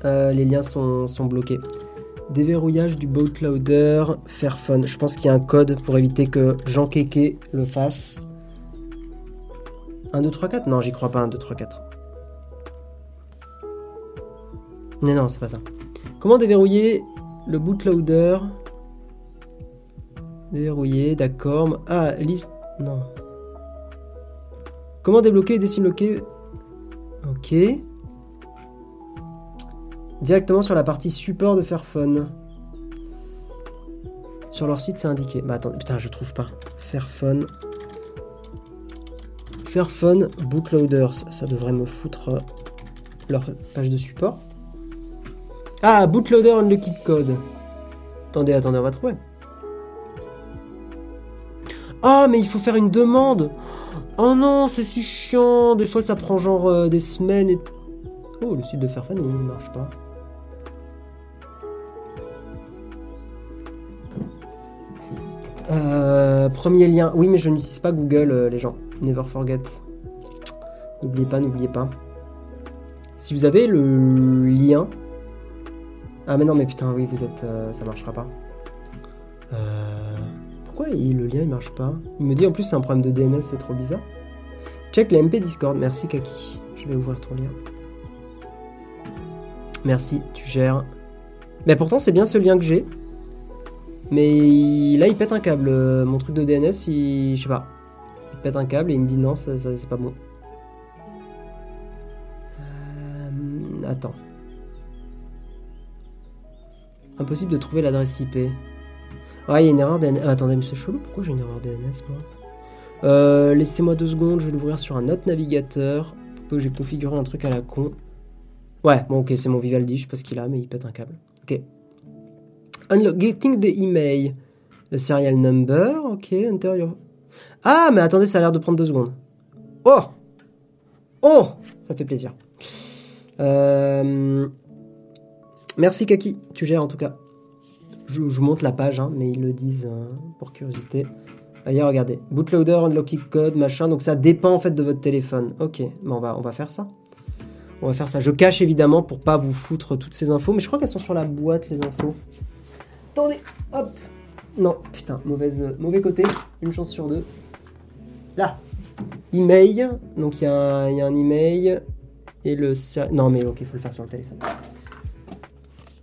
Euh, les liens sont, sont bloqués. Déverrouillage du bootloader Fairphone. Je pense qu'il y a un code pour éviter que Jean Keke le fasse. 1, 2, 3, 4 Non, j'y crois pas, 1, 2, 3, 4. Mais non, c'est pas ça. Comment déverrouiller le bootloader? Déverrouiller, d'accord. Ah, liste. Non. Comment débloquer et décimloquer Ok. Directement sur la partie support de Fairphone. Sur leur site, c'est indiqué. Bah attendez, putain, je trouve pas. Fairphone. Fairphone bootloaders. Ça devrait me foutre leur page de support. Ah, bootloader unlocked code. Attendez, attendez, on va trouver. Ah, mais il faut faire une demande. Oh non, c'est si chiant. Des fois, ça prend genre euh, des semaines et... Oh, le site de Fairphone, il marche pas. Euh, premier lien. Oui, mais je n'utilise pas Google, euh, les gens. Never forget. N'oubliez pas, n'oubliez pas. Si vous avez le lien. Ah, mais non, mais putain, oui, vous êtes. euh, ça marchera pas. Euh, pourquoi le lien il marche pas? Il me dit en plus c'est un problème de DNS, c'est trop bizarre. Check les MP Discord. Merci, Kaki. Je vais ouvrir ton lien. Merci, tu gères. Mais pourtant, c'est bien ce lien que j'ai. Mais là, il pète un câble. Euh, Mon truc de DNS, il... je sais pas. Il pète un câble et il me dit non, ça- c'est pas bon. Euh, attends. Impossible de trouver l'adresse IP. Ouais, il y a une erreur DNS. Ah, attendez, mais c'est chelou. Pourquoi j'ai une erreur DNS, moi Euh, Laissez-moi deux secondes, je vais l'ouvrir sur un autre navigateur. J'ai configuré un truc à la con. Ouais, bon, ok, c'est mon Vivaldi, je sais pas ce qu'il a, mais il pète un câble. Ok. Unlock, getting the email. Le serial number, ok, enter your... Ah, mais attendez, ça a l'air de prendre deux secondes. Oh Oh Ça fait plaisir. Euh, Merci Kaki, tu gères en tout cas. Je, je monte la page, hein, mais ils le disent hein, pour curiosité. Ailleurs, regardez. Bootloader, unlocking code, machin. Donc ça dépend en fait de votre téléphone. Ok, bon, on, va, on va faire ça. On va faire ça. Je cache évidemment pour pas vous foutre toutes ces infos, mais je crois qu'elles sont sur la boîte les infos. Attendez, hop. Non, putain, mauvaise, mauvais côté. Une chance sur deux. Là. Email. Donc il y, y a un email. Et le. Non, mais ok, il faut le faire sur le téléphone.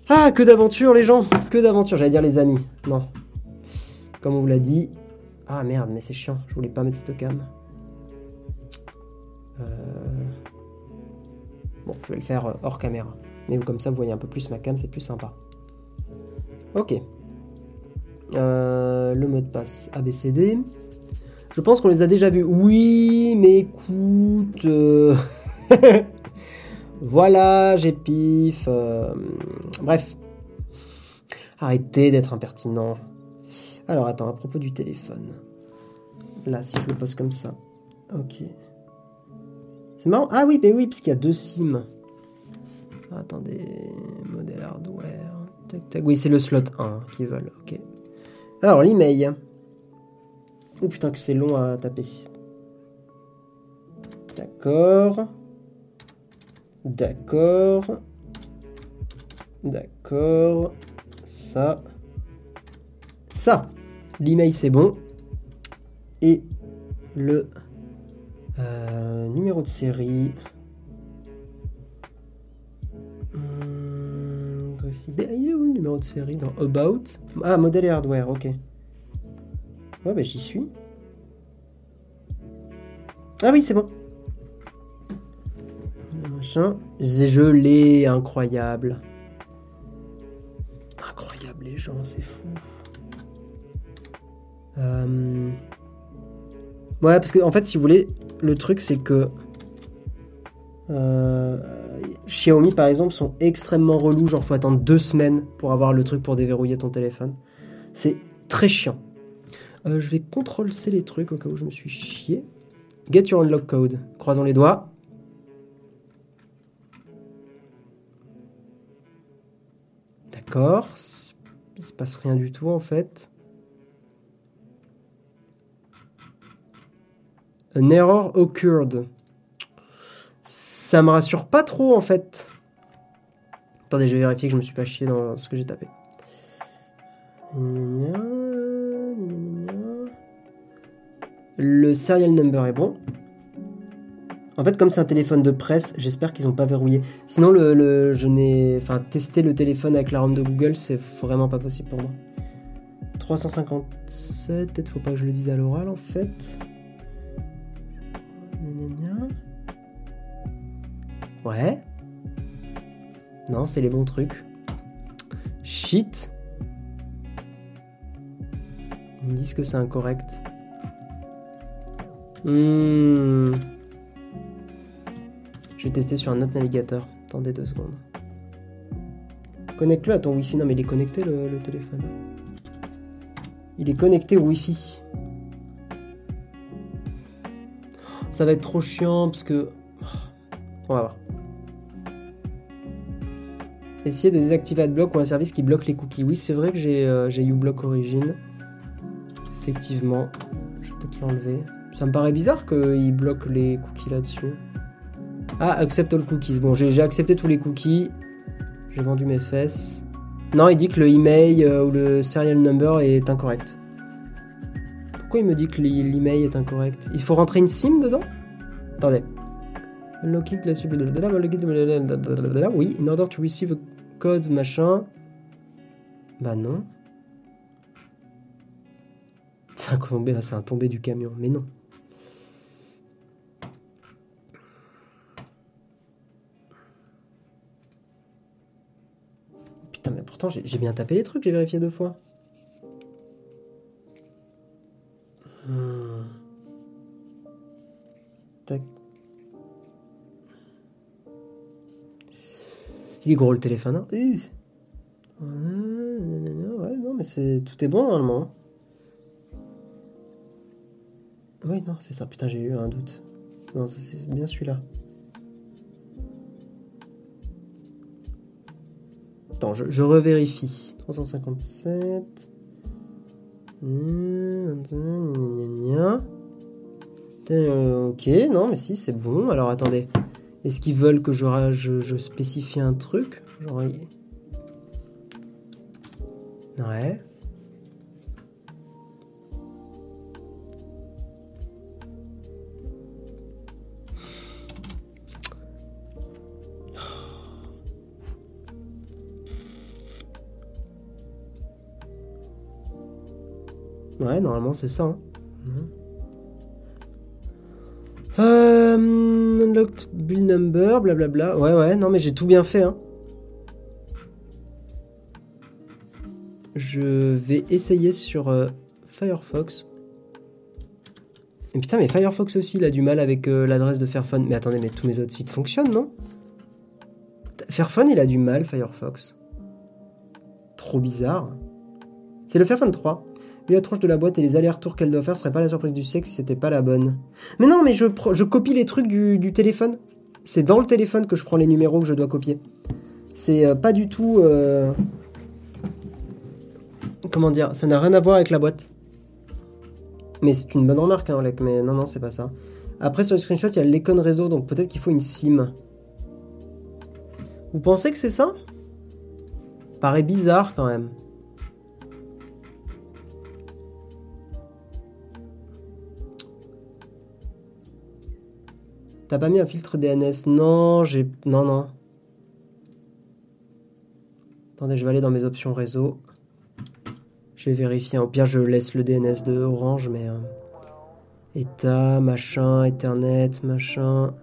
Ah, que d'aventures, les gens Que d'aventures, j'allais dire les amis. Non. Comme on vous l'a dit. Ah merde, mais c'est chiant. Je voulais pas mettre cette cam. Euh, Bon, je vais le faire euh, hors caméra. Mais comme ça, vous voyez un peu plus ma cam, c'est plus sympa. Ok. Euh, le mot de passe ABCD. Je pense qu'on les a déjà vus. Oui, mais écoute. euh, voilà, j'ai pif. euh, Bref. Arrêtez d'être impertinent. Alors attends, à propos du téléphone. Là, si je le pose comme ça. Ok. C'est marrant. Ah oui, mais oui, parce qu'il y a deux SIM. Attendez. Modèle hardware. Tac, tac. Oui, c'est le slot 1 qu'ils veulent. Ok. Alors, l'email. Oh putain, que c'est long à taper. D'accord. D'accord. D'accord. Ça. Ça. L'email, c'est bon. Et le euh, numéro de série. Hum, le numéro de série dans About? Ah, modèle et hardware, ok. Ouais, bah j'y suis. Ah oui, c'est bon. Machin. Je l'ai, incroyable. Incroyable, les gens, c'est fou. Euh... Ouais, parce que en fait, si vous voulez, le truc c'est que euh, Xiaomi par exemple sont extrêmement relous, genre faut attendre deux semaines pour avoir le truc pour déverrouiller ton téléphone. C'est très chiant. Euh, je vais contrôle C les trucs au cas où je me suis chié. Get your unlock code. Croisons les doigts. D'accord. Il se passe rien du tout en fait. An error occurred. Ça me rassure pas trop en fait. Attendez, je vais vérifier que je me suis pas chié dans ce que j'ai tapé. Le serial number est bon. En fait, comme c'est un téléphone de presse, j'espère qu'ils n'ont pas verrouillé. Sinon, le, je n'ai. Enfin, tester le téléphone avec la ROM de Google, c'est vraiment pas possible pour moi. 357, peut-être faut pas que je le dise à l'oral en fait. Ouais. Non, c'est les bons trucs. Shit. Ils me disent que c'est incorrect. Hmm. Je vais tester sur un autre navigateur. Attendez deux secondes. Connecte-le à ton Wi-Fi. Non, mais il est connecté le, téléphone. Il est connecté au Wi-Fi. Ça va être trop chiant parce que. On va voir. Essayez de désactiver AdBlock ou un service qui bloque les cookies. Oui, c'est vrai que j'ai euh, uBlock Origin. Effectivement. Je vais peut-être l'enlever. Ça me paraît bizarre qu'il bloque les cookies là-dessus. Ah, accept all cookies. Bon, j'ai accepté tous les cookies. J'ai vendu mes fesses. Non, il dit que le email euh, ou le serial number est incorrect. Pourquoi il me dit que l'e- l'email est incorrect? Il faut rentrer une SIM dedans? Attendez. Oui, in order to receive a code machin. Bah non. C'est un c'est un tombé du camion, mais non. Mais pourtant j'ai bien tapé les trucs, j'ai vérifié deux fois. Hmm. Tac. Il est gros le téléphone, hein. Ouais, non, mais c'est tout est bon normalement. Oui, non, c'est ça. Putain, j'ai eu un doute. Non, c'est bien celui-là. Je, revérifie. 357. Gna, gna, gna, gna. Euh, ok, non, mais si, c'est bon. Alors attendez. Est-ce qu'ils veulent que je, je, spécifie un truc? Genre. Ouais. Ouais, normalement c'est ça. hein. Euh, unlocked bill number, blablabla. Ouais, ouais, non mais j'ai tout bien fait. Hein. Je vais essayer sur euh, Firefox. Mais putain, mais Firefox aussi, il a du mal avec euh, l'adresse de Fairphone. Mais attendez, mais tous mes autres sites fonctionnent, non? Fairphone, il a du mal, Firefox. Trop bizarre. C'est le Fairphone 3. Vu la tronche de la boîte et les allers-retours qu'elle doit faire, serait pas la surprise du siècle si c'était pas la bonne. Mais non, mais je, copie les trucs du, téléphone. C'est dans le téléphone que je prends les numéros que je dois copier. C'est euh, pas du tout. euh, Comment dire Ça n'a rien à voir avec la boîte. Mais c'est une bonne remarque, hein, Olek, mais non, non, c'est pas ça. Après, sur le screenshot, il y a l'icône réseau, donc peut-être qu'il faut une SIM. Vous pensez que c'est ça? Paraît bizarre quand même. T'as pas mis un filtre DNS Non, j'ai. Non, non. Attendez, je vais aller dans mes options réseau. Je vais vérifier. Au pire, je laisse le DNS de Orange, mais. euh, État, machin, Ethernet, machin.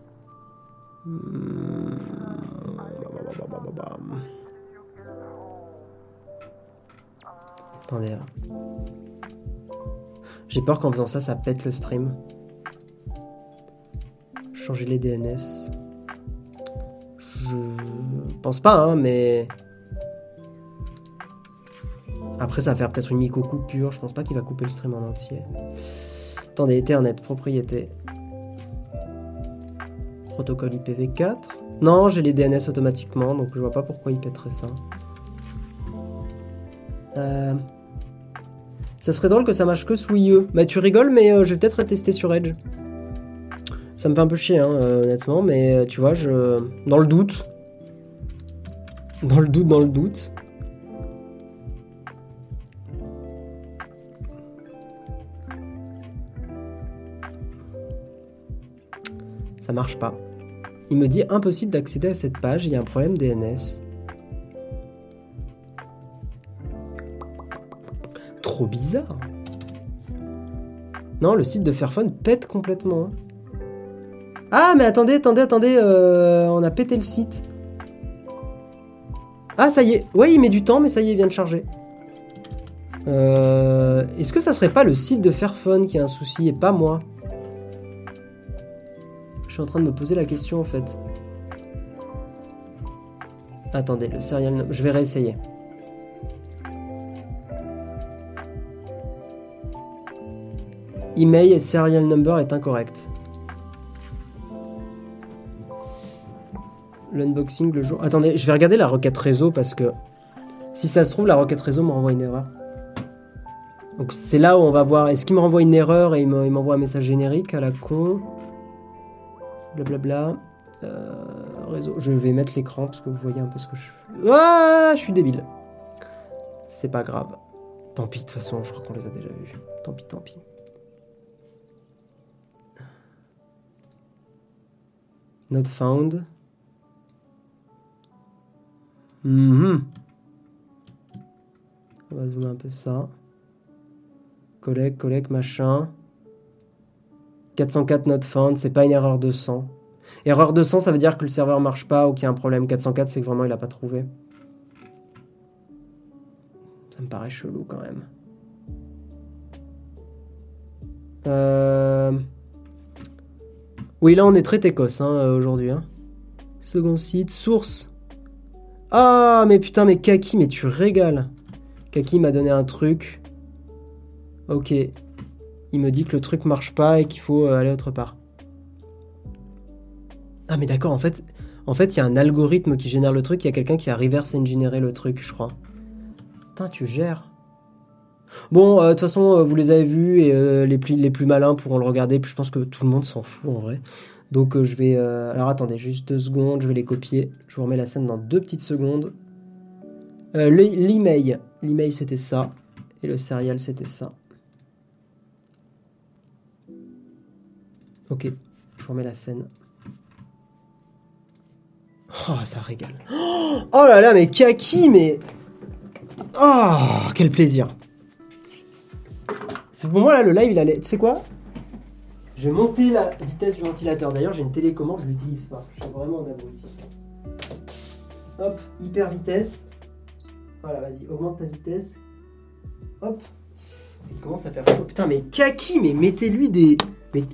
Attendez. hein. J'ai peur qu'en faisant ça, ça pète le stream. Changer les DNS. Je pense pas, hein, mais. Après, ça va faire peut-être une micro-coupure. Je pense pas qu'il va couper le stream en entier. Attendez, Ethernet, propriété. Protocole IPv4. Non, j'ai les DNS automatiquement, donc je vois pas pourquoi il pèterait ça. Euh, Ça serait drôle que ça marche que sous IE. Bah tu rigoles, mais euh, je vais peut-être tester sur Edge. Ça me fait un peu chier, hein, euh, honnêtement, mais euh, tu vois, je... Dans le doute. Dans le doute, dans le doute. Ça marche pas. Il me dit impossible d'accéder à cette page, il y a un problème DNS. Trop bizarre. Non, le site de Fairphone pète complètement. hein. Ah, mais attendez, attendez, attendez, euh, on a pété le site. Ah, ça y est. Ouais, il met du temps, mais ça y est, il vient de charger. Euh, Est-ce que ça serait pas le site de Fairphone qui a un souci et pas moi? Je suis en train de me poser la question en fait. Attendez, le serial. Je vais réessayer. Email et serial number est incorrect. L'unboxing le jour. Attendez, je vais regarder la requête réseau parce que si ça se trouve, la requête réseau me renvoie une erreur. Donc c'est là où on va voir. Est-ce qu'il me renvoie une erreur et il me- il m'envoie un message générique à la con? Blablabla. Euh, réseau. Je vais mettre l'écran parce que vous voyez un peu ce que je fais. Ah, je suis débile. C'est pas grave. Tant pis, de toute façon, je crois qu'on les a déjà vus. Tant pis, tant pis. Not found. Mhm. On va zoomer un peu ça. Collègue, collègue, machin. 404 not found, c'est pas une erreur de 100. Erreur de 100, ça veut dire que le serveur marche pas ou qu'il y a un problème. 404, c'est que vraiment il a pas trouvé. Ça me paraît chelou quand même. Euh... Oui, là on est très técos hein, euh, aujourd'hui. hein. Second site, source. Ah, mais putain, mais Kaki, mais tu régales. Kaki m'a donné un truc. Ok. Il me dit que le truc marche pas et qu'il faut euh, aller autre part. Ah, mais d'accord, en fait, en fait, il y a un algorithme qui génère le truc. Il y a quelqu'un qui a reverse engineeré le truc, je crois. Putain, tu gères. Bon, euh, de toute façon, euh, vous les avez vus et les, plus, les plus malins pourront le regarder. Puis je pense que tout le monde s'en fout en vrai. Donc euh, je vais... euh, Alors attendez, juste deux secondes, je vais les copier. Je vous remets la scène dans deux petites secondes. Euh, le- L'email. L'email c'était ça. Et le serial c'était ça. Ok, je vous remets la scène. Oh, ça régale. Oh là là, mais Kaki, mais... Oh, quel plaisir. C'est pour moi là, le live il allait... Tu sais quoi? Je vais monter la vitesse du ventilateur. D'ailleurs, j'ai une télécommande, je l'utilise pas. Je suis vraiment un abruti. Hop, hyper vitesse. Voilà, vas-y, augmente ta vitesse. Hop. Il commence à faire chaud. Putain, mais Kaki, mais mettez-lui des. Mais.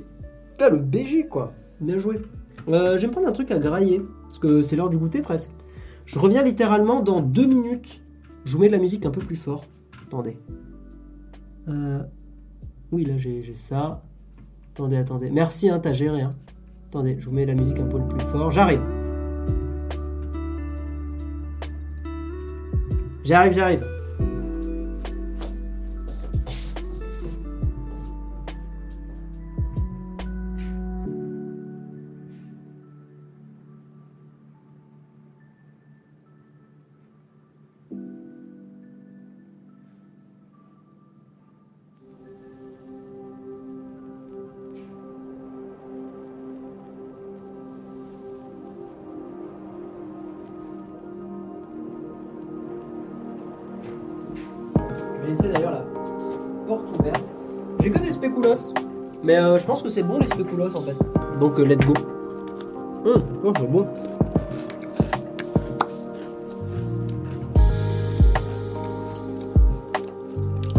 Putain, le BG, quoi. Bien joué. Euh, je vais me prendre un truc à grailler. Parce que c'est l'heure du goûter presque. Je reviens littéralement dans deux minutes. Je vous mets de la musique un peu plus fort. Attendez. Euh, Oui, là, j'ai ça. Attendez, attendez. Merci, hein, t'as géré. Hein. Attendez, je vous mets la musique un peu plus fort. J'arrive. J'arrive, j'arrive. Je pense que c'est bon les spéculoos en fait. Donc euh, let's go. Hum, oh, c'est bon.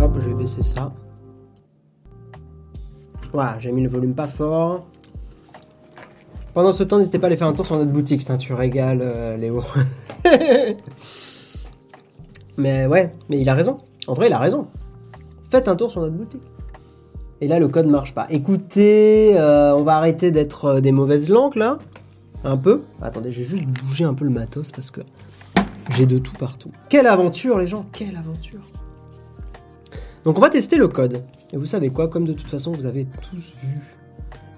Hop, je vais baisser ça. Voilà, j'ai mis le volume pas fort. Pendant ce temps, n'hésitez pas à aller faire un tour sur notre boutique. Putain, tu régales, euh, Léo. mais ouais, mais il a raison. En vrai, il a raison. Faites un tour sur notre boutique. Et là, le code marche pas. Écoutez, euh, on va arrêter d'être euh, des mauvaises langues là. Un peu. Attendez, je vais juste bouger un peu le matos parce que j'ai de tout partout. Quelle aventure, les gens Quelle aventure Donc, on va tester le code. Et vous savez quoi? Comme de toute façon, vous avez tous vu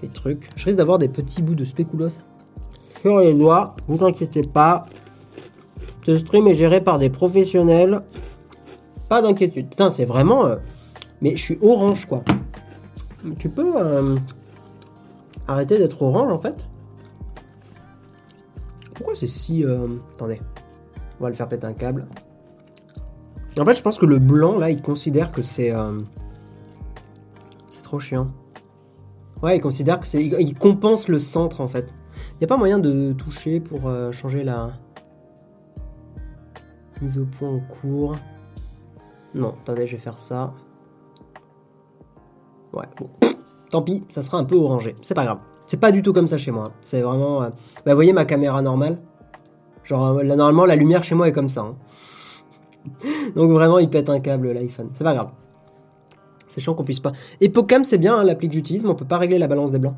les trucs. Je risque d'avoir des petits bouts de spéculoos sur les doigts. Vous inquiétez pas. Ce stream est géré par des professionnels. Pas d'inquiétude. Putain, c'est vraiment. euh, Mais je suis orange, quoi. Tu peux euh, arrêter d'être orange, en fait pourquoi c'est si... euh, Attendez. On va le faire péter un câble. En fait, je pense que le blanc, là, il considère que c'est... euh, C'est trop chiant. Ouais, il considère que c'est... Il compense le centre, en fait. Il a pas moyen de toucher pour changer la... Mise au point en cours? Non, attendez, je vais faire ça. Ouais, bon. Tant pis, ça sera un peu orangé. C'est pas grave. C'est pas du tout comme ça chez moi. hein. C'est vraiment... euh, Bah, vous voyez ma caméra normale Genre, euh, là, normalement, la lumière chez moi est comme ça. hein. Donc vraiment, il pète un câble, l'iPhone. C'est pas grave. C'est chiant qu'on puisse pas. Epocam, c'est bien hein, l'appli que j'utilise, mais on peut pas régler la balance des blancs.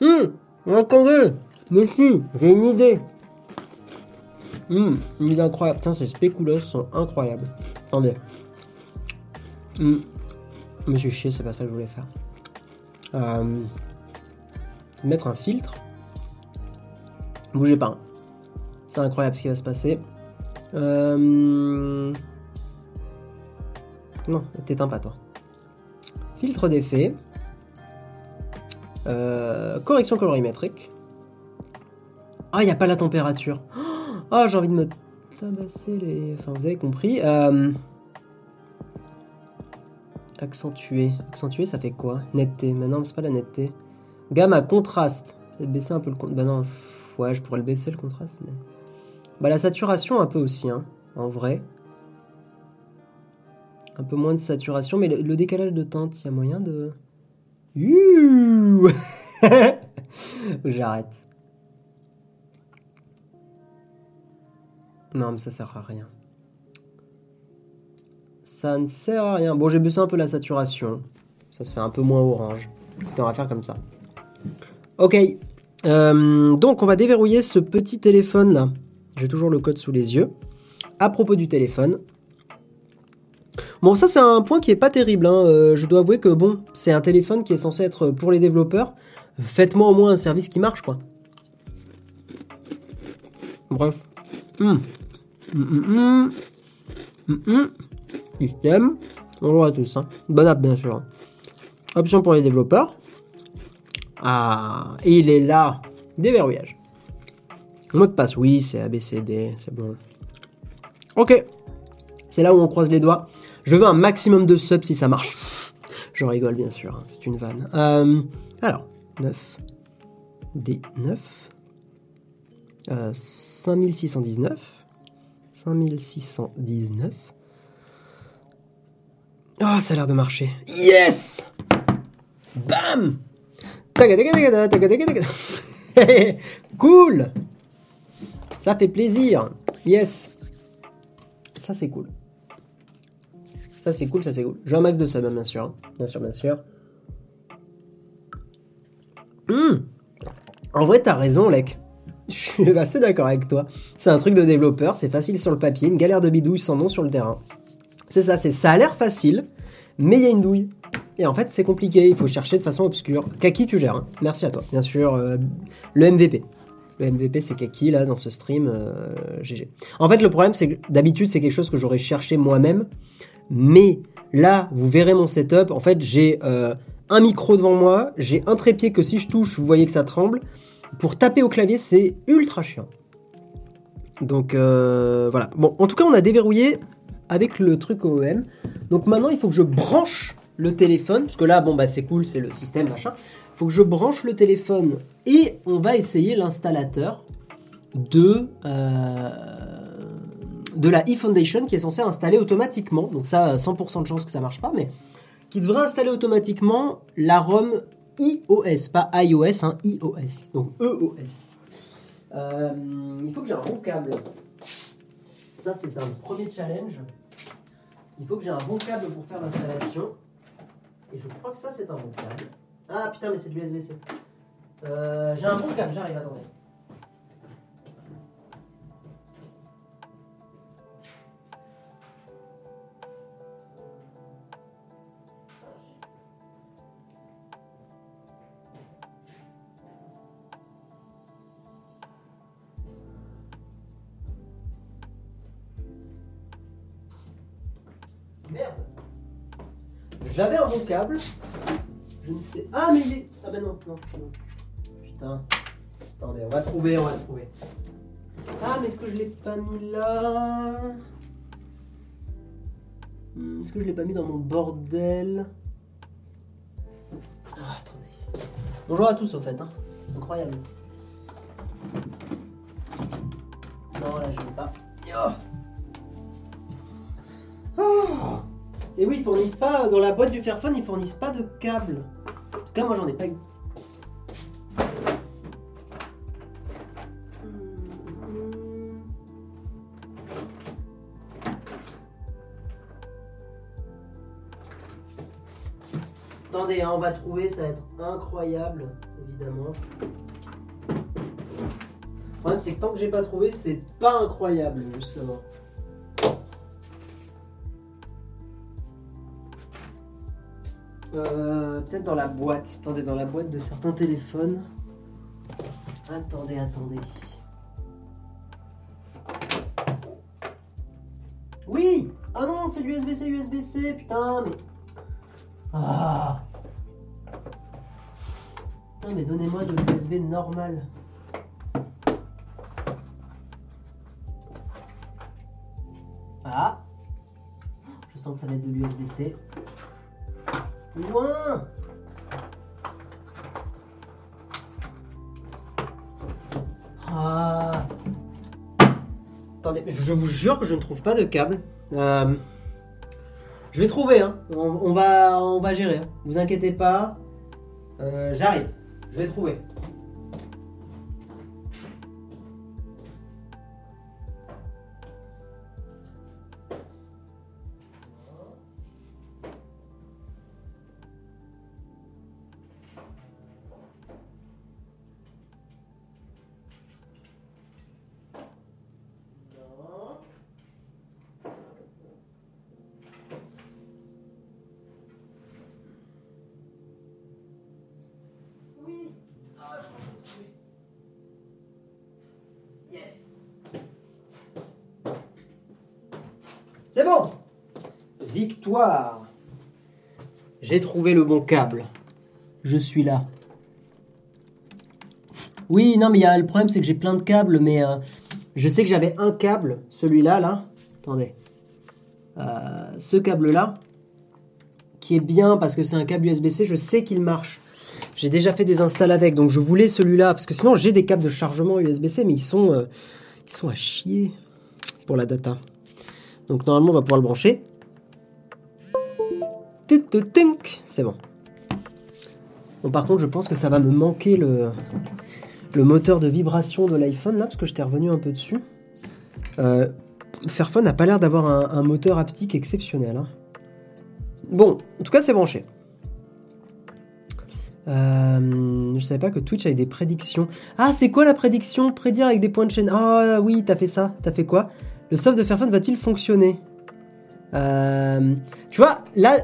Hum, attendez, mais si, j'ai une idée. Hum, une idée incroyable. Putain, ces spéculoos sont incroyables. Attendez. Hum. Me suis chier, c'est pas ça que je voulais faire. Euh, mettre un filtre. Bougez pas. hein. C'est incroyable ce qui va se passer. Euh... Non, t'éteins pas toi. Filtre d'effet. Euh, correction colorimétrique. Ah, il n'y a pas la température. Ah, j'ai envie de me tabasser les... Enfin, vous avez compris. Accentuer. Accentuer, ça fait quoi? Netteté. Mais non, c'est pas la netteté. Gamme à contraste. Peut-être baisser un peu le contraste. Bah non, ouais, je pourrais le baisser le contraste. Mais... Bah la saturation un peu aussi, hein, en vrai. Un peu moins de saturation, mais le, le décalage de teinte, il y a moyen de... J'arrête. Non, mais ça sert à rien. Ça ne sert à rien. Bon, j'ai baissé un peu la saturation. Ça, c'est un peu moins orange. Écoutez, on va faire comme ça. Ok. Euh, donc, on va déverrouiller ce petit téléphone là. J'ai toujours le code sous les yeux. À propos du téléphone. Bon, ça, c'est un point qui est pas terrible. hein. Euh, je dois avouer que, bon, c'est un téléphone qui est censé être pour les développeurs. Faites-moi au moins un service qui marche, quoi. Bref. Hum. Hum, hum. Système. Bonjour à tous. Hein. Bonne app, bien sûr. Option pour les développeurs. Ah, il est là. Déverrouillage. Mot de passe, oui, c'est ABCD, c'est bon. Ok. C'est là où on croise les doigts. Je veux un maximum de subs si ça marche. Je rigole, bien sûr. hein, C'est une vanne. Euh, alors, 9. D9. Euh, 5619. 5619. Ah, ça a l'air de marcher. Yes Bam. Cool Ça fait plaisir. Yes Ça, c'est cool. Ça, c'est cool, ça, c'est cool. J'ai un max de sub, hein, bien sûr. Bien sûr, bien sûr. Hmm. En vrai, t'as raison, Lek. Je suis assez d'accord avec toi. C'est un truc de développeur, c'est facile sur le papier, une galère de bidouille sans nom sur le terrain. C'est ça, c'est ça a l'air facile, mais il y a une douille. Et en fait, c'est compliqué, il faut chercher de façon obscure. Kaki, tu gères. hein. Merci à toi. Bien sûr, euh, le MVP. Le MVP, c'est Kaki, là, dans ce stream. euh, GG. En fait, le problème, c'est que d'habitude, c'est quelque chose que j'aurais cherché moi-même. Mais là, vous verrez mon setup. En fait, j'ai euh, un micro devant moi, j'ai un trépied que si je touche, vous voyez que ça tremble. Pour taper au clavier, c'est ultra chiant. Donc euh, voilà. Bon, en tout cas, on a déverrouillé avec le truc OEM. Donc maintenant, il faut que je branche le téléphone, parce que là, bon, bah c'est cool, c'est le système, machin. Il faut que je branche le téléphone et on va essayer l'installateur de, euh, de la eFoundation qui est censé installer automatiquement. Donc ça, 100% de chance que ça marche pas, mais qui devrait installer automatiquement la ROM iOS, pas iOS, hein, iOS, donc EOS. Euh, il faut que j'ai un bon câble. Ça, c'est un premier challenge. Il faut que j'ai un bon câble pour faire l'installation. Et je crois que ça, c'est un bon câble. Ah putain, mais c'est de l'USB-C. Euh, j'ai un bon câble, j'arrive, attendez. J'avais un bon câble. Je ne sais. Ah, mais il est. Ah, ben non, non. Putain. Attendez, on va trouver, on va trouver. Ah, mais est-ce que je l'ai pas mis là Hmm, Est-ce que je l'ai pas mis dans mon bordel Ah, attendez. Bonjour à tous, au fait. Hein. Incroyable. Non, là, je l'ai pas. Oh Et oui, ils fournissent pas, dans la boîte du Fairphone, ils fournissent pas de câble. En tout cas, moi, j'en ai pas eu. Attendez, hein, on va trouver, ça va être incroyable, évidemment. Le problème, c'est que tant que j'ai pas trouvé, c'est pas incroyable, justement. Euh, Peut-être dans la boîte. Attendez, dans la boîte de certains téléphones. Attendez, attendez. Oui Ah non, c'est l'USB-C, USB-C, putain, mais... Ah Putain, mais donnez-moi de l'USB normal. Ah Je sens que ça va être de l'USB-C. Loin Ah Attendez, je vous jure que je ne trouve pas de câble. Euh, Je vais trouver, hein. On, va, on va gérer. hein. Vous inquiétez pas. Euh, J'arrive. Je vais trouver. J'ai trouvé le bon câble. Je suis là. Oui, non, mais y a, le problème, c'est que j'ai plein de câbles, mais euh, je sais que j'avais un câble, celui-là, là. Attendez. Euh, ce câble-là, qui est bien parce que c'est un câble USB-C, je sais qu'il marche. J'ai déjà fait des installs avec, donc je voulais celui-là, parce que sinon j'ai des câbles de chargement USB-C, mais ils sont, euh, ils sont à chier pour la data. Donc normalement on va pouvoir le brancher. C'est bon. Bon par contre je pense que ça va me manquer le, le moteur de vibration de l'iPhone là, parce que j'étais revenu un peu dessus. Euh, Fairphone n'a pas l'air d'avoir un, moteur haptique exceptionnel. hein. Bon, en tout cas c'est branché. Euh, je savais pas que Twitch avait des prédictions. Ah, c'est quoi la prédiction? Prédire avec des points de chaîne. Ah oui, t'as fait ça. T'as fait quoi? Le soft de Fairphone va-t-il fonctionner? Euh, Tu vois, là,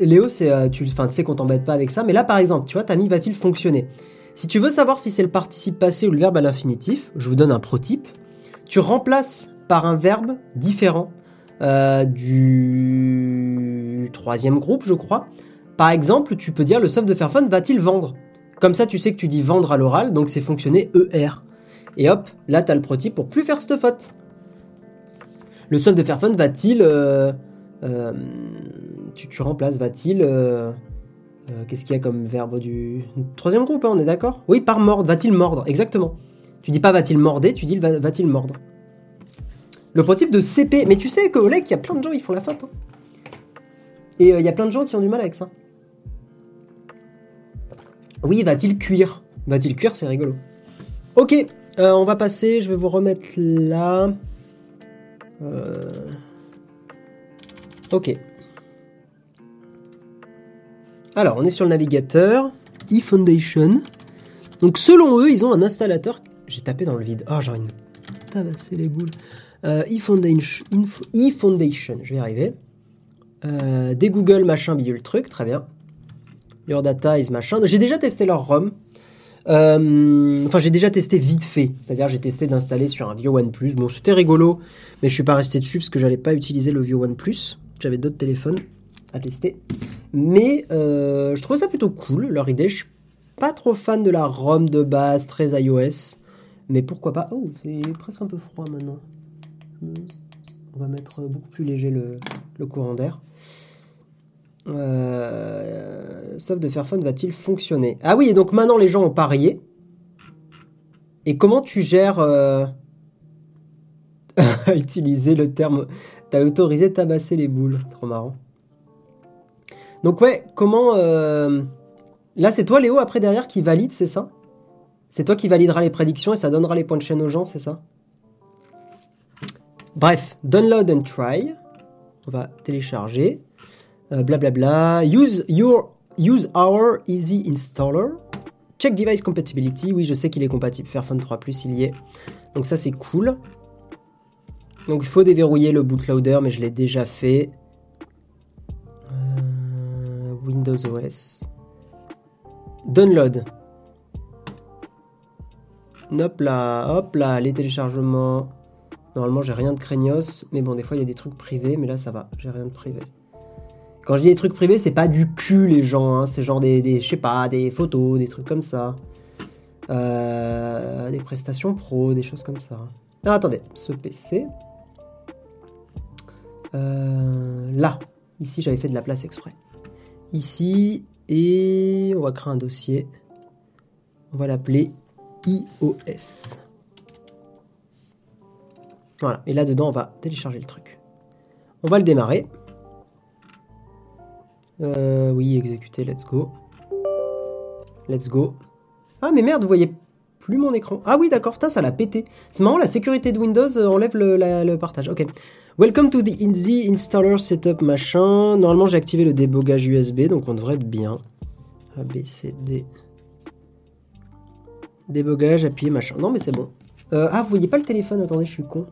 Léo, c'est, euh, tu, tu sais qu'on t'embête pas avec ça, mais là, par exemple, tu vois, t'as mis va-t-il fonctionner? Si tu veux savoir si c'est le participe passé ou le verbe à l'infinitif, je vous donne un protype. Tu remplaces par un verbe différent euh, du troisième groupe, je crois. Par exemple, tu peux dire le soft de Fairphone va-t-il vendre? Comme ça, tu sais que tu dis vendre à l'oral, donc c'est fonctionner ER. Et hop, là, tu as le prototype pour plus faire cette faute. Le soft de Fairphone va-t-il. euh, tu, remplaces va-t-il. euh, euh, Qu'est-ce qu'il y a comme verbe du troisième groupe hein, On est d'accord? Oui, par mordre. Va-t-il mordre Exactement. Tu dis pas va-t-il morder, tu dis va- va-t-il mordre. Le prototype de CP. Mais tu sais qu'au LEC, il y a plein de gens qui font la faute. hein. Et euh, il y a plein de gens qui ont du mal avec ça. Oui, va-t-il cuire Va-t-il cuire C'est rigolo. Ok, on va passer. Je vais vous remettre là. Ok. Alors, on est sur le navigateur. eFoundation. Donc, selon eux, ils ont un installateur. J'ai tapé dans le vide. Oh, j'ai me tabasser les boules. Euh, eFoundation. Je vais y arriver. Euh, des Google machin bidule truc, très bien. Your data is machin. J'ai déjà testé leur ROM. Euh, enfin, j'ai déjà testé vite fait. C'est-à-dire, j'ai testé d'installer sur un vieux OnePlus. Bon, c'était rigolo, mais je suis pas resté dessus parce que j'allais pas utiliser le vieux OnePlus. J'avais d'autres téléphones à tester. Mais euh, je trouvais ça plutôt cool, leur idée. Je suis pas trop fan de la ROM de base, très iOS. Mais pourquoi pas? Oh, c'est presque un peu froid maintenant. On va mettre beaucoup plus léger le, courant d'air. Euh, sauf de Fairphone va-t-il fonctionner? Ah oui, et donc maintenant les gens ont parié. Et comment tu gères euh, utiliser le terme? T'as autorisé tabasser les boules. Trop marrant. Donc ouais, comment... Euh, là, c'est toi, Léo, après derrière, qui valide, c'est ça? C'est toi qui validera les prédictions et ça donnera les points de chaîne aux gens, c'est ça? Bref, download and try. On va télécharger. Blablabla. use your use our easy installer. Check device compatibility. Oui, je sais qu'il est compatible. Fairphone 3 Plus, il y est. Donc ça, c'est cool. Donc il faut déverrouiller le bootloader, mais je l'ai déjà fait. Windows OS. Download. Hop là, hop là, les téléchargements. Normalement, j'ai rien de craignos, mais bon, des fois, il y a des trucs privés, mais là, ça va, j'ai rien de privé. Quand je dis des trucs privés, c'est pas du cul, les gens, hein. c'est genre des, je sais pas, des photos, des trucs comme ça. Euh, des prestations pro, des choses comme ça. Ah, attendez, ce PC. Euh, là, ici j'avais fait de la place exprès. Ici, et on va créer un dossier. On va l'appeler iOS. Voilà, et là-dedans, on va télécharger le truc. On va le démarrer. Euh, oui, exécuter, let's go. Let's go. Ah, mais merde, vous voyez plus mon écran. Ah oui, d'accord, ça l'a pété. C'est marrant, la sécurité de Windows euh, enlève le, le partage. Ok. Welcome to the Easy Installer Setup machin. Normalement, j'ai activé le débogage USB, donc on devrait être bien. A, B, C, D. Débogage, appuyez, machin. Non, mais c'est bon. Euh, ah, vous voyez pas le téléphone? Attendez, je suis con.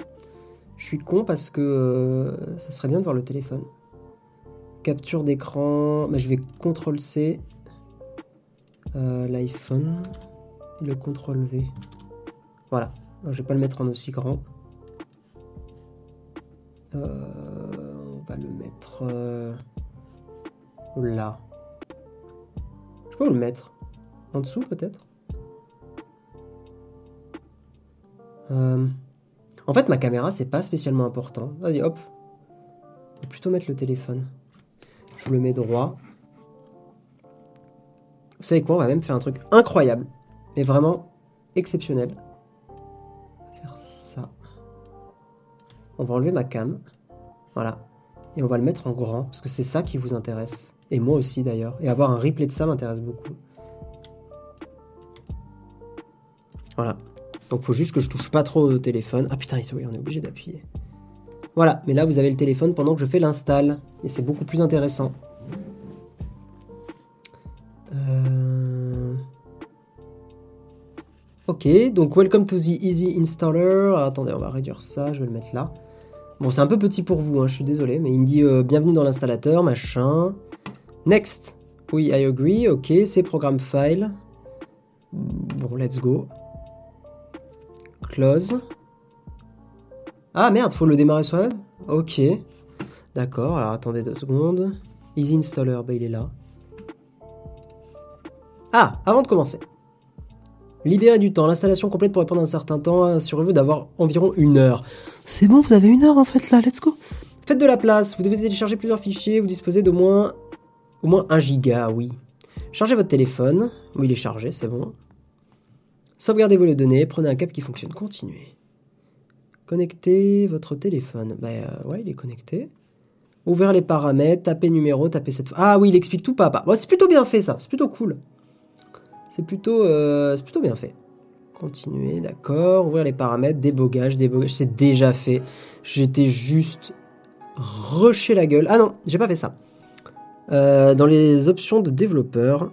Je suis con parce que euh, ça serait bien de voir le téléphone. Capture d'écran. Je vais CTRL C. Euh, L'iPhone. Le CTRL V. Voilà. je vais pas le mettre en aussi grand. Euh, on va le mettre euh, là. Je peux le mettre En dessous peut-être euh, En fait ma caméra c'est pas spécialement important. Vas-y hop. On va plutôt mettre le téléphone. Je le mets droit. Vous savez quoi? On va même faire un truc incroyable. Mais vraiment exceptionnel. On va enlever ma cam. Voilà. Et on va le mettre en grand, parce que c'est ça qui vous intéresse. Et moi aussi d'ailleurs. Et avoir un replay de ça m'intéresse beaucoup. Voilà. Donc faut juste que je touche pas trop au téléphone. Ah putain, on est obligé d'appuyer. Voilà, mais là vous avez le téléphone pendant que je fais l'install. Et c'est beaucoup plus intéressant. Euh, ok, donc welcome to the easy installer. attendez, on va réduire ça, je vais le mettre là. Bon, c'est un peu petit pour vous, hein, je suis désolé, mais il me dit euh, bienvenue dans l'installateur, machin. Next. Oui, I agree. Ok, c'est programme file. Bon, let's go. Close. Ah merde, faut le démarrer soi-même Ok. D'accord, alors attendez deux secondes. Easy Installer, bah il est là. Ah, avant de commencer. Libérez du temps. L'installation complète pour répondre à un certain temps. Assurez-vous d'avoir environ une heure. C'est bon, vous avez une heure en fait là, let's go. Faites de la place. Vous devez télécharger plusieurs fichiers. Vous disposez d'au moins, au moins 1 giga, oui. Chargez votre téléphone. Oui, il est chargé, c'est bon. Sauvegardez-vous les données. Prenez un câble qui fonctionne. Continuez. Connectez votre téléphone. Bah ouais, il est connecté. Ouvrez les paramètres, tapez numéro, tapez cette... Ah oui, il explique tout Bon, c'est plutôt bien fait ça, c'est plutôt cool. C'est plutôt, euh, plutôt bien fait. Continuer, d'accord. Ouvrir les paramètres, débogage, débogage, c'est déjà fait. J'étais juste rusher la gueule. Ah non, j'ai pas fait ça. Euh, dans les options de développeur.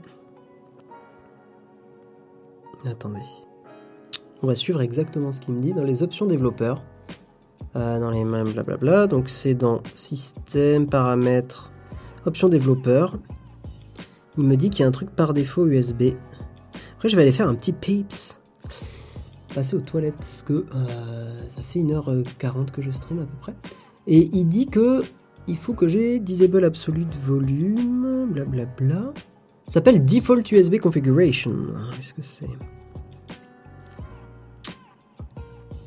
Attendez. On va suivre exactement ce qu'il me dit. Dans les options développeur. Euh, dans les mêmes blablabla. Donc c'est dans système, paramètres, options développeur. Il me dit qu'il y a un truc par défaut USB je vais aller faire un petit peeps. Passer aux toilettes, parce que euh, ça fait 1h40 que je stream à peu près. Et il dit que il faut que j'ai disable absolute volume, blablabla. Ça s'appelle default USB configuration. Qu'est-ce que c'est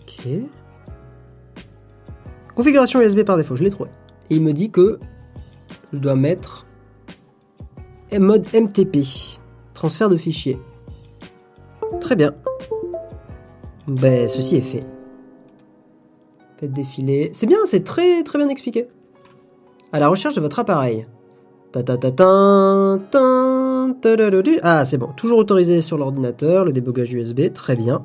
Ok. Configuration USB par défaut, je l'ai trouvé. Et il me dit que je dois mettre mode MTP, transfert de fichiers. Très bien. Ben, ceci est fait. Faites défiler. C'est bien, c'est très très bien expliqué. À la recherche de votre appareil. Ah, c'est bon. Toujours autorisé sur l'ordinateur, le débogage USB, très bien.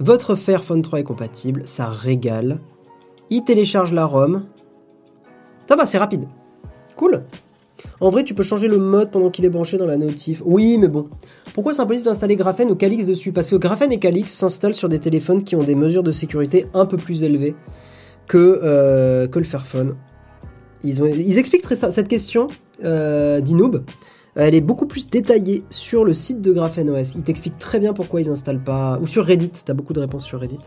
Votre Fairphone 3 est compatible, ça régale. Il télécharge la ROM. Ça va, c'est rapide. Cool. En vrai, tu peux changer le mode pendant qu'il est branché dans la notif. Oui, mais bon. Pourquoi Symbolis d'installer Graphene ou Calix dessus? Parce que Graphene et Calix s'installent sur des téléphones qui ont des mesures de sécurité un peu plus élevées que, euh, le Fairphone. Ils, expliquent très cette question euh, d'Inoob. Elle est beaucoup plus détaillée sur le site de Graphene OS. Ils t'expliquent très bien pourquoi ils installent pas. Ou sur Reddit, t'as beaucoup de réponses sur Reddit.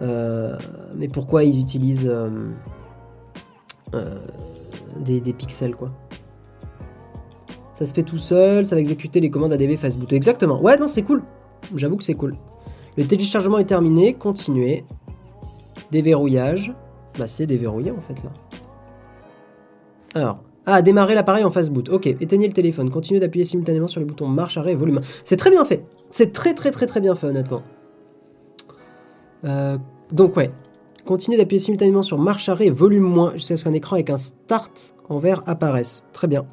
Euh, mais pourquoi ils utilisent des, des pixels, quoi. Ça se fait tout seul, ça va exécuter les commandes ADB Facebook. Exactement. Ouais, non, c'est cool. J'avoue que c'est cool. Le téléchargement est terminé. Continuer. Déverrouillage. Bah, c'est déverrouillé en fait là. Alors. Ah, démarrer l'appareil en phase boot. Ok, éteignez le téléphone. Continuez d'appuyer simultanément sur les boutons marche, arrêt et volume. C'est très bien fait. C'est très très très très bien fait honnêtement. Euh, donc ouais. Continuez d'appuyer simultanément sur marche, arrêt et volume moins jusqu'à ce qu'un écran avec un start en vert apparaisse. Très bien.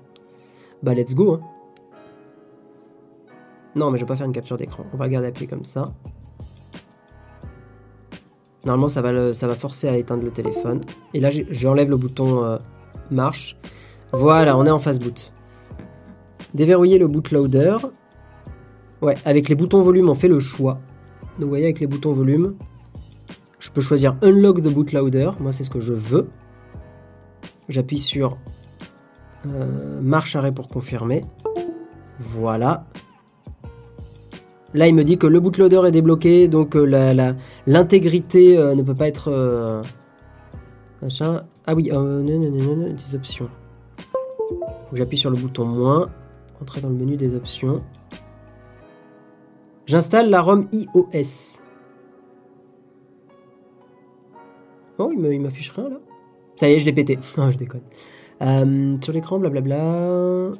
Bah let's go. Hein. Non, mais je vais pas faire une capture d'écran. On va garder appuyé comme ça. Normalement, ça va, ça va forcer à éteindre le téléphone. Et là, j'enlève le bouton euh, marche. Voilà, on est en phase boot. Déverrouiller le bootloader. Ouais, avec les boutons volume, on fait le choix. Donc, vous voyez, avec les boutons volume, je peux choisir Unlock the bootloader. Moi, c'est ce que je veux. J'appuie sur euh, marche arrêt pour confirmer. Voilà. Là, il me dit que le bootloader est débloqué, donc euh, l'intégrité euh, ne peut pas être... machin. Ah oui, des options. J'appuie sur le bouton moins, entrer dans le menu des options. J'installe la ROM iOS. Oh, il m'affiche rien là. Ça y est, je l'ai pété. Non, je déconne. Euh, sur l'écran, blablabla.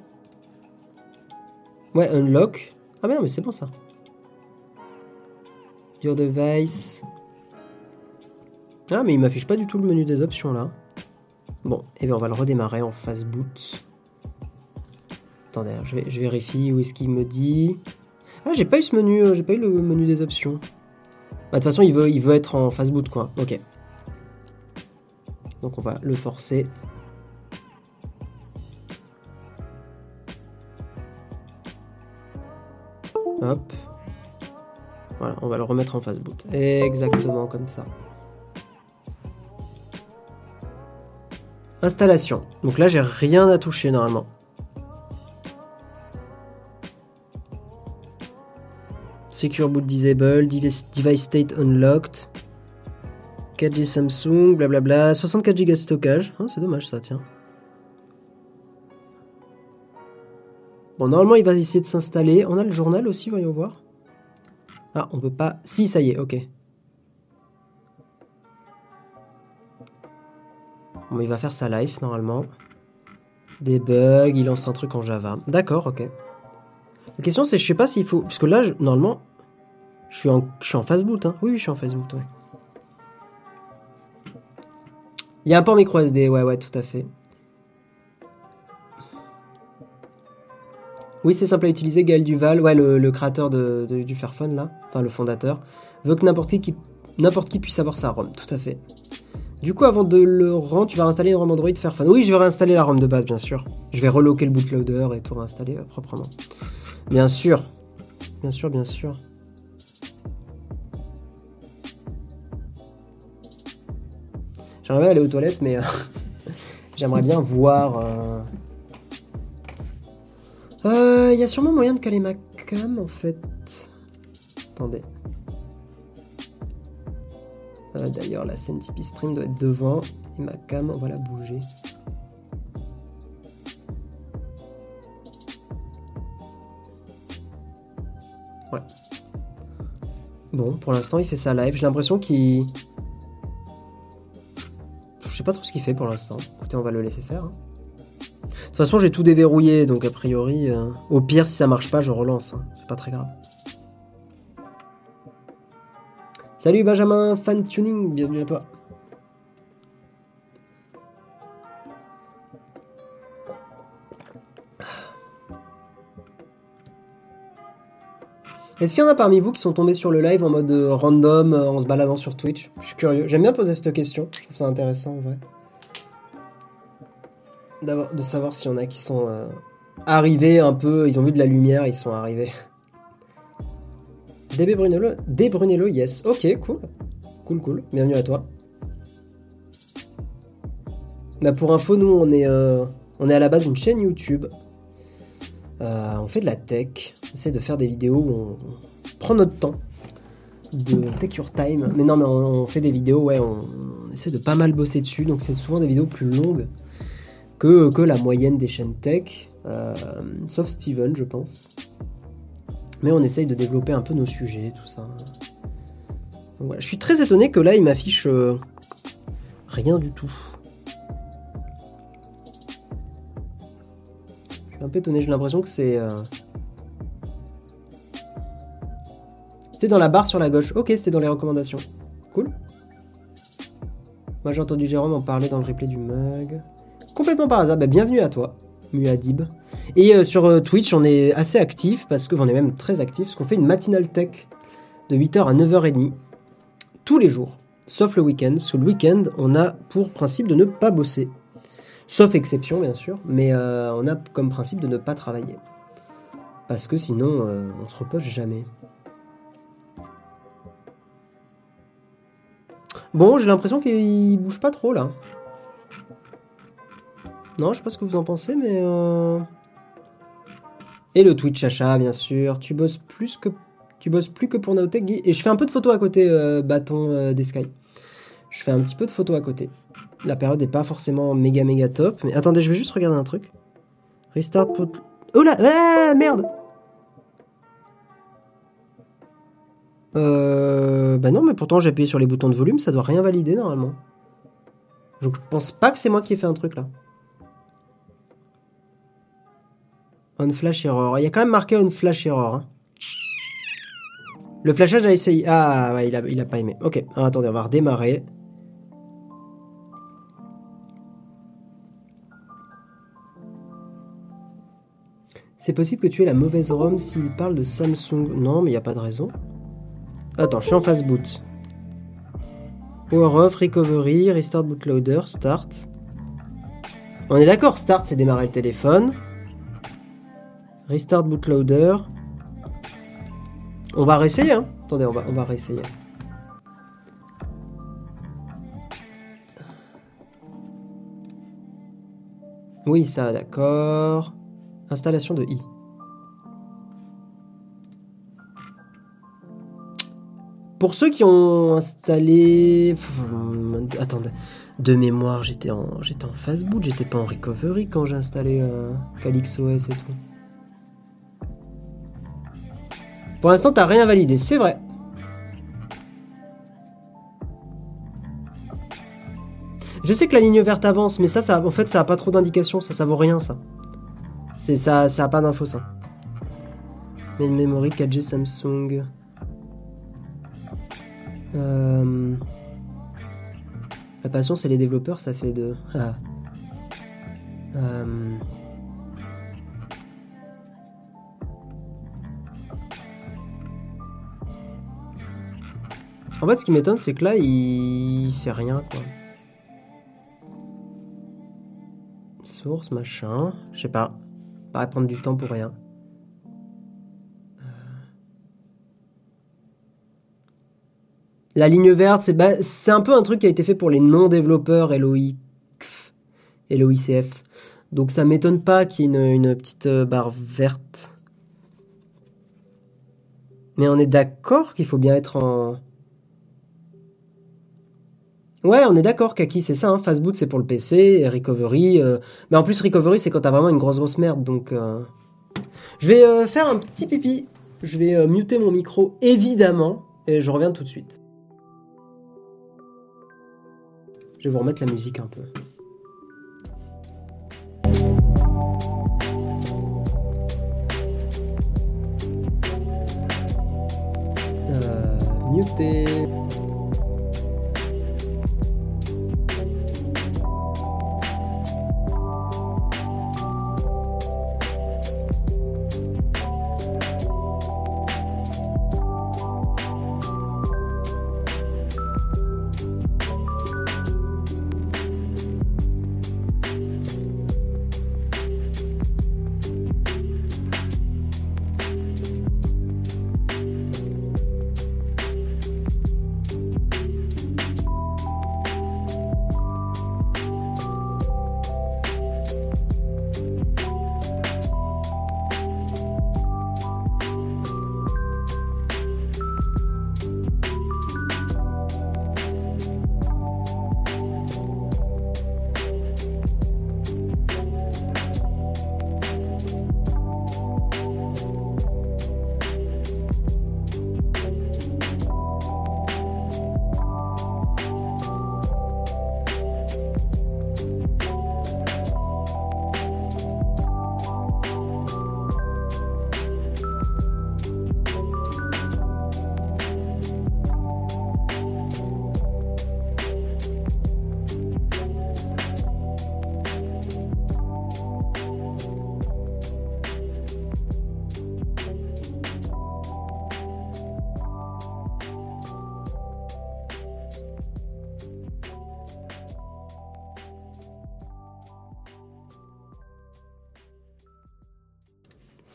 Ouais, unlock. Ah non, mais c'est bon ça. Your device. Ah mais il m'affiche pas du tout le menu des options là. Bon, et eh bien on va le redémarrer en phase boot. Attendez, je, vais, je vérifie où est-ce qu'il me dit. Ah j'ai pas eu ce menu, euh, j'ai pas eu le menu des options. Bah, de toute façon il veut, il veut être en phase boot quoi. Ok. Donc on va le forcer. Hop. Voilà, on va le remettre en phase boot. Exactement comme ça. Installation. Donc là, j'ai rien à toucher normalement. Secure boot disable, device state unlocked. 4G Samsung, blablabla. 64 Go de stockage. Oh, c'est dommage ça, tiens. Bon, normalement, il va essayer de s'installer. On a le journal aussi, voyons voir. Ah, on peut pas... Si, ça y est, ok. Bon, il va faire sa life, normalement. Des bugs, il lance un truc en Java. D'accord, ok. La question, c'est, je sais pas s'il faut... Parce que là, normalement, je suis en, je. Hein. Oui, je suis en phase boot, ouais. Il y a un port micro SD, ouais, ouais, tout à fait. Oui, c'est simple à utiliser. Gaël Duval, ouais, le, créateur du Fairphone, là, enfin le fondateur, veut que n'importe qui, puisse avoir sa ROM. Tout à fait. Du coup, avant de le rendre, tu vas réinstaller une ROM Android Fairphone. Oui, je vais réinstaller la ROM de base, bien sûr. Je vais reloquer le bootloader et tout réinstaller euh, proprement. Bien sûr. Bien sûr, bien sûr. J'aimerais bien aller aux toilettes, mais euh, j'aimerais bien voir. Euh, il euh, y a sûrement moyen de caler ma cam en fait. Attendez. Euh, d'ailleurs, la scène Tipeee Stream doit être devant et ma cam, on va la bouger. Ouais. Bon, pour l'instant, il fait sa live. J'ai l'impression qu'il. Je sais pas trop ce qu'il fait pour l'instant. Écoutez, on va le laisser faire. hein. De toute façon, j'ai tout déverrouillé, donc a priori, euh, au pire, si ça marche pas, je relance. hein. C'est pas très grave. Salut Benjamin, fan tuning, bienvenue à toi. Est-ce qu'il y en a parmi vous qui sont tombés sur le live en mode euh, random, euh, en se baladant sur Twitch? Je suis curieux. J'aime bien poser cette question. Je trouve ça intéressant en vrai. De savoir s'il y en a qui sont euh, arrivés un peu, ils ont vu de la lumière, ils sont arrivés. DB Brunello, D Brunello, yes. Ok, cool. Cool, cool. Bienvenue à toi. Bah pour info, nous on est, euh, on est à la base d'une chaîne YouTube. Euh, on fait de la tech. On essaie de faire des vidéos où on, prend notre temps. De take your time. Mais non, mais on, fait des vidéos, ouais, on essaie de pas mal bosser dessus. Donc c'est souvent des vidéos plus longues que, la moyenne des chaînes tech. Euh, sauf Steven, je pense. Mais on essaye de développer un peu nos sujets, tout ça. Je suis très étonné que là, il m'affiche euh, rien du tout. Je suis un peu étonné, j'ai l'impression que c'est... euh, C'était dans la barre sur la gauche. Ok, c'était dans les recommandations. Cool. Moi j'ai entendu Jérôme en parler dans le replay du mug. Complètement par hasard. Bah, bienvenue à toi, Muad'Dib. Et euh, sur euh, Twitch, on est assez actif parce que on est même très actif parce qu'on fait une matinale tech de 8h à 9h30 tous les jours, sauf le week-end. Parce que le week-end, on a pour principe de ne pas bosser. Sauf exception, bien sûr, mais euh, on a comme principe de ne pas travailler. Parce que sinon, on se repose jamais. Bon, j'ai l'impression qu'il bouge pas trop là. Non, je sais pas ce que vous en pensez, mais. euh, Et le Twitch achat, bien sûr. Tu bosses plus que pour Naotech, Guy. Et je fais un peu de photos à côté, euh, bâton euh, des Sky. Je fais un petit peu de photos à côté. La période n'est pas forcément méga méga top. Mais attendez, je vais juste regarder un truc. Restart pot... Oh là Ah, merde Euh... Bah non, mais pourtant j'ai appuyé sur les boutons de volume, ça doit rien valider normalement. Je pense pas que c'est moi qui ai fait un truc là. On flash error. Il y a quand même marqué on flash error. hein. Le flashage a essayé. Ah ouais, il a, il a pas aimé. Ok, attendez, on va redémarrer. C'est possible que tu aies la mauvaise ROM s'il parle de Samsung. Non, mais il n'y a pas de raison. Attends, je suis en phase boot. Power off, recovery, restart bootloader, start. On est d'accord, start c'est démarrer le téléphone. Restart bootloader. On va réessayer, hein. Attendez, on va, on réessayer. Oui, ça, d'accord. Installation de i. Pour ceux qui ont installé... Pff, Attendez, de mémoire, j'étais en, j'étais en boot, j'étais pas en recovery quand j'ai installé euh, CalyxOS et tout. Pour l'instant, t'as rien validé, c'est vrai. Je sais que la ligne verte avance, mais ça, ça en fait, ça a pas trop d'indications, ça, ça vaut rien, ça. C'est ça, ça a pas d'infos, ça. Main memory 4G Samsung. Euh, La passion, c'est les développeurs, ça fait de. Ah. Euh, En fait, ce qui m'étonne, c'est que là, il fait rien, quoi. Source, machin. Je sais pas. Pas prendre du temps pour rien. Euh. La ligne verte, c'est bah, un peu un truc qui a été fait pour les non-développeurs LOICF. Donc ça m'étonne pas qu'il y ait une, une petite euh, barre verte. Mais on est d'accord qu'il faut bien être en... Ouais, on est d'accord, Kaki, c'est ça. Hein, Fastboot, c'est pour le PC, et Recovery. euh, Mais en plus, Recovery, c'est quand t'as vraiment une grosse, grosse merde. Donc, euh, je vais euh, faire un petit pipi. Je vais muter mon micro, évidemment. et je reviens tout de suite. Je vais vous remettre la musique un peu. Euh,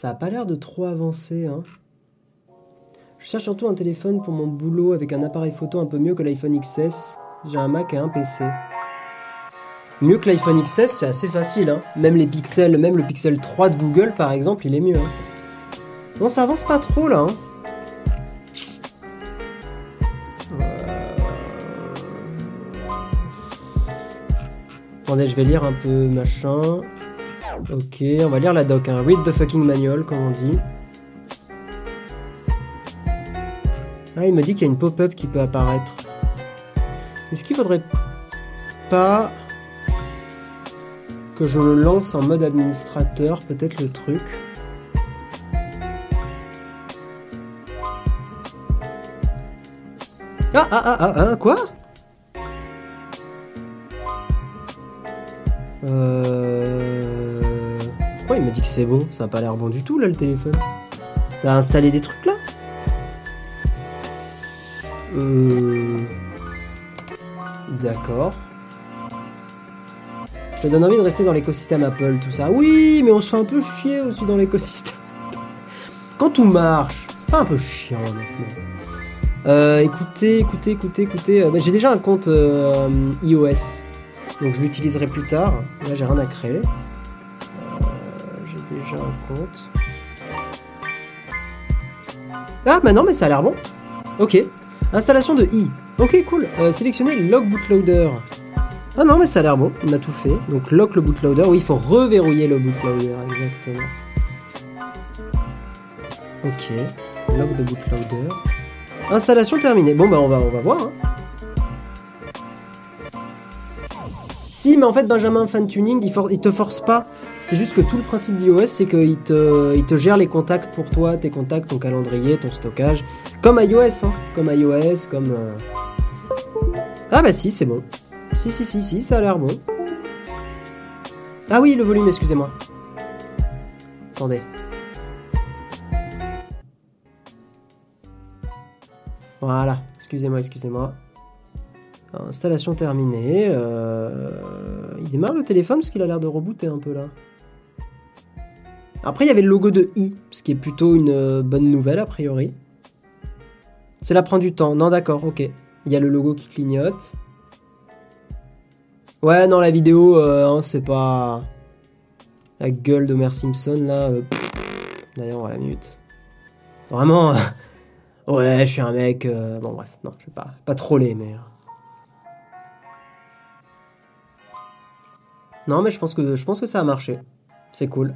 Ça a pas l'air de trop avancer. Hein. Je cherche surtout un téléphone pour mon boulot avec un appareil photo un peu mieux que l'iPhone XS. J'ai un Mac et un PC. Mieux que l'iPhone XS, c'est assez facile. Hein. Même les pixels, même le Pixel 3 de Google par exemple, il est mieux. Hein. Non, ça avance pas trop là. Hein. Euh. Attendez, je vais lire un peu machin. Ok, on va lire la doc. Hein. Read the fucking manual, comme on dit. Ah, il me dit qu'il y a une pop-up qui peut apparaître. Est-ce qu'il faudrait pas que je le lance en mode administrateur, peut-être le truc? Ah, ah, ah, ah, ah, quoi? Euh... Dit que c'est bon Ça a pas l'air bon du tout là le téléphone. Ça a installé des trucs là? Euh... D'accord. Ça donne envie de rester dans l'écosystème Apple, tout ça. Oui, mais on se fait un peu chier aussi dans l'écosystème. Quand tout marche, c'est pas un peu chiant honnêtement. Euh, écoutez, écoutez, écoutez, écoutez. euh, bah, j'ai déjà un compte iOS, donc je l'utiliserai plus tard. Là, j'ai rien à créer. Un compte. Ah, bah non, mais ça a l'air bon. Ok. Installation de i. Ok, cool. Euh, sélectionnez Log Bootloader. Ah non, mais ça a l'air bon. On a tout fait. Donc, lock le bootloader. Oui, il faut reverrouiller le bootloader. Exactement. Ok. Lock de bootloader. Installation terminée. Bon, bah, on va, on va voir. hein. Si, mais en fait, Benjamin Fan Tuning, il te force pas. C'est juste que tout le principe d'iOS, c'est qu'il te, il te gère les contacts pour toi, tes contacts, ton calendrier, ton stockage. Comme iOS, hein. Comme iOS, comme. euh, Ah, bah si, c'est bon. Si, si, si, si, ça a l'air bon. Ah oui, le volume, excusez-moi. Attendez. Voilà, excusez-moi, excusez-moi. Installation terminée. euh, Il démarre le téléphone parce qu'il a l'air de rebooter un peu là. Après, il y avait le logo de i, ce qui est plutôt une euh, bonne nouvelle a priori. Cela prend du temps. Non, d'accord, ok. Il y a le logo qui clignote. Ouais, non, la vidéo, euh, hein, c'est pas. La gueule d'Homer Simpson là. D'ailleurs, on va la minute. Vraiment. Ouais, je suis un mec. Bon, bref, non, je vais pas, pas troller, mais. Non, mais je pense que, je pense que ça a marché. C'est cool.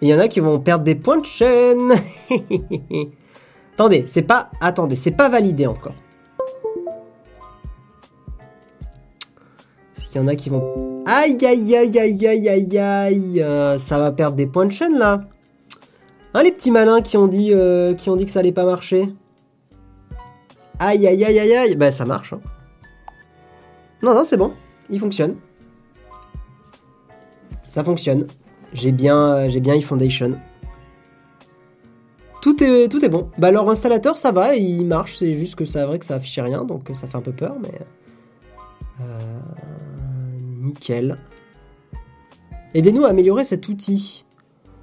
Il y en a qui vont perdre des points de chaîne. Attendez, c'est pas... Attendez, c'est pas validé encore. Est-ce qu'il y en a qui vont... Aïe, aïe, aïe, aïe, aïe, aïe, aïe. euh, ça va perdre des points de chaîne, là. Hein, les petits malins qui ont dit, euh, qui ont dit que ça allait pas marcher Aïe, aïe, aïe, aïe, aïe. Bah, ça marche. hein. Non, non, c'est bon. Il fonctionne. Ça fonctionne. J'ai bien, euh, j'ai bien eFoundation. Tout est, tout est bon. Bah, leur installateur, ça va, il marche. C'est juste que c'est vrai que ça affichait rien, donc ça fait un peu peur, mais. Euh, nickel. Aidez-nous à améliorer cet outil.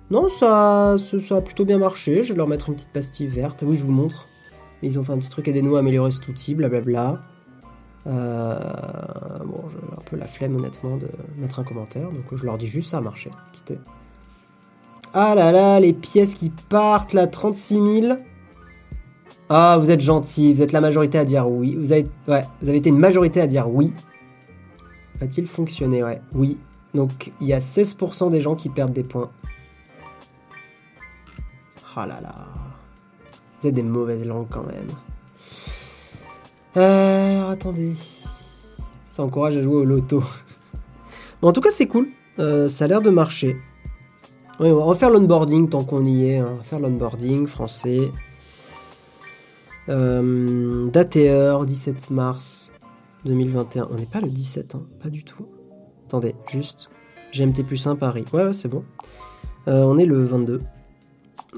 Non, ça, ça, ça a plutôt bien marché. Je vais leur mettre une petite pastille verte. Oui, je vous montre. Ils ont fait un petit truc. Aidez-nous à améliorer cet outil, blablabla. Euh, bon, j'ai un peu la flemme, honnêtement, de mettre un commentaire. Donc, je leur dis juste ça a marché. Ah là là, les pièces qui partent là, 36 000. Ah, vous êtes gentils, vous êtes la majorité à dire oui. Vous avez, ouais, vous avez été une majorité à dire oui. Va-t-il fonctionner? Ouais, oui. Donc, il y a 16% des gens qui perdent des points. Ah là là. Vous êtes des mauvaises langues quand même. Euh, attendez. Ça encourage à jouer au loto. bon, en tout cas, c'est cool. Euh, ça a l'air de marcher. Oui, on va refaire l'onboarding tant qu'on y est. hein. On va faire l'onboarding français. Euh, date et heure, 17 mars 2021. On n'est pas le 17, hein, pas du tout. Attendez, juste. GMT plus 1 Paris. Ouais, ouais, c'est bon. Euh, on est le 22.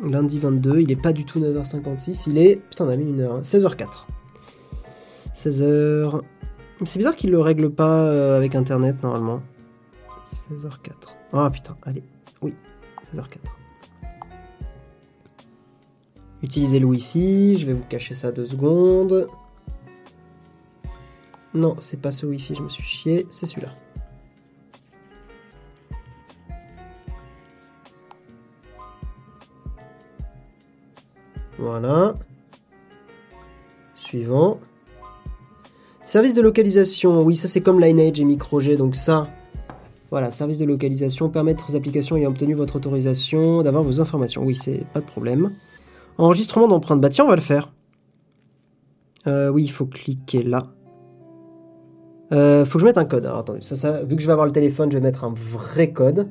Lundi 22, il est pas du tout 9h56, il est. Putain, on a mis une heure. hein. 16h04. 16h. C'est bizarre qu'il le règle pas euh, avec internet normalement. 16h04. Ah putain, allez. Oui, 16h04. Utilisez le Wi-Fi, je vais vous cacher ça deux secondes. Non, c'est pas ce Wi-Fi, je me suis chié, c'est celui-là. Voilà. Suivant. Service de localisation, oui, ça c'est comme Lineage et MicroG, donc ça, voilà, service de localisation, permettre aux applications ayant obtenu votre autorisation d'avoir vos informations. Oui, c'est pas de problème. Enregistrement d'empreinte, bah tiens, on va le faire. Euh, oui, il faut cliquer là. Euh, faut que je mette un code. Alors attendez, ça, ça, vu que je vais avoir le téléphone, je vais mettre un vrai code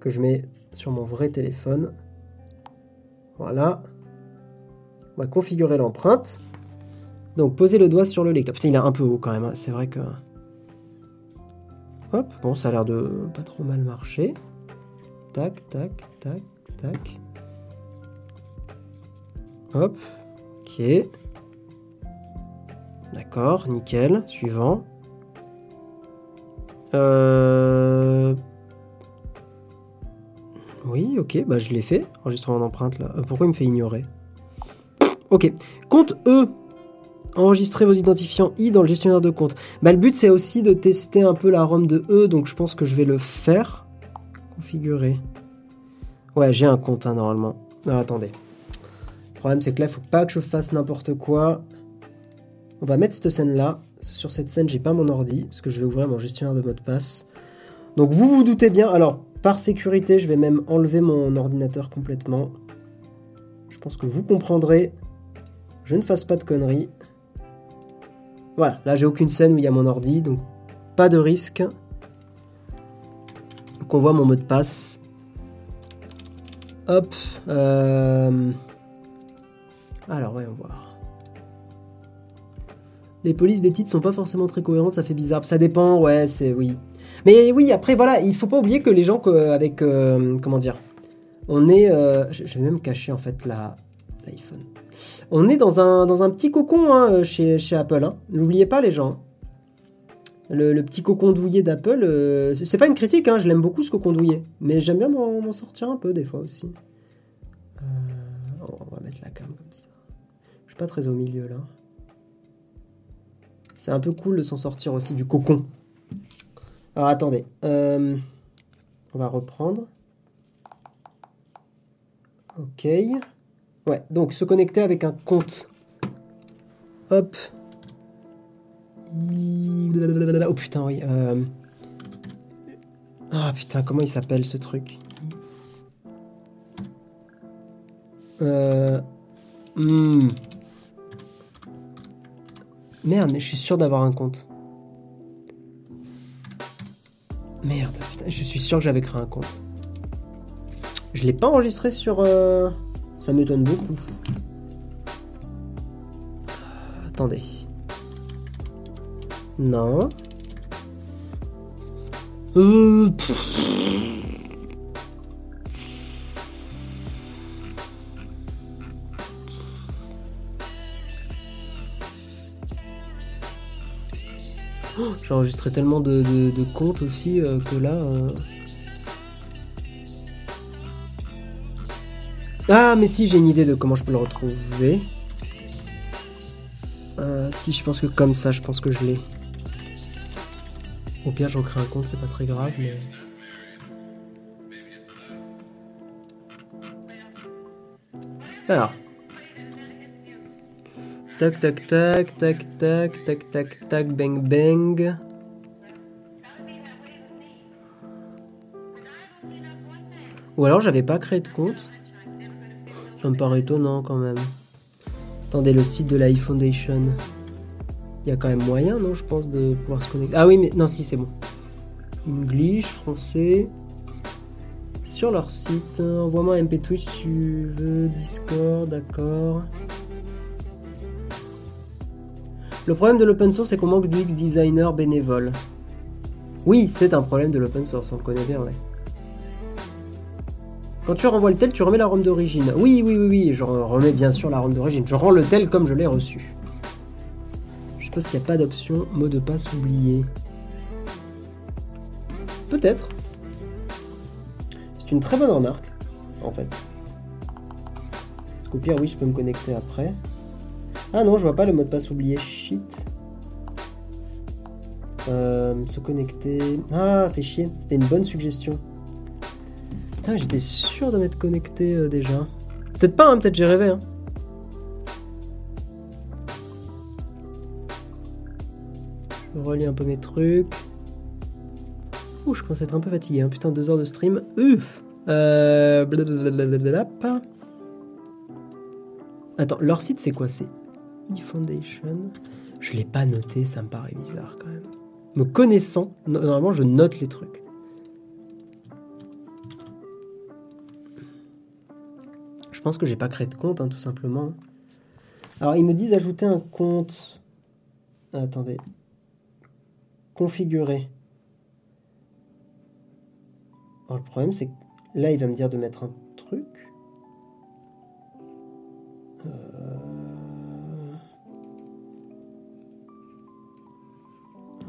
que je mets sur mon vrai téléphone. Voilà. On va configurer l'empreinte. Donc, posez le doigt sur le lecteur. Putain, il est un peu haut quand même. hein. C'est vrai que. Hop, bon, ça a l'air de pas trop mal marcher. Tac, tac, tac, tac. Hop, ok. D'accord, nickel. Suivant. Euh... Oui, ok, bah je l'ai fait. Enregistrement d'empreinte là. Euh, pourquoi il me fait ignorer? Ok. Compte E. Enregistrez vos identifiants I dans le gestionnaire de compte. Bah, le but c'est aussi de tester un peu la ROM de E, donc je pense que je vais le faire. Configurer. Ouais, j'ai un compte hein, normalement. Ah, attendez. Le problème c'est que là, il faut pas que je fasse n'importe quoi. On va mettre cette scène là. Sur cette scène, j'ai pas mon ordi, parce que je vais ouvrir mon gestionnaire de mot de passe. Donc vous vous doutez bien. Alors, par sécurité, je vais même enlever mon ordinateur complètement. Je pense que vous comprendrez. Je ne fasse pas de conneries. Voilà, là j'ai aucune scène où il y a mon ordi, donc pas de risque. Donc on voit mon mot de passe. Hop. euh, Alors voyons voir. Les polices des titres sont pas forcément très cohérentes, ça fait bizarre. Ça dépend, ouais, c'est oui. Mais oui, après voilà, il faut pas oublier que les gens avec euh, comment dire, on est, euh, je vais même cacher en fait l'iPhone. On est dans un, petit cocon hein, chez, chez Apple. hein. N'oubliez pas les gens. Le, le petit cocon douillet d'Apple, euh, c'est pas une critique, hein, je l'aime beaucoup ce cocon douillet. Mais j'aime bien m'en m'en sortir un peu des fois aussi. Euh, on va mettre la cam comme ça. Je suis pas très au milieu là. C'est un peu cool de s'en sortir aussi du cocon. Alors attendez. euh, on va reprendre. Ok. Ouais, donc se connecter avec un compte. Hop. Oh putain, oui. euh. Ah putain, comment il s'appelle ce truc? Euh, Hmm. Merde, mais je suis sûr d'avoir un compte. Merde, putain, je suis sûr que j'avais créé un compte. Je l'ai pas enregistré sur... euh, Ça m'étonne beaucoup. Attendez. Non. Euh. Oh, J'ai enregistré tellement de, de- de comptes aussi euh, que là. euh, Ah, mais si, j'ai une idée de comment je peux le retrouver. Euh, si, je pense que comme ça, je pense que je l'ai. Au pire, je recrée un compte, c'est pas très grave, mais. Alors. Tac, tac, tac, tac, tac, tac, tac, tac, bang, bang. Ou alors j'avais pas créé de compte. Ça me paraît étonnant quand même. Attendez, le site de la e-Foundation. Il y a quand même moyen, non, je pense, de pouvoir se connecter. Ah oui, mais non, si, c'est bon. English, français. Sur leur site, hein, envoie-moi un MP Twitch si tu veux, Discord, d'accord. Le problème de l'open source, c'est qu'on manque d'UX designer bénévole. Oui, c'est un problème de l'open source, on le connaît bien, ouais. Quand tu renvoies le tel, tu remets la ROM d'origine. Oui, oui, oui, oui, je remets bien sûr la ROM d'origine. Je rends le tel comme je l'ai reçu. Je suppose qu'il n'y a pas d'option mot de passe oublié. Peut-être. C'est une très bonne remarque, en fait. Parce qu'au pire, oui, je peux me connecter après. Ah non, je vois pas le mot de passe oublié. Shit. Euh, se connecter. Ah, fait chier. C'était une bonne suggestion. J'étais sûr de m'être connecté euh, déjà. Peut-être pas, hein, peut-être j'ai rêvé. Hein. Je relis un peu mes trucs. Ouh, je commence à être un peu fatigué. Hein. Putain, deux heures de stream. Ouf euh... blablabla. Attends, leur site c'est quoi? C'est eFoundation. Je l'ai pas noté, ça me paraît bizarre quand même. Me connaissant, no- normalement je note les trucs. Pense que j'ai pas créé de compte, hein, tout simplement. Alors ils me disent ajouter un compte. Attendez. Configurer. Alors, le problème c'est que là il va me dire de mettre un truc. Euh,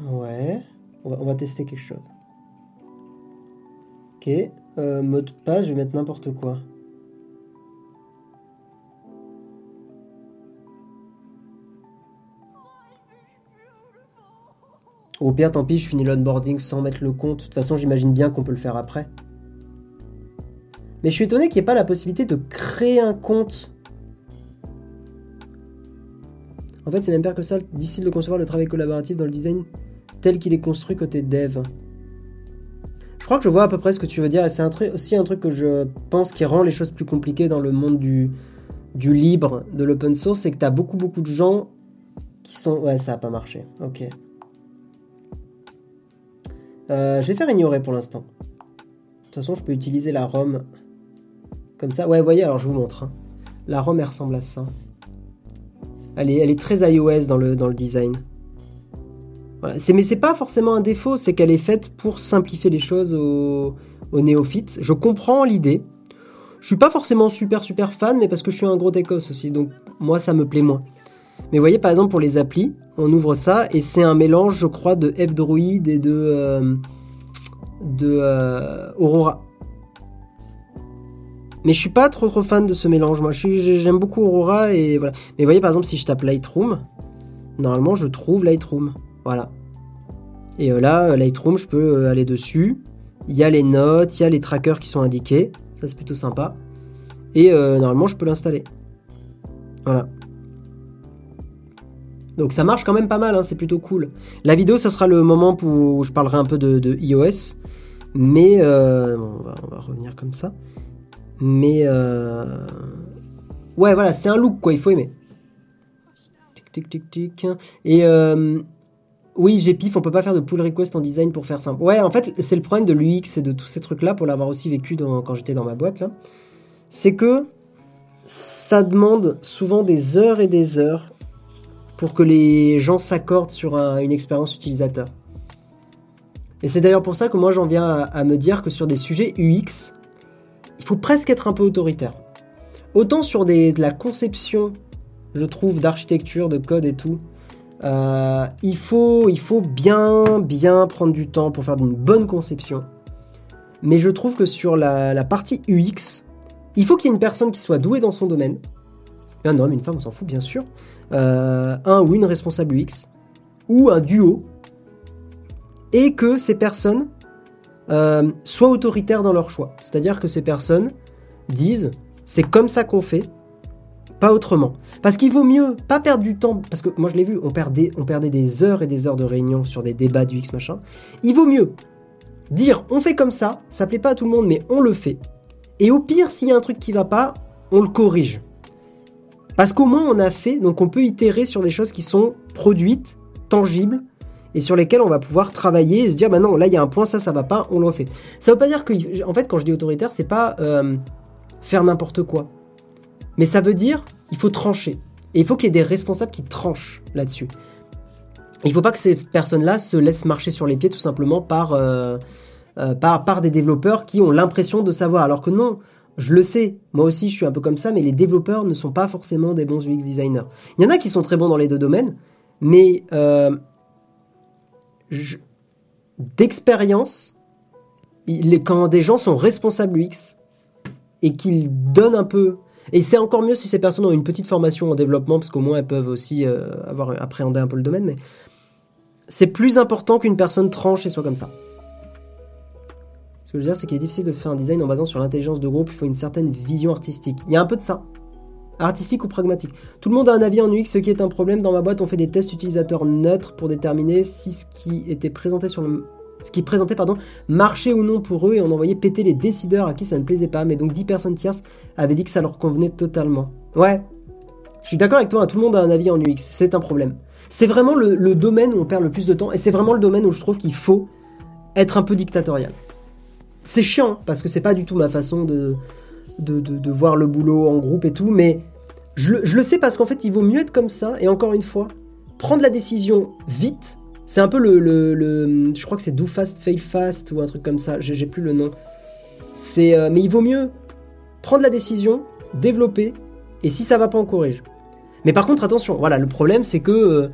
Ouais. On va, on va tester quelque chose. Ok. Euh, mot de passe, je vais mettre n'importe quoi. Au pire, tant pis, je finis l'onboarding sans mettre le compte. De toute façon, j'imagine bien qu'on peut le faire après. Mais je suis étonné qu'il n'y ait pas la possibilité de créer un compte. En fait, c'est même pire que ça. Difficile de concevoir le travail collaboratif dans le design tel qu'il est construit côté dev. Je crois que je vois à peu près ce que tu veux dire. Et c'est aussi un truc que je pense qui rend les choses plus compliquées dans le monde du, du libre, de l'open source. C'est que tu as beaucoup, beaucoup de gens qui sont. Ouais, ça n'a pas marché. Ok. Euh, je vais faire ignorer pour l'instant. De toute façon, je peux utiliser la ROM comme ça. Ouais, vous voyez, alors je vous montre. hein. La ROM, elle ressemble à ça. Elle est, très iOS dans le, design. Voilà. Mais c'est pas forcément un défaut, c'est qu'elle est faite pour simplifier les choses aux, néophytes. Je comprends l'idée. Je suis pas forcément super super fan, mais parce que je suis un gros techos aussi, donc moi ça me plaît moins. Mais vous voyez, par exemple, pour les applis, on ouvre ça et c'est un mélange, je crois, de F-Droid et de, euh, euh, Aurora. Mais je suis pas trop trop fan de ce mélange. Moi, j'aime beaucoup Aurora et voilà. Mais vous voyez, par exemple, si je tape Lightroom, normalement, je trouve Lightroom. Voilà. Et euh, là, Lightroom, je peux aller dessus. Il y a les notes, il y a les trackers qui sont indiqués. Ça, c'est plutôt sympa. Et normalement, je peux l'installer. Voilà. Donc ça marche quand même pas mal, hein, c'est plutôt cool. La vidéo, ça sera le moment où je parlerai un peu de, iOS. Mais euh, on, va, revenir comme ça. Mais euh, Ouais, voilà, c'est un look, quoi, il faut aimer. Tic, tic, tic, tic. Et euh, oui, j'ai pif, on peut pas faire de pull request en design pour faire simple. Ouais, en fait, c'est le problème de l'UX et de tous ces trucs-là, pour l'avoir aussi vécu quand j'étais dans ma boîte, là. C'est que ça demande souvent des heures et des heures pour que les gens s'accordent sur une expérience utilisateur. Et c'est d'ailleurs pour ça que moi j'en viens à, me dire que sur des sujets UX, il faut presque être un peu autoritaire. Autant sur des, de la conception, je trouve, d'architecture, de code et tout, euh, il, faut, il faut bien, bien prendre du temps pour faire une bonne conception. Mais je trouve que sur la, partie UX, il faut qu'il y ait une personne qui soit douée dans son domaine. Un homme, une femme, on s'en fout bien sûr. Euh, un ou une responsable UX. Ou un duo et que ces personnes euh, soient autoritaires dans leur choix. C'est-à-dire que ces personnes disent c'est comme ça qu'on fait, pas autrement. Parce qu'il vaut mieux pas perdre du temps, parce que moi je l'ai vu, on perdait, on perdait des heures et des heures de réunion sur des débats du X machin. Il vaut mieux dire on fait comme ça, ça plaît pas à tout le monde, mais on le fait. Et au pire, s'il y a un truc qui va pas, on le corrige. Parce qu'au moins on a fait, donc on peut itérer sur des choses qui sont produites, tangibles, et sur lesquels on va pouvoir travailler et se dire bah non là il y a un point ça ça va pas on le refait ça veut pas dire que en fait quand je dis autoritaire c'est pas euh, faire n'importe quoi. Mais ça veut dire il faut trancher. Et il faut qu'il y ait des responsables qui tranchent là-dessus. Il faut pas que ces personnes là se laissent marcher sur les pieds tout simplement par euh, euh, par des développeurs qui ont l'impression de savoir. Alors que non je le sais, moi aussi je suis un peu comme ça, mais les développeurs ne sont pas forcément des bons UX designers. Il y en a qui sont très bons dans les deux domaines, mais d'expérience, quand des gens sont responsables UX et qu'ils donnent un peu. Et c'est encore mieux si ces personnes ont une petite formation en développement, parce qu'au moins elles peuvent aussi euh, avoir appréhendé un peu le domaine, mais c'est plus important qu'une personne tranche et soit comme ça. Je veux dire, c'est qu'il est difficile de faire un design en basant sur l'intelligence de groupe, il faut une certaine vision artistique. Il y a un peu de ça. Artistique ou pragmatique Tout le monde a un avis en UX, ce qui est un problème. Dans ma boîte, on fait des tests utilisateurs neutres pour déterminer si ce qui était présenté sur ce qui présentait pardon, marchait ou non pour eux et on envoyait péter les décideurs à qui ça ne plaisait pas. Mais donc 10 personnes tierces avaient dit que ça leur convenait totalement. Ouais, je suis d'accord avec toi, hein, tout le monde a un avis en UX, c'est un problème. C'est vraiment le, domaine où on perd le plus de temps et c'est vraiment le domaine où je trouve qu'il faut être un peu dictatorial. C'est chiant parce que c'est pas du tout ma façon de, de, voir le boulot en groupe et tout, mais je, le sais parce qu'en fait, il vaut mieux être comme ça, et encore une fois, prendre la décision vite. C'est un peu le, le, Je crois que c'est Do Fast, Fail Fast, ou un truc comme ça, j'ai plus le nom. Euh, mais il vaut mieux prendre la décision, développer, et si ça va pas, on corrige. Mais par contre, attention, voilà, le problème c'est que euh,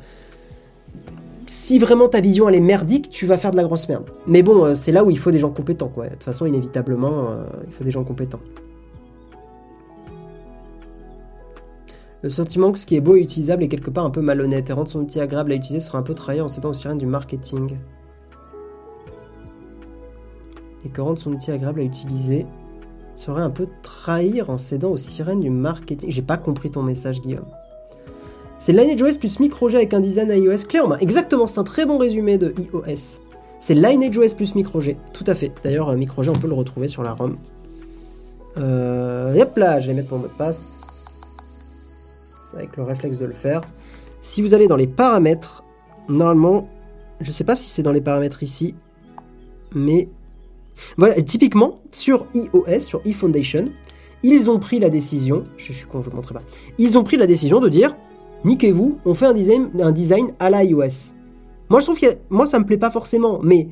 si vraiment ta vision elle est merdique, tu vas faire de la grosse merde. Mais bon, euh, c'est là où il faut des gens compétents, quoi. De toute façon, inévitablement, il faut des gens compétents. Le sentiment que ce qui est beau et utilisable est quelque part un peu malhonnête et rendre son outil agréable à utiliser sera un peu trahir en s'aidant aux sirènes du marketing. Et que rendre son outil agréable à utiliser serait un peu trahir en s'aidant aux sirènes du marketing. J'ai pas compris ton message, Guillaume. C'est Lineage plus MicroG avec un design iOS clé Exactement, c'est un très bon résumé de iOS. C'est Lineage plus MicroG, tout à fait. D'ailleurs, euh, MicroG, on peut le retrouver sur la ROM. Euh, hop là, je vais mettre mon mot de passe avec le réflexe de le faire. Si vous allez dans les paramètres, normalement, je ne sais pas si c'est dans les paramètres ici, mais voilà, typiquement sur iOS, sur eFoundation, ils ont pris la décision, je suis con, je ne montrerai pas, ils ont pris la décision de dire, niquez-vous, on fait un design, un design à l'iOS. Moi, je trouve que moi, ça me plaît pas forcément, mais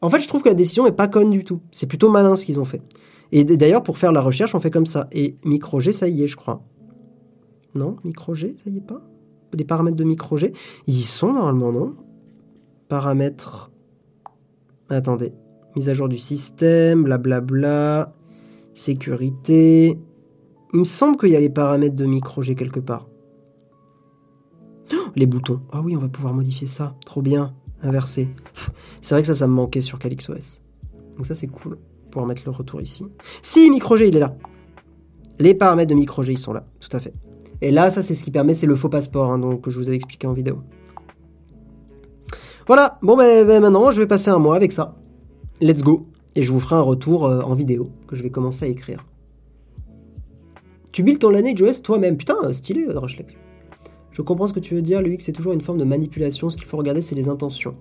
en fait, je trouve que la décision est pas conne du tout. C'est plutôt malin ce qu'ils ont fait. Et d'ailleurs, pour faire la recherche, on fait comme ça. Et MicroG, ça y est, je crois. Non Micro G, ça y est pas? Les paramètres de micro G, ils y sont normalement, non? Paramètres. Attendez. Mise à jour du système, blablabla. Sécurité. Il me semble qu'il y a les paramètres de micro G quelque part. Oh, les boutons. Ah oui, on va pouvoir modifier ça. Trop bien. Inversé. C'est vrai que ça, ça me manquait sur CalyxOS. Donc ça, c'est cool. Pouvoir mettre le retour ici. Si, micro G, il est là. Les paramètres de micro G, ils sont là. Tout à fait. Et là, ça, c'est ce qui permet, c'est le faux passeport, hein, donc, que je vous ai expliqué en vidéo. Voilà, bon, ben, ben, maintenant, je vais passer un mois avec ça. Let's go. Et je vous ferai un retour euh, en vidéo que je vais commencer à écrire. Tu builds ton Lineage OS toi-même. Putain, euh, stylé, euh, Drashlex. Je comprends ce que tu veux dire. Le X, c'est toujours une forme de manipulation. Ce qu'il faut regarder, c'est les intentions.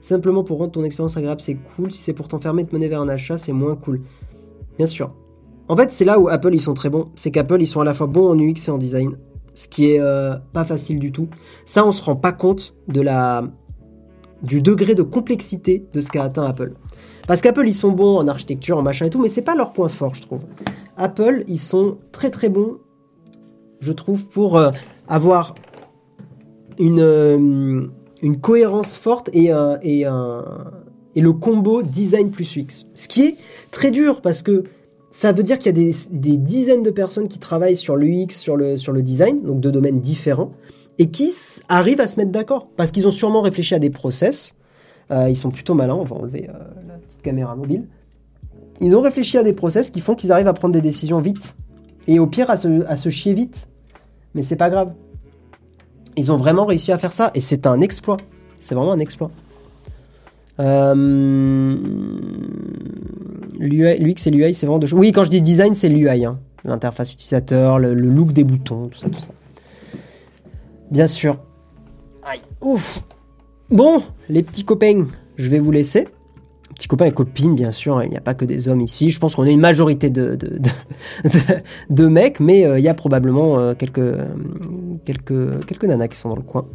Simplement pour rendre ton expérience agréable, c'est cool. Si c'est pour t'enfermer et te mener vers un achat, c'est moins cool. Bien sûr. En fait, c'est là où Apple, ils sont très bons. C'est qu'Apple, ils sont à la fois bons en UX et en design. Ce qui est euh, pas facile du tout. Ça, on se rend pas compte de la du degré de complexité de ce qu'a atteint Apple. Parce qu'Apple, ils sont bons en architecture, en machin et tout, mais c'est pas leur point fort, je trouve. Apple, ils sont très très bons, je trouve, pour euh, avoir une, euh, une cohérence forte et, et, et le combo design plus UX. Ce qui est très dur parce que ça veut dire qu'il y a des, dizaines de personnes qui travaillent sur l'UX, sur le, design, donc deux domaines différents et qui arrivent à se mettre d'accord. Parce qu'ils ont sûrement réfléchi à des process. Euh, ils sont plutôt malins, on va enlever euh, la petite caméra mobile. Ils ont réfléchi à des process qui font qu'ils arrivent à prendre des décisions vite. Et au pire, à se, à se chier vite. Mais c'est pas grave. Ils ont vraiment réussi à faire ça. Et c'est un exploit. C'est vraiment un exploit. Euh, L'UX et l'UI, c'est vraiment deux choses. Oui, quand je dis design, c'est l'UI. Hein. L'interface utilisateur, le, le look des boutons, tout ça, tout ça. Bien sûr. Aïe. Ouf. Bon, les petits copains, je vais vous laisser. Petits copains et copines, bien sûr, il n'y a pas que des hommes ici. Je pense qu'on est une majorité de, de, de, mecs, mais euh, il y a probablement euh, quelques, euh, quelques, quelques nanas qui sont dans le coin.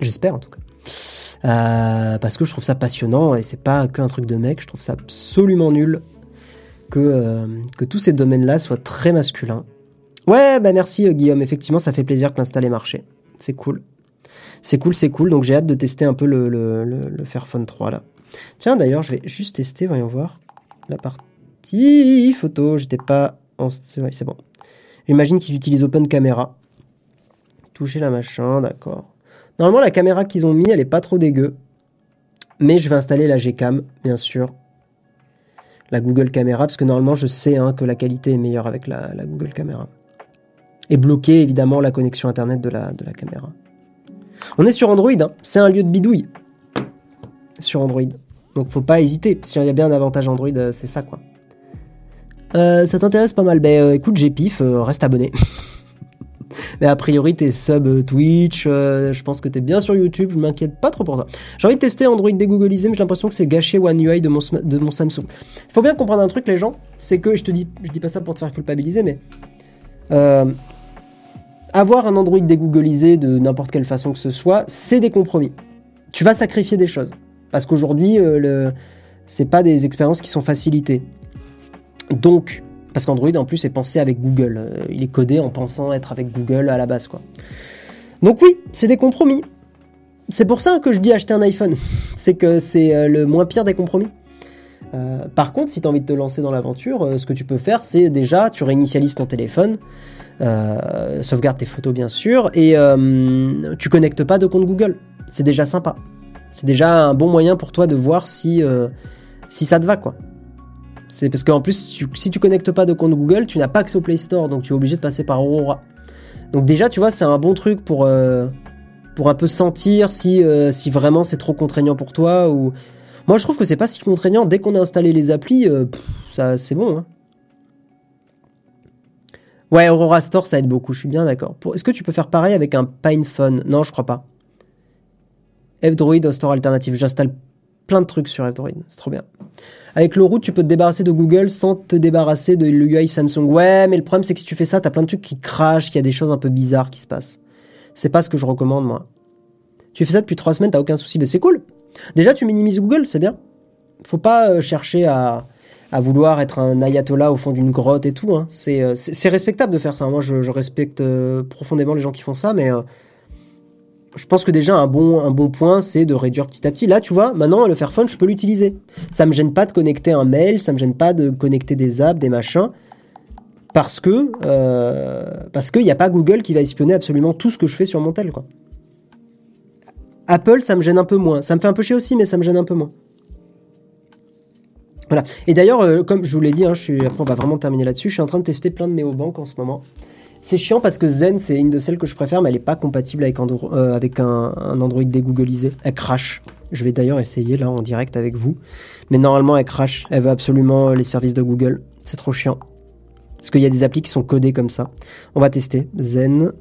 J'espère en tout cas. parce que je trouve ça passionnant et c'est pas qu'un truc de mec, je trouve ça absolument nul que, que tous ces domaines-là soient très masculins. Ouais, bah merci Guillaume, effectivement ça fait plaisir que l'install ait marché. C'est cool. C'est cool, c'est cool, donc j'ai hâte de tester un peu le, le, le, Fairphone 3 là. Tiens d'ailleurs, je vais juste tester, voyons voir. La partie photo, j'étais pas en... C'est bon. J'imagine qu'ils utilisent Open Camera. Toucher la machin, d'accord. Normalement la caméra qu'ils ont mis, elle est pas trop dégueu. Mais je vais installer la Gcam, bien sûr. La Google Camera, parce que normalement je sais hein, que la qualité est meilleure avec la, Google Camera et bloquer évidemment la connexion internet de la, de la caméra. On est sur Android, hein. c'est un lieu de bidouille sur Android. Donc faut pas hésiter, s'il y a bien un avantage Android, euh, c'est ça quoi. Euh, ça t'intéresse pas mal Ben euh, écoute, j'ai pif, reste abonné. Mais a priori, t'es sub Twitch, je pense que t'es bien sur YouTube, je m'inquiète pas trop pour toi. J'ai envie de tester Android dégoogolisé, mais j'ai l'impression que c'est gâché One UI de mon, de mon Samsung. Faut bien comprendre un truc, les gens, c'est que je te dis, je dis pas ça pour te faire culpabiliser, mais avoir un Android dégooglisé de n'importe quelle façon que ce soit, c'est des compromis. Tu vas sacrifier des choses. Parce qu'aujourd'hui, euh, c'est pas des expériences qui sont facilitées. Donc, parce qu'Android en plus est pensé avec Google. Euh, il est codé en pensant être avec Google à la base, quoi. Donc oui, c'est des compromis. C'est pour ça que je dis acheter un iPhone. c'est que c'est euh, le moins pire des compromis. par contre, si tu as envie de te lancer dans l'aventure, ce que tu peux faire, c'est déjà, tu réinitialises ton téléphone, euh, sauvegarde tes photos bien sûr, et euh, tu connectes pas de compte Google. C'est déjà sympa. C'est déjà un bon moyen pour toi de voir si, euh, ça te va quoi. C'est parce qu'en plus, si tu connectes pas de compte Google, tu n'as pas accès au Play Store, donc tu es obligé de passer par Aurora. Donc déjà, tu vois, c'est un bon truc pour, pour un peu sentir si, si vraiment c'est trop contraignant pour toi. Ou... Moi, je trouve que c'est pas si contraignant. Dès qu'on a installé les applis, ça c'est bon. Hein. Ouais, Aurora Store, ça aide beaucoup, je suis bien d'accord. Est-ce que tu peux faire pareil avec un PinePhone Non, je crois pas. F-Droid, Store alternative. J'installe plein de trucs sur F-Droid, c'est trop bien. Avec le route, tu peux te débarrasser de Google sans te débarrasser de l'UI Samsung. Ouais, mais le problème, c'est que si tu fais ça, t'as plein de trucs qui crachent, qu'il y a des choses un peu bizarres qui se passent. C'est pas ce que je recommande, moi. Tu fais ça depuis trois semaines, t'as aucun souci, mais c'est cool. Déjà, tu minimises Google, c'est bien. Faut pas euh, chercher à, vouloir être un ayatollah au fond d'une grotte et tout. Hein. Euh, c'est respectable de faire ça. Moi, je, respecte euh, profondément les gens qui font ça, mais je pense que déjà un bon, un bon point, c'est de réduire petit à petit. Là, tu vois, maintenant, le Fairphone, je peux l'utiliser. Ça me gêne pas de connecter un mail, ça me gêne pas de connecter des apps, des machins, parce que parce qu'il n'y a pas Google qui va espionner absolument tout ce que je fais sur mon tel. Apple, ça me gêne un peu moins. Ça me fait un peu chier aussi, mais ça me gêne un peu moins. Voilà. Et d'ailleurs, euh, comme je vous l'ai dit, hein, après on va vraiment terminer là-dessus, je suis en train de tester plein de néobanques en ce moment. C'est chiant parce que Zen, c'est une de celles que je préfère, mais elle n'est pas compatible avec, euh, avec un, Android dégoogolisé. Elle crash. Je vais d'ailleurs essayer là en direct avec vous. Mais normalement, elle crash. Elle veut absolument les services de Google. C'est trop chiant. Parce qu'il y a des applis qui sont codées comme ça. On va tester. Zen.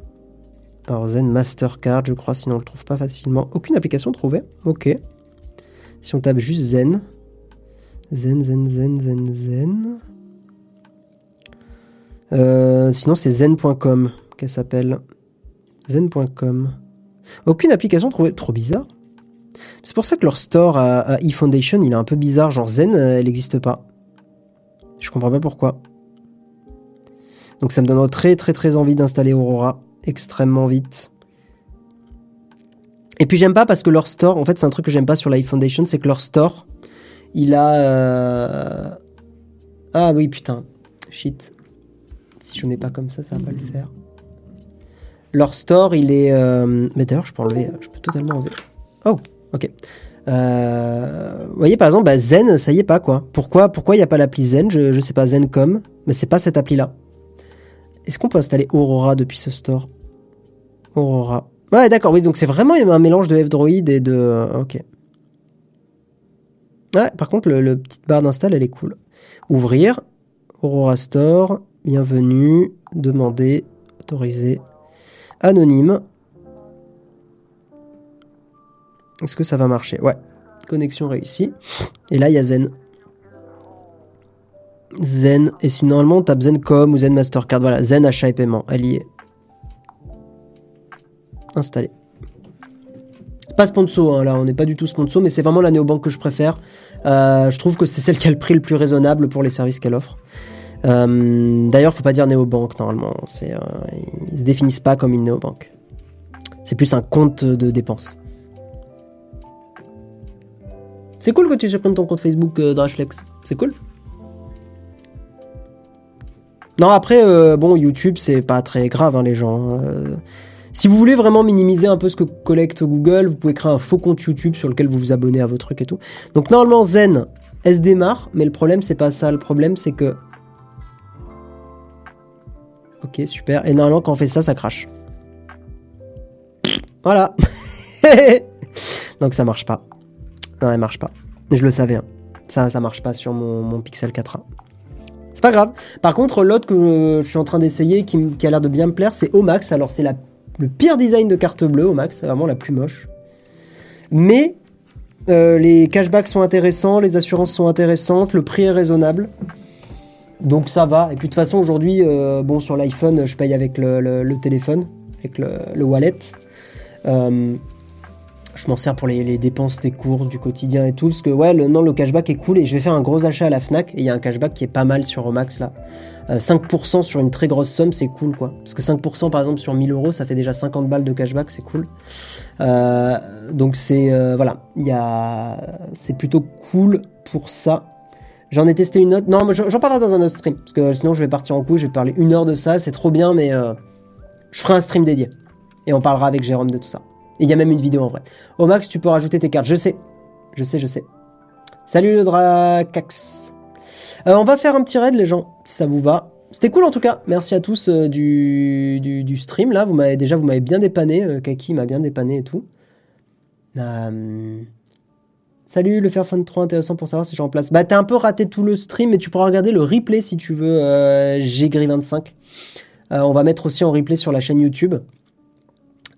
Alors Zen Mastercard, je crois, sinon on le trouve pas facilement. Aucune application trouvée. Ok. Si on tape juste Zen. Zen, Zen, Zen, Zen, Zen. Euh, sinon c'est zen.com qu'elle s'appelle. Zen.com. Aucune application trouvée. Trop bizarre. C'est pour ça que leur store à, eFoundation, il est un peu bizarre. Genre Zen, euh, elle n'existe pas. Je comprends pas pourquoi. Donc ça me donne très très très envie d'installer Aurora extrêmement vite. Et puis j'aime pas parce que leur store, en fait c'est un truc que j'aime pas sur l'iFoundation, c'est que leur store, il a... Euh, ah oui putain, shit. Si je mets pas comme ça, ça va pas le faire. Leur store, il est... Euh, mais d'ailleurs, je peux enlever, je peux totalement enlever. Oh, ok. Euh, vous voyez par exemple, bah, Zen, ça y est pas quoi. Pourquoi pourquoi il n'y a pas l'appli Zen? Je, je sais pas, Zencom, mais c'est pas cette appli là. Est-ce qu'on peut installer Aurora depuis ce store? Aurora. Ouais, d'accord, oui, donc c'est vraiment un mélange de F-Droid et de. Euh, ok. Ouais, par contre, le, petite barre d'install, elle est cool. Ouvrir. Aurora Store. Bienvenue. Demander. Autoriser. Anonyme. Est-ce que ça va marcher? Ouais. Connexion réussie. Et là, il y a Zen. Zen. Et si normalement on tape Zencom ou Zen Mastercard, voilà, Zen achat et paiement, elle y est. Installé. Pas sponsor, hein, là, on n'est pas du tout sponsor, mais c'est vraiment la néobanque que je préfère. Euh, je trouve que c'est celle qui a le prix le plus raisonnable pour les services qu'elle offre. Euh, D'ailleurs, faut pas dire néobanque normalement. C'est, euh, ils se définissent pas comme une néobanque. C'est plus un compte de dépenses. C'est cool que tu supprimes ton compte Facebook euh, Drashlex. C'est cool. Non, après, euh, bon, YouTube, c'est pas très grave, hein, les gens. Euh. si vous voulez vraiment minimiser un peu ce que collecte Google, vous pouvez créer un faux compte YouTube sur lequel vous vous abonnez à vos trucs et tout. Donc, normalement, Zen, elle démarre, mais le problème, c'est pas ça. Le problème, c'est que. Ok, super. Et normalement, quand on fait ça, ça crache. Voilà. Donc, ça marche pas. Non, elle marche pas. Mais je le savais. Hein. Ça, ça marche pas sur mon, Pixel 4a pas grave. Par contre, l'autre que je suis en train d'essayer, qui, a l'air de bien me plaire, c'est Omax. Alors, c'est le pire design de carte bleue, Omax. C'est vraiment la plus moche. Mais euh, les cashbacks sont intéressants, les assurances sont intéressantes, le prix est raisonnable. Donc ça va. Et puis de toute façon, aujourd'hui, euh, bon, sur l'iPhone, je paye avec le, téléphone, avec le, wallet. Euh, je m'en sers pour les, dépenses des cours du quotidien et tout. Parce que ouais, le, non, le cashback est cool et je vais faire un gros achat à la Fnac et il y a un cashback qui est pas mal sur Omax là. 5% euh, sur une très grosse somme, c'est cool. Parce que 5% par exemple sur 1000 euros, ça fait déjà 50 balles de cashback, c'est cool. Donc c'est voilà, c'est plutôt cool pour ça. J'en ai testé une autre. Non, mais j'en parlerai dans un autre stream parce que sinon je vais partir en coup. Je vais parler une heure de ça, c'est trop bien, mais je ferai un stream dédié et on parlera avec Jérôme de tout ça. Il y a même une vidéo en vrai. Au max, tu peux rajouter tes cartes. Je sais. Je sais, je sais. Salut le Dracax. Euh, on va faire un petit raid, les gens, si ça vous va. C'était cool en tout cas. Merci à tous euh, du, du, stream. Là, vous m'avez déjà, vous m'avez bien dépanné. Euh, Kaki m'a bien dépanné et tout. Salut, le Fairphone trop intéressant pour savoir si je remplace. Bah, t'as un peu raté tout le stream, mais tu pourras regarder le replay si tu veux, Gris25. on va mettre aussi en replay sur la chaîne YouTube.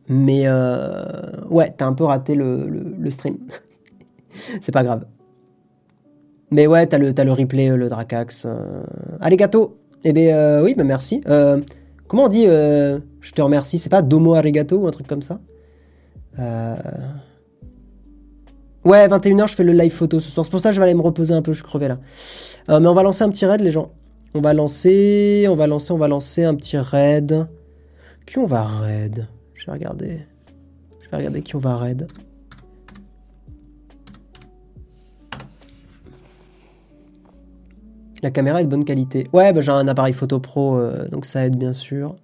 Mais euh, ouais, t'as un peu raté le, stream. c'est pas grave. Mais ouais, t'as le, le replay, le Dracax. Euh... Allez, gâteau Eh bien, euh, oui, bah merci. Euh, comment on dit Je te remercie. C'est pas Domo Arigato ou un truc comme ça? Ouais, 21h, je fais le live photo ce soir. C'est pour ça que je vais aller me reposer un peu, je suis crevé là. mais on va lancer un petit raid, les gens. On va lancer, on va lancer, on va lancer un petit raid. Qui on va raid? Je vais regarder. Je vais regarder qui on va raid. La caméra est de bonne qualité. Ouais, bah, j'ai un appareil photo pro, euh, donc ça aide bien sûr.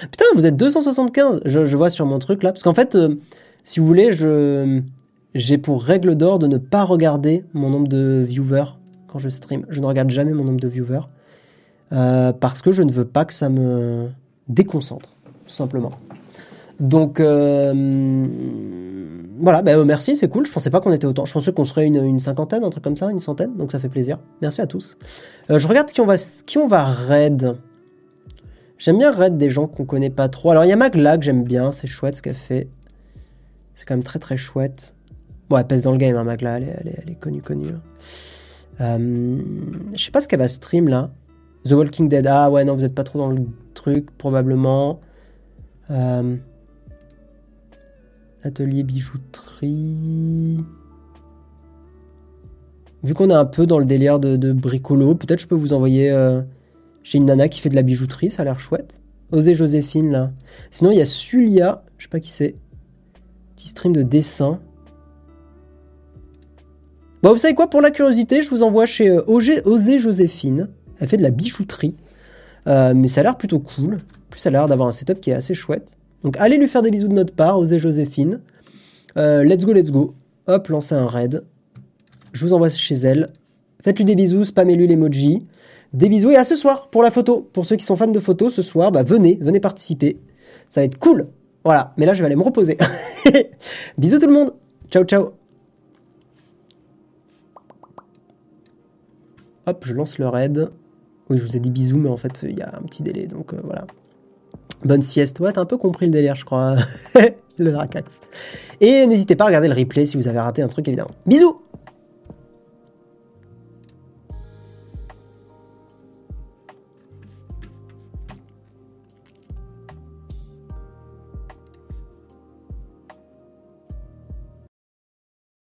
Putain, vous êtes 275 je, vois sur mon truc là. Parce qu'en fait, euh, si vous voulez, je j'ai pour règle d'or de ne pas regarder mon nombre de viewers quand je stream. Je ne regarde jamais mon nombre de viewers. Euh, parce que je ne veux pas que ça me déconcentre, tout simplement. Donc euh, voilà, bah, merci, c'est cool. Je pensais pas qu'on était autant. Je pensais qu'on serait une, cinquantaine, un truc comme ça, une centaine. Donc ça fait plaisir. Merci à tous. Euh, je regarde qui on va, qui on va raid. J'aime bien Red des gens qu'on connaît pas trop. Alors il y a Magla que j'aime bien, c'est chouette ce qu'elle fait. C'est quand même très très chouette. Bon, elle pèse dans le game, hein, Magla, elle est, elle est, connue, connue. Euh, je sais pas ce qu'elle va stream là. The Walking Dead. Ah ouais, non, vous êtes pas trop dans le truc, probablement. Euh, atelier bijouterie. Vu qu'on est un peu dans le délire de, bricolo, peut-être je peux vous envoyer euh, chez une nana qui fait de la bijouterie, ça a l'air chouette. Osez Joséphine là. Sinon il y a Sulia, je sais pas qui c'est. Petit stream de dessin. Bon, vous savez quoi, pour la curiosité, je vous envoie chez euh, Osée Joséphine. Elle fait de la bijouterie. Euh, mais ça a l'air plutôt cool. Plus, ça a l'air d'avoir un setup qui est assez chouette. Donc allez lui faire des bisous de notre part, Osée Joséphine. let's go, let's go. Hop, lancez un raid. Je vous envoie chez elle. Faites-lui des bisous, spammez-lui l'emoji. Des bisous et à ce soir pour la photo. Pour ceux qui sont fans de photos, ce soir, bah, venez, venez participer. Ça va être cool. Voilà, mais là je vais aller me reposer. bisous tout le monde. Ciao ciao. Hop, je lance le raid. Oui, je vous ai dit bisous, mais en fait, il y a un petit délai, donc euh, voilà. Bonne sieste. Ouais, t'as un peu compris le délire, je crois. le Dracax. Et n'hésitez pas à regarder le replay si vous avez raté un truc, évidemment. Bisous